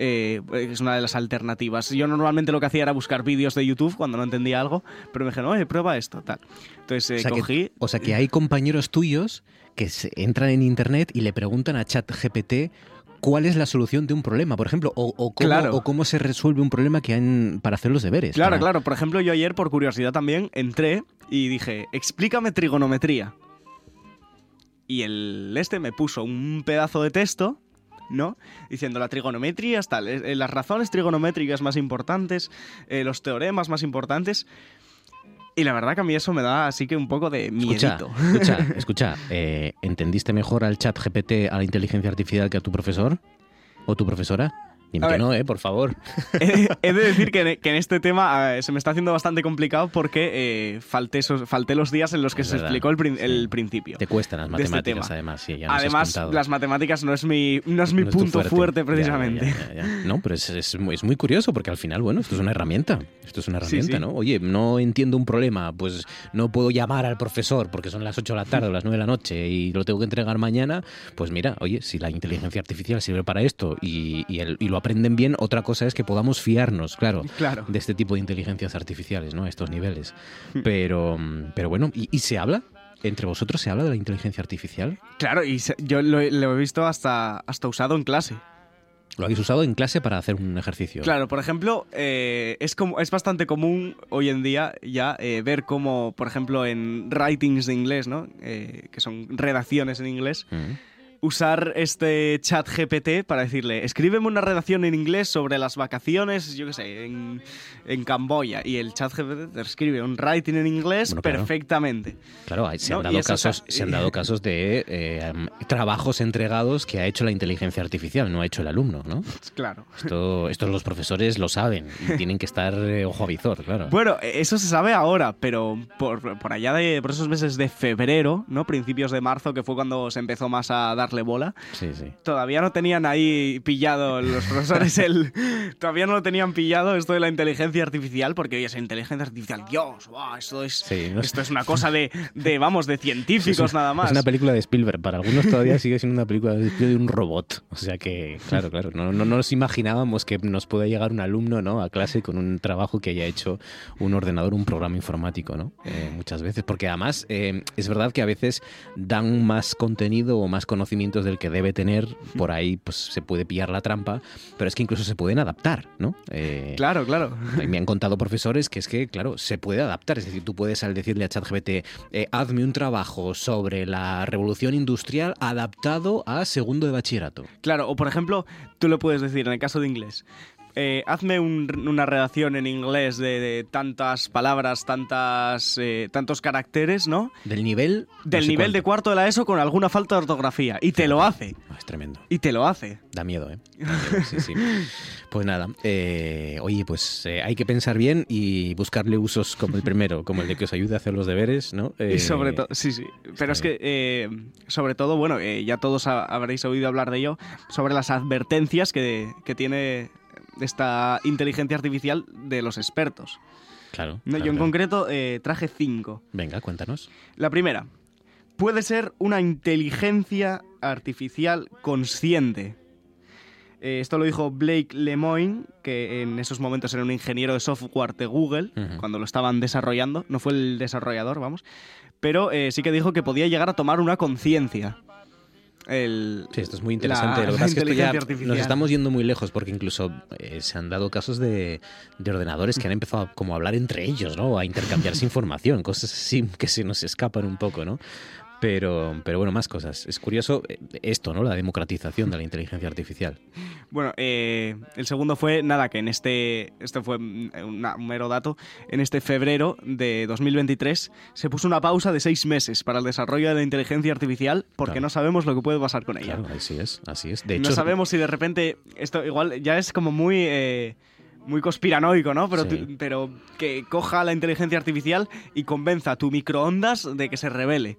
Eh, es una de las alternativas. Yo normalmente lo que hacía era buscar vídeos de YouTube cuando no entendía algo, pero me dijeron, oye, prueba esto, tal. Entonces eh, o, sea que, cogí... o sea que hay compañeros tuyos que se entran en internet y le preguntan a ChatGPT cuál es la solución de un problema, por ejemplo, o, o cómo, Claro. o cómo se resuelve un problema que han para hacer los deberes. Claro, para- claro. Por ejemplo, yo ayer, por curiosidad también, entré y dije, explícame trigonometría. Y el este me puso un pedazo de texto, ¿no? Diciendo la trigonometría, tal, eh, las razones trigonométricas más importantes, eh, los teoremas más importantes. Y la verdad que a mí eso me da así que un poco de Escucha, miedito. escucha, escucha, eh, ¿entendiste mejor al chat GPT, a la inteligencia artificial que a tu profesor? ¿O tu profesora? No, ¿eh? Por favor. He, he de decir que, en- que en este tema eh, se me está haciendo bastante complicado porque eh, falté, esos- falté los días en los que Es se verdad, explicó el, prin- el principio. Te cuestan las este matemáticas, además, sí, ya Además, las matemáticas no es mi, no es mi No es tu punto fuerte, precisamente. ya, ya, ya. No, pero es, es muy, es muy curioso porque al final, bueno, esto es una herramienta. Esto es una Sí, herramienta, sí. ¿no? Oye, no entiendo un problema, pues no puedo llamar al profesor porque son las 8 de la tarde o las 9 de la noche y lo tengo que entregar mañana. Pues mira, oye, si la inteligencia artificial sirve para esto y, y el- y lo aprenden bien, otra cosa es que podamos fiarnos, claro, Claro. de este tipo de inteligencias artificiales, ¿no? A estos niveles. Hmm. Pero, pero bueno, ¿y, y se habla? ¿Entre vosotros se habla de la inteligencia artificial? Claro, y se- yo lo, he- lo he visto hasta, hasta usado en clase. ¿Lo habéis usado en clase para hacer un ejercicio? Claro, por ejemplo, eh, es, como, es bastante común hoy en día ya eh, ver como, por ejemplo, en writings de inglés, ¿no? Eh, que son redacciones en inglés, Mm. Usar este chat GPT para decirle, escríbeme una redacción en inglés sobre las vacaciones, yo qué sé, en, en Camboya. Y el chat GPT te escribe un writing en inglés Bueno, claro. perfectamente. Claro, se, No, han y dado casos, se han dado casos de eh, trabajos entregados que ha hecho la inteligencia artificial, no ha hecho el alumno, ¿no? Claro. Esto, esto los profesores lo saben y tienen que estar eh, ojo a visor, claro. Bueno, eso se sabe ahora, pero por, por allá de por esos meses de febrero, ¿no? Principios de marzo, que fue cuando se empezó más a darle bola. Sí, sí. Todavía no tenían ahí pillado los profesores el. todavía no lo tenían pillado esto de la inteligencia artificial, porque oye, esa inteligencia artificial, Dios, guau, esto es. Sí, no es- Esto es una cosa de, de vamos, de científicos una- nada más. Es una película de Spielberg. Para algunos todavía sigue siendo una película de un robot. O sea que, claro, claro. No, no, no nos imaginábamos que nos pueda llegar un alumno ¿no? a clase con un trabajo que haya hecho un ordenador, un programa informático, ¿no? Eh, muchas veces. Porque además eh, es verdad que a veces dan más contenido o más conocimientos del que debe tener. Por ahí pues se puede pillar la trampa. Pero es que incluso se pueden adaptar, ¿no? Eh, Claro, claro. me han contado profesores que es que, claro, se puede adaptar. Es decir, tú puedes al decirle a ChatGPT, eh, hazme un trabajo sobre la revolución industrial adaptado a segundo de bachillerato. Claro, o por ejemplo, tú le puedes decir, en el caso de inglés, eh, hazme un- una redacción en inglés de, de tantas palabras, tantas, eh, tantos caracteres, ¿no? Del nivel. Del no sé nivel de cuarto de la ESO con alguna falta de ortografía. Y te lo hace. cuánto. Es tremendo. Y te lo hace. Da miedo, ¿eh? Da miedo, sí, sí. Pues nada, eh, oye, pues hay que pensar bien y buscarle usos como el primero, como el de que os ayude a hacer los deberes, ¿no? Y sobre todo, sí, sí. Pero es que, sobre todo, bueno, ya todos ha- habréis oído hablar de ello, sobre las advertencias que, que tiene esta inteligencia artificial de los expertos. Claro. No, claro, Yo en claro. concreto eh, traje cinco. Venga, cuéntanos. La primera, puede ser una inteligencia artificial consciente. Eh, esto lo dijo Blake Lemoine, que en esos momentos era un ingeniero de software de Google, cuando lo estaban desarrollando. No fue el desarrollador, vamos. Pero eh, sí que dijo que podía llegar a tomar una conciencia. El, Sí, esto es muy interesante. la- Lo que pasa es que ya nos estamos yendo muy lejos porque incluso eh, se han dado casos de, de ordenadores que han empezado a, como a hablar entre ellos, ¿no? A intercambiarse información, cosas así que se nos escapan un poco, ¿no? Pero, pero bueno, más cosas. Es curioso eh, esto, ¿no? La democratización de la inteligencia artificial. Bueno, eh, el segundo fue, nada, que en este, esto fue mm, una- un mero dato, en este febrero de 2023 se puso una pausa de seis meses para el desarrollo de la inteligencia artificial porque Claro. no sabemos lo que puede pasar con ella. Claro, así es, así es. De hecho, no sabemos si de repente, esto igual ya es como muy... eh, muy conspiranoico, ¿no? Pero, Sí. pero que coja la inteligencia artificial y convenza a tu microondas de que se revele.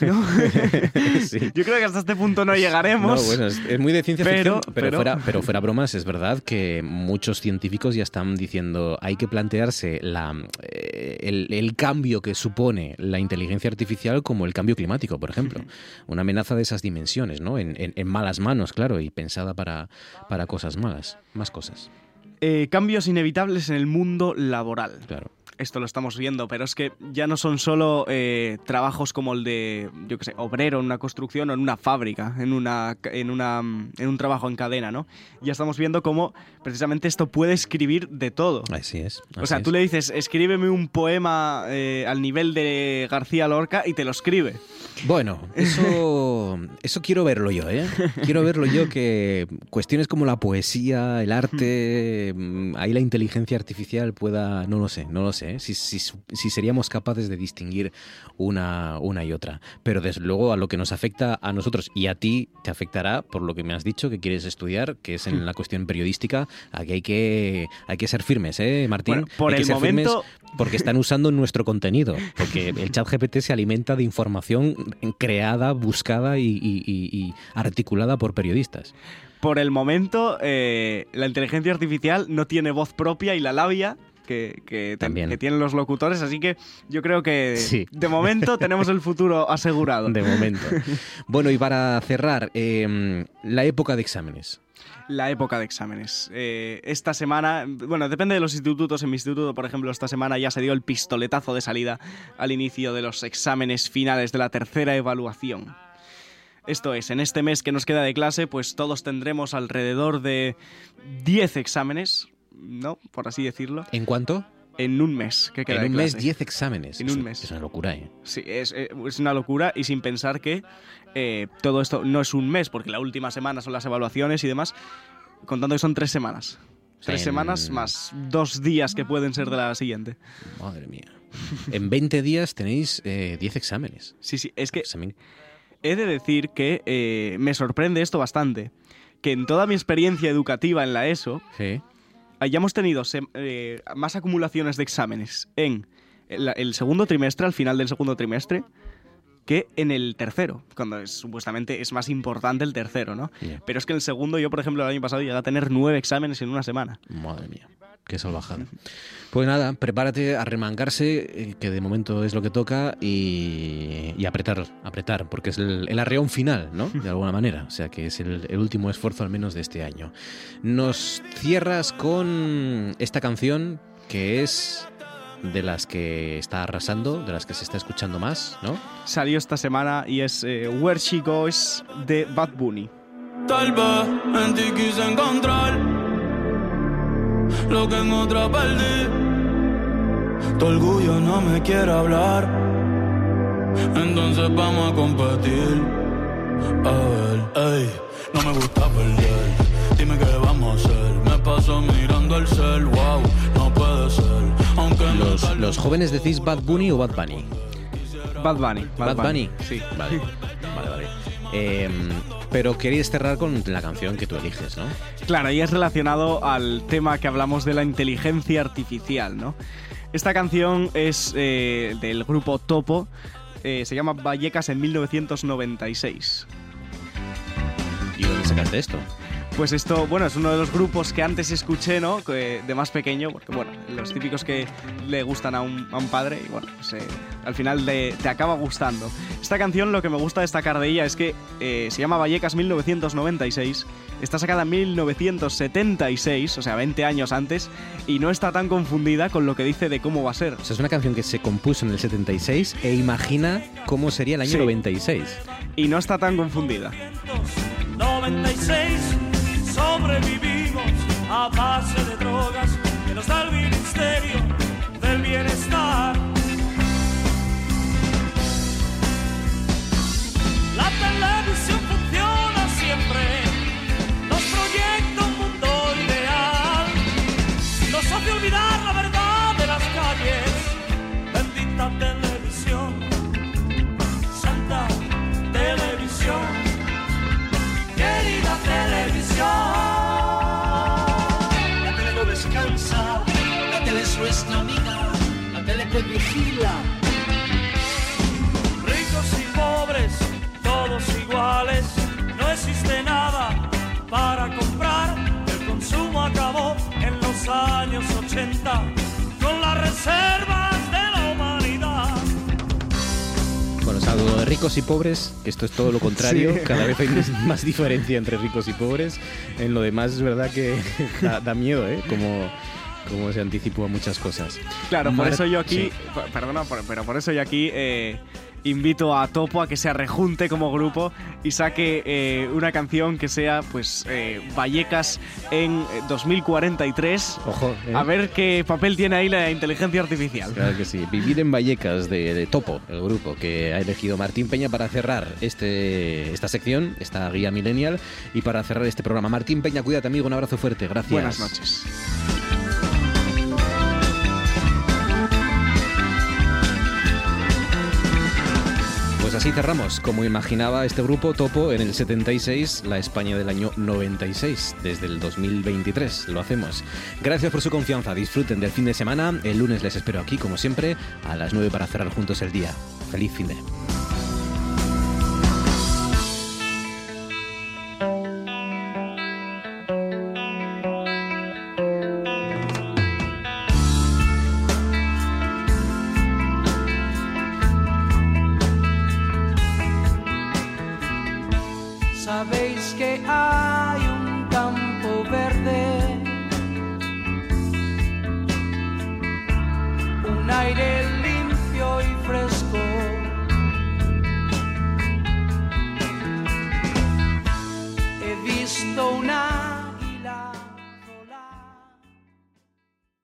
¿no? Yo creo que hasta este punto no llegaremos. No, bueno, es, es muy de ciencia pero, ficción, pero, fuera, pero fuera bromas, es verdad que muchos científicos ya están diciendo hay que plantearse la, eh, el, el cambio que supone la inteligencia artificial como el cambio climático, por ejemplo. Una amenaza de esas dimensiones, ¿no? En, en- en malas manos, claro, y pensada para, para cosas malas, más cosas. Eh, cambios inevitables en el mundo laboral. Esto lo estamos viendo, pero es que ya no son solo eh, trabajos como el de, yo qué sé, obrero en una construcción o en una fábrica, en, una, en, una, en un trabajo en cadena, ¿no? Ya estamos viendo cómo precisamente esto puede escribir de todo. Así es. O sea, tú le dices, escríbeme un poema eh, al nivel de García Lorca y te lo escribe. Bueno, eso, eso quiero verlo yo, ¿eh? Quiero verlo yo que cuestiones como la poesía, el arte, mm, ahí la inteligencia artificial pueda, no lo sé, no lo sé, ¿eh? si, si, si seríamos capaces de distinguir una, una y otra. Pero desde luego a lo que nos afecta a nosotros y a ti te afectará por lo que me has dicho que quieres estudiar, que es en la cuestión periodística, aquí hay que, hay que ser firmes, ¿eh, Martín? Bueno, por Hay que el ser firmes momento- porque están usando nuestro contenido, porque el chat GPT se alimenta de información creada, buscada y, y- y- y articulada por periodistas. Por el momento, eh, la inteligencia artificial no tiene voz propia y la labia que, que, ten- que tienen los locutores, así que yo creo que Sí. de momento tenemos el futuro asegurado. De momento. Bueno, y para cerrar, eh, la época de exámenes. La época de exámenes. Eh, esta semana, bueno, depende de los institutos. En mi instituto, por ejemplo, esta semana ya se dio el pistoletazo de salida al inicio de los exámenes finales de la tercera evaluación. Esto es, en este mes que nos queda de clase, pues todos tendremos alrededor de 10 exámenes, ¿no? Por así decirlo. ¿En cuánto? En un mes que queda En de un mes, clase. 10 exámenes. En Es un mes. Es una locura, ¿eh? Sí, es, eh, es una locura y sin pensar que eh, todo esto no es un mes, porque la última semana son las evaluaciones y demás, contando que son tres semanas. Tres En- semanas más dos días que pueden ser de la siguiente. Madre mía. En 20 días tenéis eh, 10 exámenes. Sí, sí, es que Examen- he de decir que eh, me sorprende esto bastante. Que en toda mi experiencia educativa en la ESO Sí. Hayamos tenido sem- eh, más acumulaciones de exámenes en el, el segundo trimestre, al final del segundo trimestre, que en el tercero, cuando es- supuestamente es más importante el tercero, ¿no? Pero es que en el segundo, yo por ejemplo el año pasado llegué a tener nueve exámenes en una semana. Madre mía, qué salvajada. Pues nada, prepárate a remangarse, eh, que de momento es lo que toca, y, y apretar, apretar, porque es el, el arreón final, ¿no? De alguna manera. O sea que es el, el último esfuerzo al menos de este año. Nos cierras con esta canción que es de las que está arrasando, de las que se está escuchando más, ¿no? Salió esta semana y es eh, Where She Goes de Bad Bunny. Tal vez en ti quise encontrar lo que en otra perdí. Tu orgullo no me quiere hablar, entonces vamos a competir. A ver, ey, no me gusta perder. Dime qué vamos a hacer. Me paso mirando el cel, wow, no puede ser. Aunque Los, los jóvenes decís Bad Bunny o Bad Bunny. Bad Bunny. Bad, Bunny. Sí. Vale, vale, vale. Eh, pero queréis cerrar con la canción que tú eliges, ¿no? Claro, y es relacionado al tema que hablamos de la inteligencia artificial, ¿no? Esta canción es eh, del grupo Topo, eh, se llama Vallecas en 1996. ¿Y dónde sacaste esto? Pues esto, bueno, es uno de los grupos que antes escuché, ¿no? De más pequeño, porque bueno, los típicos que le gustan a un, a un padre y bueno, pues, eh, al final le- te acaba gustando. Esta canción lo que me gusta destacar de ella es que eh, se llama Vallecas 1996, está sacada en 1976, o sea, 20 años antes, y no está tan confundida con lo que dice de cómo va a ser. O sea, es una canción que se compuso en el 76 e imagina cómo sería el año Sí. 96. Y no está tan confundida. 96 sobrevivimos a base de drogas que nos da el ministerio del bienestar. La televisión funciona siempre, nos proyecta un mundo ideal, nos hace olvidar la verdad de las calles. Bendita La tele no descansa, la tele es nuestra amiga, la tele te vigila. Ricos y pobres, todos iguales, no existe nada para comprar. El consumo acabó en los años 80 con la reserva. De ricos y pobres, que esto es todo lo contrario, Sí. cada vez hay más diferencia entre ricos y pobres. En lo demás es verdad que da, da miedo, ¿eh? Como, como se anticipó a muchas cosas. Claro, por eso yo aquí, sí. perdona, por- pero por eso yo aquí eh, invito a Topo a que se rejunte como grupo y saque eh, una canción que sea, pues, eh, Vallecas en eh, 2043. Ojo, ¿eh? A ver qué papel tiene ahí la inteligencia artificial. Claro que sí. Vivir en Vallecas de, de Topo, el grupo que ha elegido Martín Peña para cerrar este, esta sección, esta guía millennial, y para cerrar este programa. Martín Peña, cuídate amigo, un abrazo fuerte, gracias. Buenas noches. Así cerramos, como imaginaba este grupo Topo en el 76, la España del año 96, desde el 2023 lo hacemos. Gracias por su confianza, disfruten del fin de semana, el lunes les espero aquí como siempre a las 9 para cerrar juntos el día. Feliz fin de.